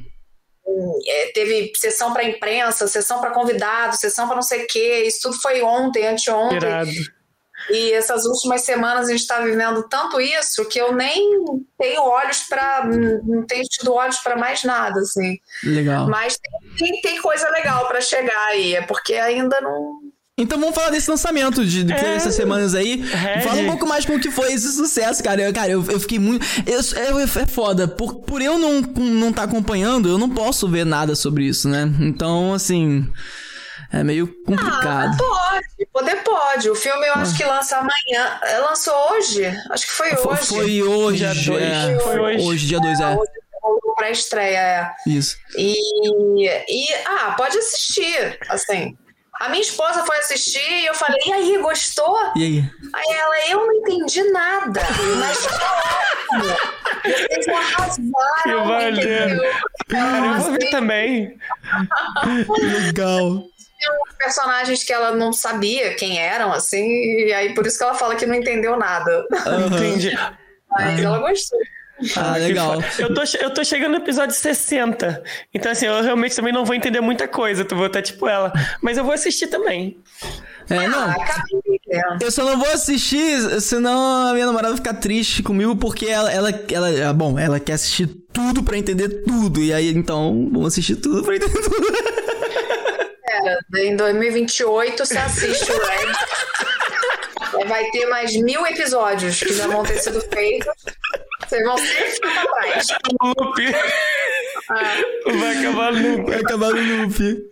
É, teve sessão para imprensa, sessão para convidados, sessão para não sei o quê. Isso tudo foi ontem, anteontem. Irado. E essas últimas semanas a gente está vivendo tanto isso que eu nem tenho olhos para. não tenho tido olhos para mais nada, assim. Legal. Mas tem, tem, coisa legal para chegar aí, é porque ainda não. Então vamos falar desse lançamento de, de é, essas semanas aí. É, Fala um pouco mais como que foi esse sucesso, cara. Eu, cara, eu, eu fiquei muito. Eu, é, é foda. Por, por eu não estar não tá acompanhando, eu não posso ver nada sobre isso, né? Então, assim. É meio complicado. Ah, pode, poder pode. O filme eu acho ah. que lança amanhã. É, lançou hoje? Acho que foi hoje. Foi hoje, dia 2. É. Foi hoje. Hoje, dia 2, é. Pra estreia, é. Isso. E, e, ah, pode assistir, assim. A minha esposa foi assistir e eu falei, e aí, gostou? E aí? Aí ela, eu não entendi nada, mas Vocês arrasaram, que valeu. Cara, eu vou ver também. Legal tinham personagens que ela não sabia quem eram, assim, e aí por isso que ela fala que não entendeu nada. Uhum. Entendi. Mas ela gostou. Ah, legal. Eu tô, eu tô chegando no episódio 60. Então, assim, eu realmente também não vou entender muita coisa. Tu vou estar tipo ela. Mas eu vou assistir também. É, não. Ah, eu só não vou assistir, senão a minha namorada vai ficar triste comigo, porque ela, ela, ela, bom, ela quer assistir tudo pra entender tudo. E aí, então, vamos assistir tudo pra entender tudo. em 2028 você assiste o Red. Vai ter mais mil episódios que já vão ter sido feitos. Vocês vão sempre ficar pra trás. Ah. Vai acabar no Vai acabar no loop.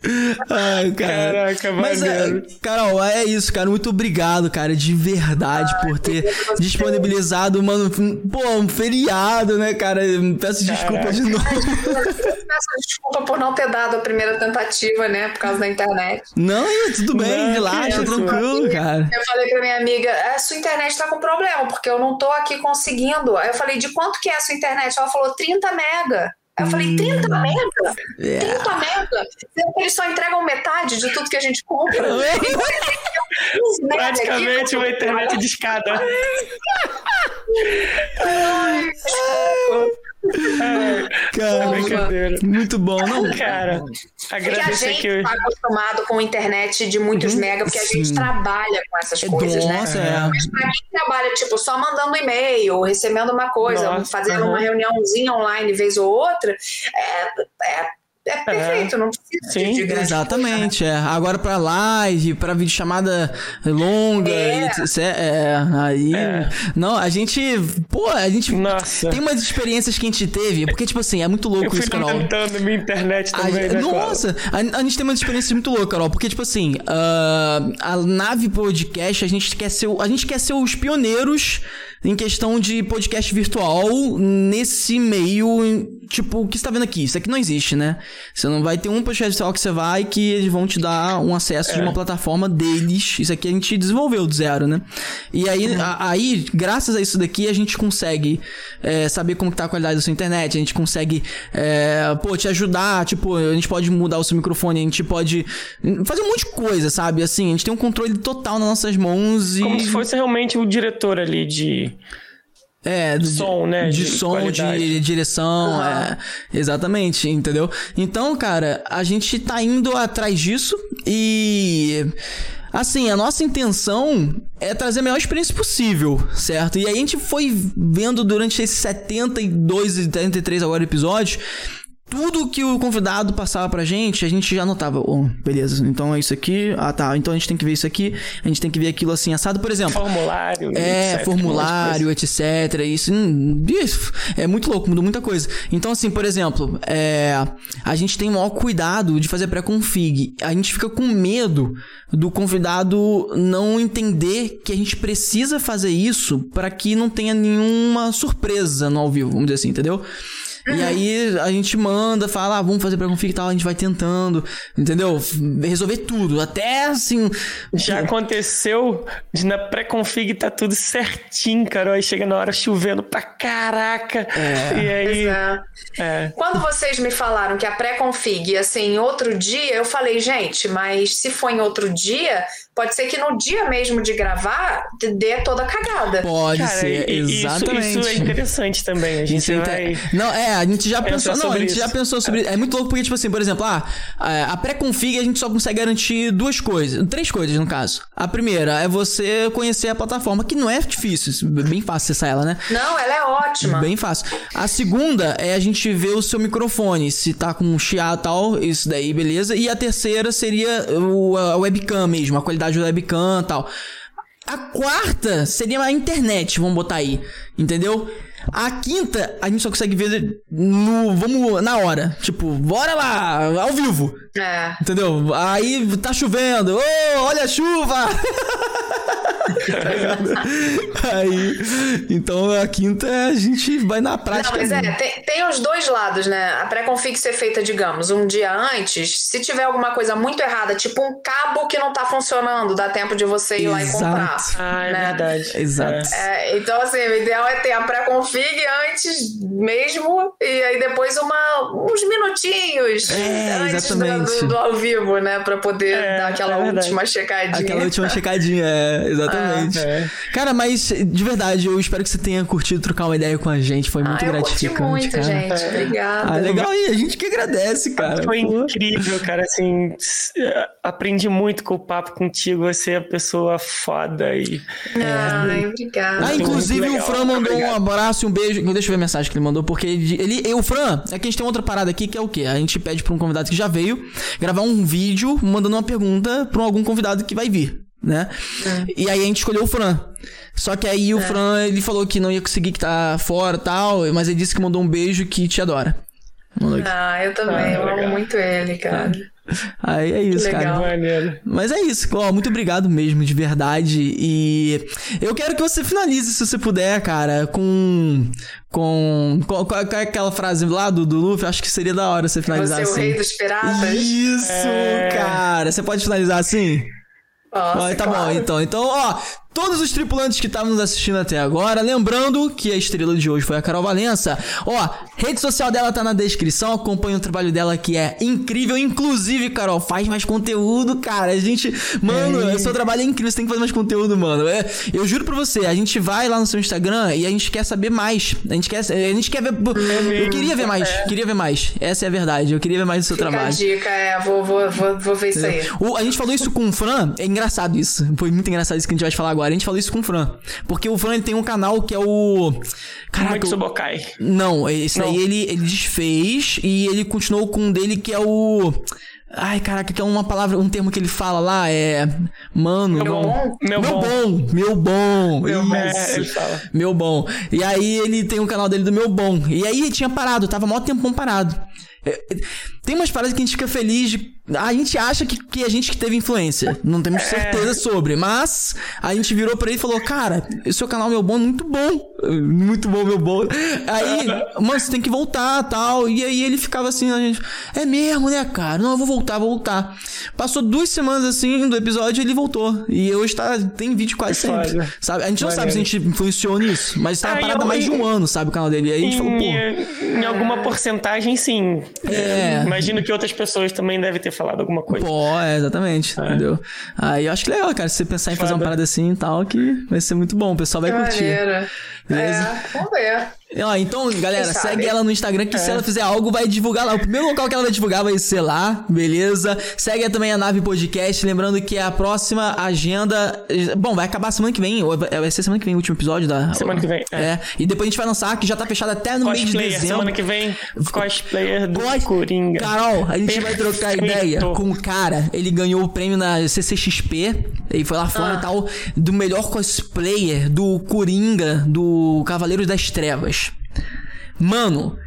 Ai, cara. Caraca, Mas, é. Carol, é isso, cara. Muito obrigado, cara, de verdade, por ter disponibilizado, mano, pô, um feriado, né, cara? Peço desculpa de novo. Peço desculpa por não ter dado a primeira tentativa, né? Por causa da internet. Não, é, tudo bem, Não, relaxa, isso, tranquilo, cara. Eu falei pra minha amiga, a sua internet tá com problema, porque eu não tô aqui conseguindo. Aí eu falei, de quanto que é a sua internet? Ela falou, 30 mega. Eu falei, 30 Hum. mega? É. 30 mega? Sendo que Eles só entregam metade de tudo que a gente compra. 15 mega aqui, Praticamente uma internet de escada. É, Cara, brincadeira. muito bom, não? Cara, Porque a agradecer gente aqui. tá acostumado com internet de muitos mega, porque a gente Uhum. sim. trabalha com essas coisas, né? Nossa, é. Mas pra quem trabalha, tipo, só mandando e-mail, ou recebendo uma coisa, Nossa, fazendo aham. uma reuniãozinha online vez ou outra, é, é, é perfeito, não precisa Sim, de, de grande Exatamente, é. Agora pra live, pra videochamada longa, É. etc, é, aí... Não, a gente, pô, a gente... Nossa. Tem umas experiências que a gente teve, porque, tipo assim, é muito Eu louco fui isso, Carol. tentando minha internet A também, gente- né, nossa, a, a gente tem uma experiência muito louca, Carol, porque, tipo assim, ah, a nave podcast, a gente quer ser, a gente quer ser os pioneiros em questão de podcast virtual nesse meio, tipo, o que você tá vendo aqui? Isso aqui não existe, né? Você não vai ter um podcast virtual que você vai que eles vão te dar um acesso de uma plataforma deles. Isso aqui a gente desenvolveu do zero, né? E aí, a- aí graças a isso daqui, a gente consegue é, saber como que tá a qualidade da sua internet, a gente consegue, é, pô, te ajudar, tipo, a gente pode mudar o seu microfone, a gente pode fazer um monte de coisa, sabe? Assim, a gente tem um controle total nas nossas mãos e... Como se fosse realmente o diretor ali de. É, de som, né? De, De som, qualidade. de direção, é. Exatamente, entendeu? Então, cara, a gente tá indo atrás disso e. Assim, a nossa intenção é trazer a melhor experiência possível, certo? E aí a gente foi vendo durante esses 72 e 73 agora episódios. Tudo que o convidado passava pra gente, a gente já anotava. Oh, beleza, então é isso aqui. Ah, tá. Então a gente tem que ver isso aqui. A gente tem que ver aquilo assim, assado. Por exemplo, Formulário. é, etc, formulário, etc. Isso, hum, isso é muito louco, mudou muita coisa. Então, assim, por exemplo, é, a gente tem o maior cuidado de fazer pré-config. A gente fica com medo do convidado não entender que a gente precisa fazer isso para que não tenha nenhuma surpresa no ao vivo, vamos dizer assim, entendeu? E aí a gente manda, fala, ah, vamos fazer pré-config e tal, a gente vai tentando, entendeu? Resolver tudo, até assim. Já aconteceu de na pré-config tá tudo certinho, cara. Aí chega na hora chovendo pra caraca. E aí. É. É. Quando vocês me falaram que a pré-config ia ser em outro dia, eu falei, gente, mas se for em outro dia, pode ser que no dia mesmo de gravar dê toda a cagada. Pode Cara, ser, exatamente. Isso, isso é interessante também. A gente Isso é vai. Não, é, a gente já pensou. Não, a sobre gente isso. já pensou sobre. É muito louco porque, tipo assim, por exemplo, ah, a pré-config a gente só consegue garantir duas coisas. Três coisas, no caso. A primeira é você conhecer a plataforma, que não é difícil. é Bem fácil acessar ela, né? Não, ela é ótima. Bem fácil. A segunda é a gente ver o seu microfone, se tá com chiado e tal, isso daí, beleza. E a terceira seria o, a webcam mesmo, a qualidade da webcam e tal. A quarta seria a internet, vamos botar aí, entendeu? A quinta, a gente só consegue ver no. Vamos na hora. Tipo, bora lá, ao vivo. É. Entendeu? Aí tá chovendo. Ô, olha a chuva! Aí. Então a quinta a gente vai na Não, prática. mas é, tem, tem os dois lados, né? A pré-config ser feita, digamos, um dia antes, se tiver alguma coisa muito errada, tipo um cabo que não tá funcionando, dá tempo de você ir lá e comprar. Exato. Ah, é né? verdade. Exato. É, então, assim, o ideal é ter a pré-config antes mesmo, e aí depois uma, uns minutinhos É, antes do, exatamente. do- do ao vivo, né? Pra poder É, dar aquela é última checadinha. Aquela última checadinha, é, exatamente. É. Cara, mas de verdade, eu espero que você tenha curtido trocar uma ideia com a gente. Foi muito ah, gratificante, muito, cara. gente. Obrigada. Ah, legal aí, a gente que agradece, cara. Foi Pô. incrível, cara. Assim, s- aprendi muito com o papo contigo. Você é a pessoa foda e. Ai, obrigada. Ah, inclusive o Fran mandou um Obrigado. abraço e um beijo. Deixa eu ver a mensagem que ele mandou, porque ele, ele. O Fran, é que a gente tem outra parada aqui que é o quê? A gente pede pra um convidado que já veio gravar um vídeo mandando uma pergunta pra algum convidado que vai vir, né? E aí a gente escolheu o Fran. Só que aí o Fran, ele falou que não ia conseguir que tá fora e tal, mas ele disse que mandou um beijo que te adora. Ah, eu também. Ah, eu legal. amo muito ele, cara. Aí é isso, cara. Mas é isso, ó, muito obrigado mesmo, de verdade. E eu quero que você finalize, se você puder, cara, com. Com. Qual, qual é aquela frase lá do, do Luffy? Acho que seria da hora você finalizar você assim. Você é o rei dos piratas? Isso, é... cara. Você pode finalizar assim? Nossa, tá claro. bom, então. Então, ó, todos os tripulantes que estavam nos assistindo até agora, lembrando que a estrela de hoje foi a Carol Valença. Ó, rede social dela tá na descrição, acompanha o trabalho dela que é incrível. Inclusive, Carol, faz mais conteúdo, cara. A gente, mano, é. o seu trabalho é incrível, você tem que fazer mais conteúdo, mano. É, eu juro pra você, a gente vai lá no seu Instagram e a gente quer saber mais. A gente quer, a gente quer ver. Eu queria ver mais, é. queria ver mais. Essa é a verdade. Eu queria ver mais do seu Fica trabalho. A dica, é, vou, vou, vou, vou ver isso aí. O, a gente falou isso com o Fran, é engraçado isso. Foi muito engraçado isso que a gente vai falar agora agora. A gente falou isso com o Fran. Porque o Fran ele tem um canal que é o. Caraca. Subokai. Não, esse Não. aí ele, ele desfez e ele continuou com um dele que é o. Ai, caraca, que é uma palavra, um termo que ele fala lá, é. Mano. Meu bom. Meu, meu bom. bom. Meu bom. Meu bom. É, meu bom. E aí ele tem um canal dele do Meu Bom. E aí ele tinha parado, tava mó tempo parado. É, tem umas paradas que a gente fica feliz de a gente acha que, que a gente que teve influência. Não temos certeza é. sobre. Mas a gente virou pra ele e falou: Cara, esse seu canal meu bom é muito bom. Muito bom, meu bom. Aí, mano, você tem que voltar tal. E aí ele ficava assim, a gente. É mesmo, né, cara? Não, eu vou voltar, vou voltar. Passou duas semanas assim do episódio ele voltou. E hoje tá, tem vídeo quase sempre. Sabe? A gente não sabe se a gente influenciou nisso, mas tá parado mais de um ano, sabe, o canal dele. E aí a gente falou, pô. Em alguma porcentagem, sim. É. Imagino que outras pessoas também devem ter falado alguma coisa. Pô, é, exatamente, é. entendeu? Aí eu acho que legal, cara, se você pensar em fazer uma parada assim e tal, que vai ser muito bom, o pessoal vai curtir. Beleza? É, vamos ver. Ó, então, galera, segue ela no Instagram que é. se ela fizer algo, vai divulgar lá. O primeiro local que ela vai divulgar vai ser lá, beleza? Segue também a Nave Podcast, lembrando que a próxima agenda. Bom, vai acabar semana que vem, ou vai ser semana que vem o último episódio da. Semana que vem. É. é. E depois a gente vai lançar, que já tá fechado até no mês de dezembro. Semana que vem, cosplayer do Cos... Coringa. Carol, a gente Perfeito. vai trocar ideia com o cara. Ele ganhou o prêmio na CCXP. Ele foi lá fora ah. e tal, do melhor cosplayer do Coringa, do Cavaleiros das Trevas. Mano,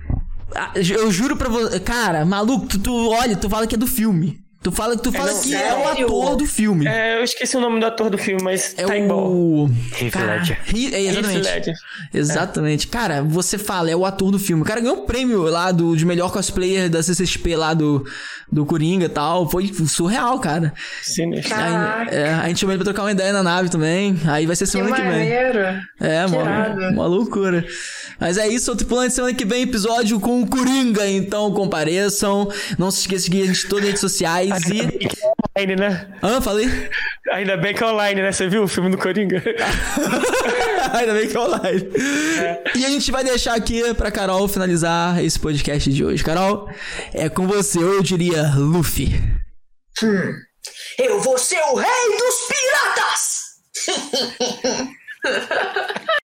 eu juro pra você. Cara, maluco, tu, tu olha, tu fala que é do filme. Tu fala, tu fala é, que sério? é o ator do filme. É, eu esqueci o nome do ator do filme, mas é tá o Heath Ledger. É, exatamente. Ledger. Exatamente. É. Cara, você fala, é o ator do filme. O cara ganhou o um prêmio lá do, de melhor cosplayer da CCXP lá do, do Coringa e tal. Foi surreal, cara. Sinistro. Aí, é, a gente chamou ele pra trocar uma ideia na nave também. Aí vai ser semana que, que vem. É, mano. Uma loucura. Mas é isso, outro plano de semana que vem, episódio com o Coringa. Então compareçam. Não se esqueça de seguir a gente em todas as redes sociais e. É online, né? Ah, falei? Ainda bem que é online, né? Você viu o filme do Coringa? Ainda bem que é online. É. E a gente vai deixar aqui pra Carol finalizar esse podcast de hoje. Carol, é com você, eu diria Luffy. Hum, eu vou ser o rei dos piratas!